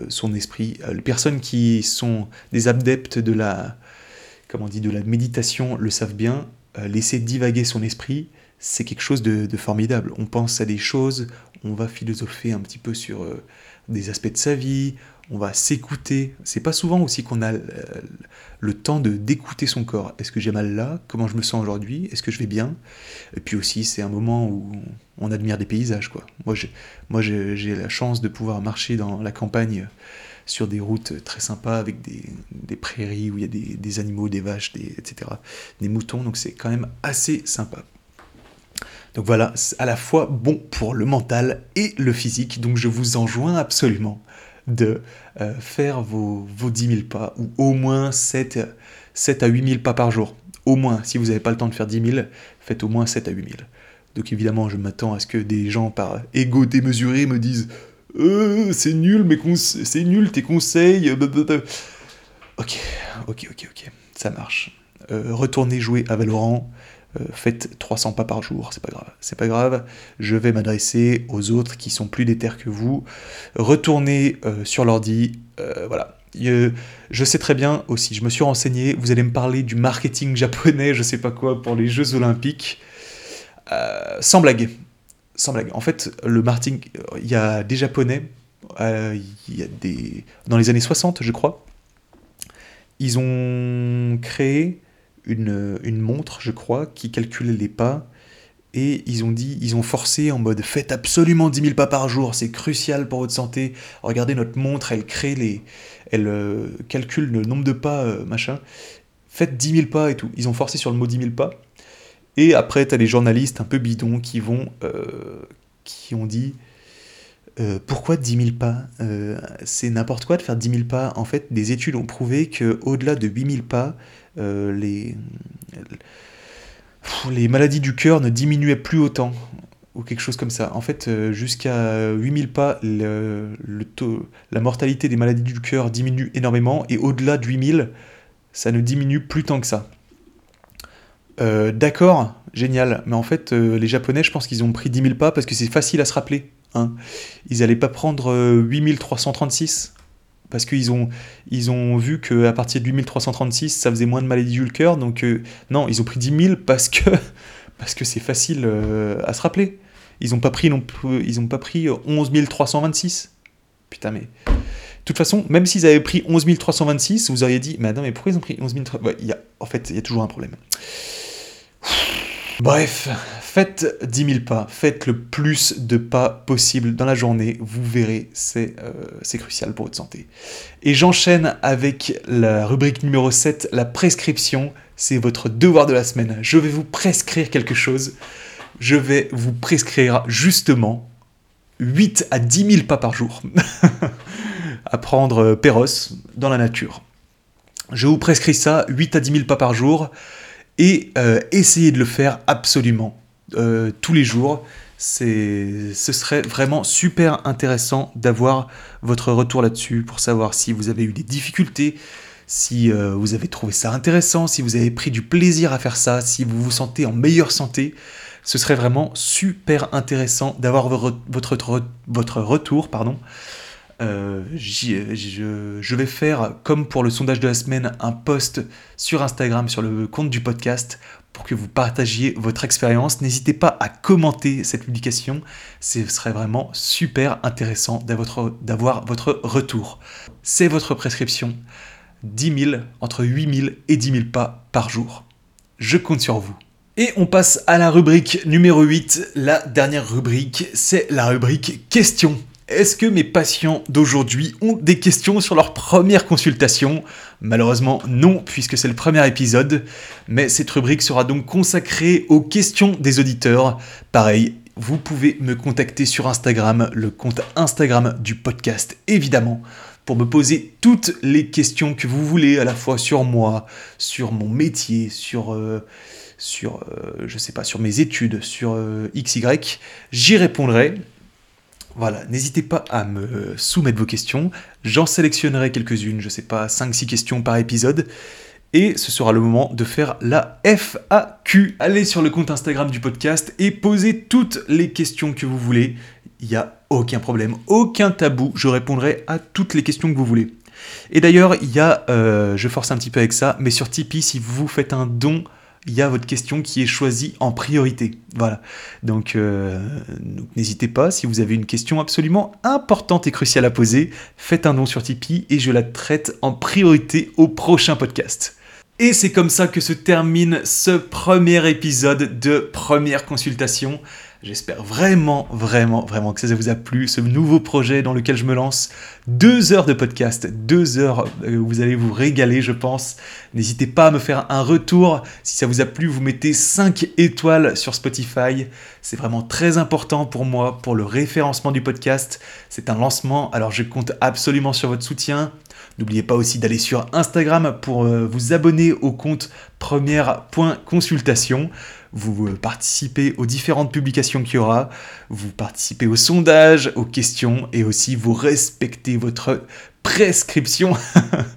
son esprit. Les personnes qui sont des adeptes de la, comment on dit, de la méditation le savent bien. euh, laisser divaguer son esprit, c'est quelque chose de, formidable. On pense à des choses, on va philosopher un petit peu sur euh, des aspects de sa vie, on va s'écouter. C'est pas souvent aussi qu'on a euh, le temps de d'écouter son corps. Est-ce que j'ai mal là? Comment je me sens aujourd'hui? Est-ce que je vais bien? Et puis aussi, c'est un moment où on admire des paysages. Quoi. Moi, moi, j'ai la chance de pouvoir marcher dans la campagne sur des routes très sympas avec des, des prairies où il y a des, des animaux, des vaches, des, etc. Des moutons. Donc c'est quand même assez sympa. Donc voilà, à la fois bon pour le mental et le physique. Donc je vous enjoins absolument de euh, faire vos, vos 10 000 pas ou au moins 7, 7 à 8 000 pas par jour. Au moins, si vous n'avez pas le temps de faire 10 000, faites au moins 7 à 8 000. Donc évidemment, je m'attends à ce que des gens par ego démesuré me disent euh, c'est nul, mais c'est nul tes conseils. blablabla. Ok, ok, ok, ok, ça marche. Euh, retournez jouer à Valorant. euh, faites 300 pas par jour, c'est pas grave. C'est pas grave. Je vais m'adresser aux autres qui sont plus déter que vous. Retournez euh, sur l'ordi. euh, voilà. Euh, je sais très bien aussi, je me suis renseigné. Vous allez me parler du marketing japonais, je sais pas quoi, pour les Jeux Olympiques. Euh, sans blague. Sans blague. En fait, le marketing, il y a des Japonais, euh, il y a des dans les années 60, je crois. Ils ont créé une, une montre, je crois, qui calculait les pas. Et ils ont dit, ils ont forcé en mode faites absolument 10 000 pas par jour, c'est crucial pour votre santé. Regardez notre montre, elle crée les, elle euh, calcule le nombre de pas, euh, machin. Faites 10 000 pas et tout. Ils ont forcé sur le mot 10 000 pas. Et après, t'as les journalistes un peu bidons qui vont, euh, qui ont dit, euh, pourquoi 10 000 pas Euh, C'est n'importe quoi de faire 10 000 pas. En fait, des études ont prouvé que au-delà de 8 000 pas, les, maladies du cœur ne diminuaient plus autant ou quelque chose comme ça. En fait, jusqu'à 8000 pas, le, le taux, la mortalité des maladies du cœur diminue énormément, et au-delà de 8000, ça ne diminue plus tant que ça. Euh, D'accord, génial, mais en fait, euh, les Japonais, je pense qu'ils ont pris 10 000 pas parce que c'est facile à se rappeler. Hein. Ils n'allaient pas prendre euh, 8336 parce qu'ils ont, ils ont vu qu'à partir de 8336, ça faisait moins de maladies du cœur, donc non, ils ont pris 10 000 parce que parce que c'est facile à se rappeler. Ils n'ont pas pris ils pas pris 11 326. Putain mais de toute façon, même s'ils avaient pris 11 326, vous auriez dit mais non mais pourquoi ils ont pris 11 300 Ouais, il y a, en fait, il y a toujours un problème. Bref, faites 10 000 pas, faites le plus de pas possible dans la journée, vous verrez, c'est euh, crucial pour votre santé. Et j'enchaîne avec la rubrique numéro 7, la prescription, c'est votre devoir de la semaine. Je vais vous prescrire quelque chose, je vais vous prescrire justement 8 à 10 000 pas par jour à prendre euh, Péros dans la nature. Je vous prescris ça, 8 à 10 000 pas par jour, et euh, essayez de le faire absolument euh, tous les jours. Ce serait vraiment super intéressant d'avoir votre retour là-dessus pour savoir si vous avez eu des difficultés, si euh, vous avez trouvé ça intéressant, si vous avez pris du plaisir à faire ça, si vous vous sentez en meilleure santé. Ce serait vraiment super intéressant d'avoir votre, votre, votre retour. Pardon. Euh, j'y- je, je vais faire, comme pour le sondage de la semaine, un post sur Instagram, sur le compte du podcast, pour que vous partagiez votre expérience. N'hésitez pas à commenter cette publication, ce serait vraiment super intéressant d'avoir votre retour. C'est votre prescription, 10 000, entre 8 000 et 10 000 pas par jour. Je compte sur vous. Et on passe à la rubrique numéro 8. La dernière rubrique, c'est la rubrique questions. Est-ce que mes patients d'aujourd'hui ont des questions sur leur première consultation? Malheureusement non, puisque c'est le premier épisode, mais cette rubrique sera donc consacrée aux questions des auditeurs. Pareil, vous pouvez me contacter sur Instagram, le compte Instagram du podcast évidemment, pour me poser toutes les questions que vous voulez, à la fois sur moi, sur mon métier, sur... euh, sur, euh, sais pas, sur mes études, sur euh, XY, j'y répondrai. Voilà, n'hésitez pas à me soumettre vos questions. J'en sélectionnerai quelques-unes, je sais pas, 5-6 questions par épisode. Et ce sera le moment de faire la FAQ. Allez sur le compte Instagram du podcast et posez toutes les questions que vous voulez. Il n'y a aucun problème, aucun tabou. Je répondrai à toutes les questions que vous voulez. Et d'ailleurs, il y a, euh, je force un petit peu avec ça, mais sur Tipeee, si vous faites un don, il y a votre question qui est choisie en priorité. Voilà. Donc, euh, donc n'hésitez pas, si vous avez une question absolument importante et cruciale à poser, faites un don sur Tipeee et je la traite en priorité au prochain podcast. Et c'est comme ça que se termine ce premier épisode de première consultation. J'espère vraiment, vraiment, vraiment que ça vous a plu, ce nouveau projet dans lequel je me lance. Deux heures de podcast, deux heures euh, où vous allez vous régaler, je pense. N'hésitez pas à me faire un retour. Si ça vous a plu, vous mettez 5 étoiles sur Spotify. C'est vraiment très important pour moi, pour le référencement du podcast. C'est un lancement, alors je compte absolument sur votre soutien. N'oubliez pas aussi d'aller sur Instagram pour euh, vous abonner au compte première.consultation. Vous euh, participez aux différentes publications qu'il y aura, vous participez aux sondages, aux questions et aussi vous respectez votre prescription.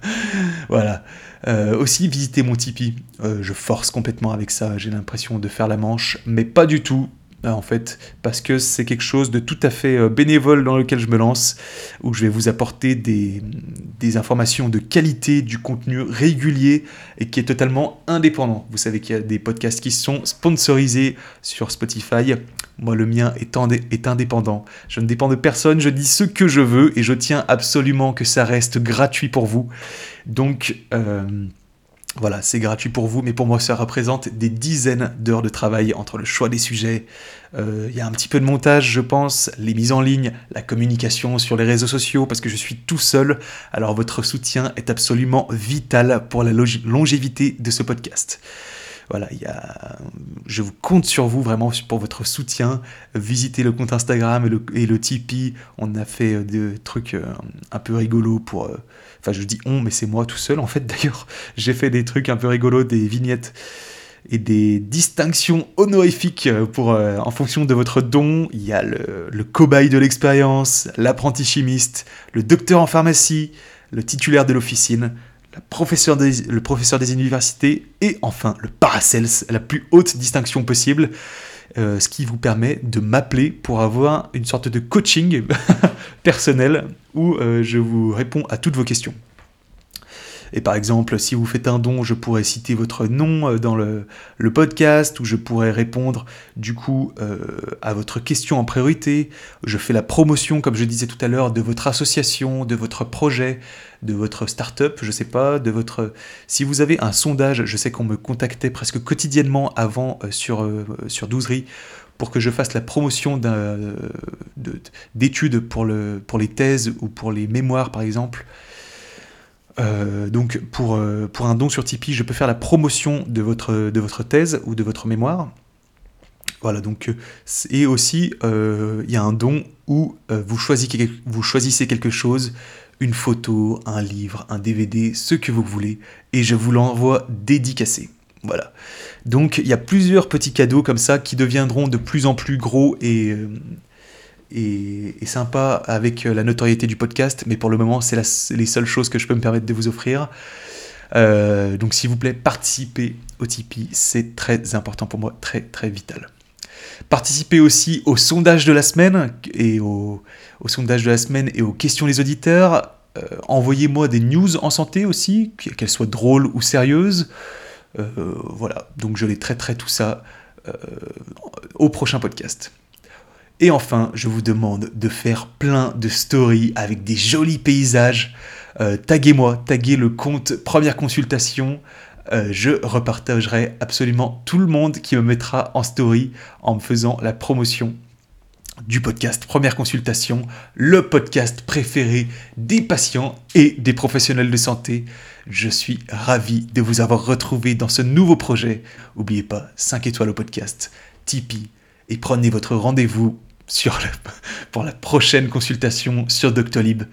voilà. Euh, aussi, visitez mon Tipeee. Euh, je force complètement avec ça, j'ai l'impression de faire la manche, mais pas du tout. Euh, En fait, parce que c'est quelque chose de tout à fait euh, bénévole dans lequel je me lance, où je vais vous apporter des, informations de qualité, du contenu régulier et qui est totalement indépendant. Vous savez qu'il y a des podcasts qui sont sponsorisés sur Spotify. Moi, le mien est indépendant. Je ne dépends de personne, je dis ce que je veux et je tiens absolument que ça reste gratuit pour vous. Donc, euh, voilà, c'est gratuit pour vous, mais pour moi, ça représente des dizaines d'heures de travail entre le choix des sujets. euh, Il y a un petit peu de montage, je pense, les mises en ligne, la communication sur les réseaux sociaux, parce que je suis tout seul. Alors, votre soutien est absolument vital pour la longévité de ce podcast. Voilà, je vous compte sur vous vraiment pour votre soutien. Visitez le compte Instagram et le, et Tipeee. On a fait euh, des trucs euh, un peu rigolos pour. euh, Enfin, je dis on, mais c'est moi tout seul en fait d'ailleurs. J'ai fait des trucs un peu rigolos, des vignettes et des distinctions honorifiques pour, en fonction de votre don. Il y a le cobaye de l'expérience, l'apprenti chimiste, le docteur en pharmacie, le titulaire de l'officine, le professeur des universités et enfin le Paracels, la plus haute distinction possible. euh, ce qui vous permet de m'appeler pour avoir une sorte de coaching personnel où euh, je vous réponds à toutes vos questions. Et par exemple, si vous faites un don, je pourrais citer votre nom euh, dans le, podcast, ou je pourrais répondre du coup euh, à votre question en priorité. Je fais la promotion, comme je disais tout à l'heure, de votre association, de votre projet, de votre start-up, je sais pas, de votre... Si vous avez un sondage, je sais qu'on me contactait presque quotidiennement avant euh, sur, euh, sur Douzerie pour que je fasse la promotion d'études pour, le, pour les thèses ou pour les mémoires par exemple. Euh, donc pour, euh, pour un don sur Tipeee, je peux faire la promotion de votre, thèse ou de votre mémoire. Voilà, donc, euh, et aussi, il y a un don où vous, choisissez, quelque chose, une photo, un livre, un DVD, ce que vous voulez, et je vous l'envoie dédicacé. Voilà. Donc il y a plusieurs petits cadeaux comme ça qui deviendront de plus en plus gros et, et, sympas avec la notoriété du podcast, mais pour le moment c'est les seules choses que je peux me permettre de vous offrir. Euh, donc s'il vous plaît, participez au Tipeee, c'est très important pour moi, très très vital. Participez aussi au sondage de la semaine et aux questions des auditeurs. Euh, Envoyez-moi des news en santé aussi, qu'elles soient drôles ou sérieuses. Euh, voilà, donc je les traiterai tout ça euh, au prochain podcast. Et enfin, je vous demande de faire plein de stories avec des jolis paysages. Euh, taguez-moi, taguez le compte Première Consultation. Euh, je repartagerai absolument tout le monde qui me mettra en story en me faisant la promotion du podcast Première Consultation, le podcast préféré des patients et des professionnels de santé. Je suis ravi de vous avoir retrouvé dans ce nouveau projet. N'oubliez pas, 5 étoiles au podcast, Tipeee, et prenez votre rendez-vous pour la prochaine consultation sur Doctolib.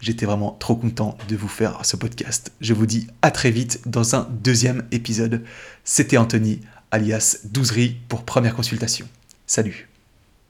J'étais vraiment trop content de vous faire ce podcast. Je vous dis à très vite dans un deuxième épisode. C'était Anthony, alias Douzerie, pour première consultation. Salut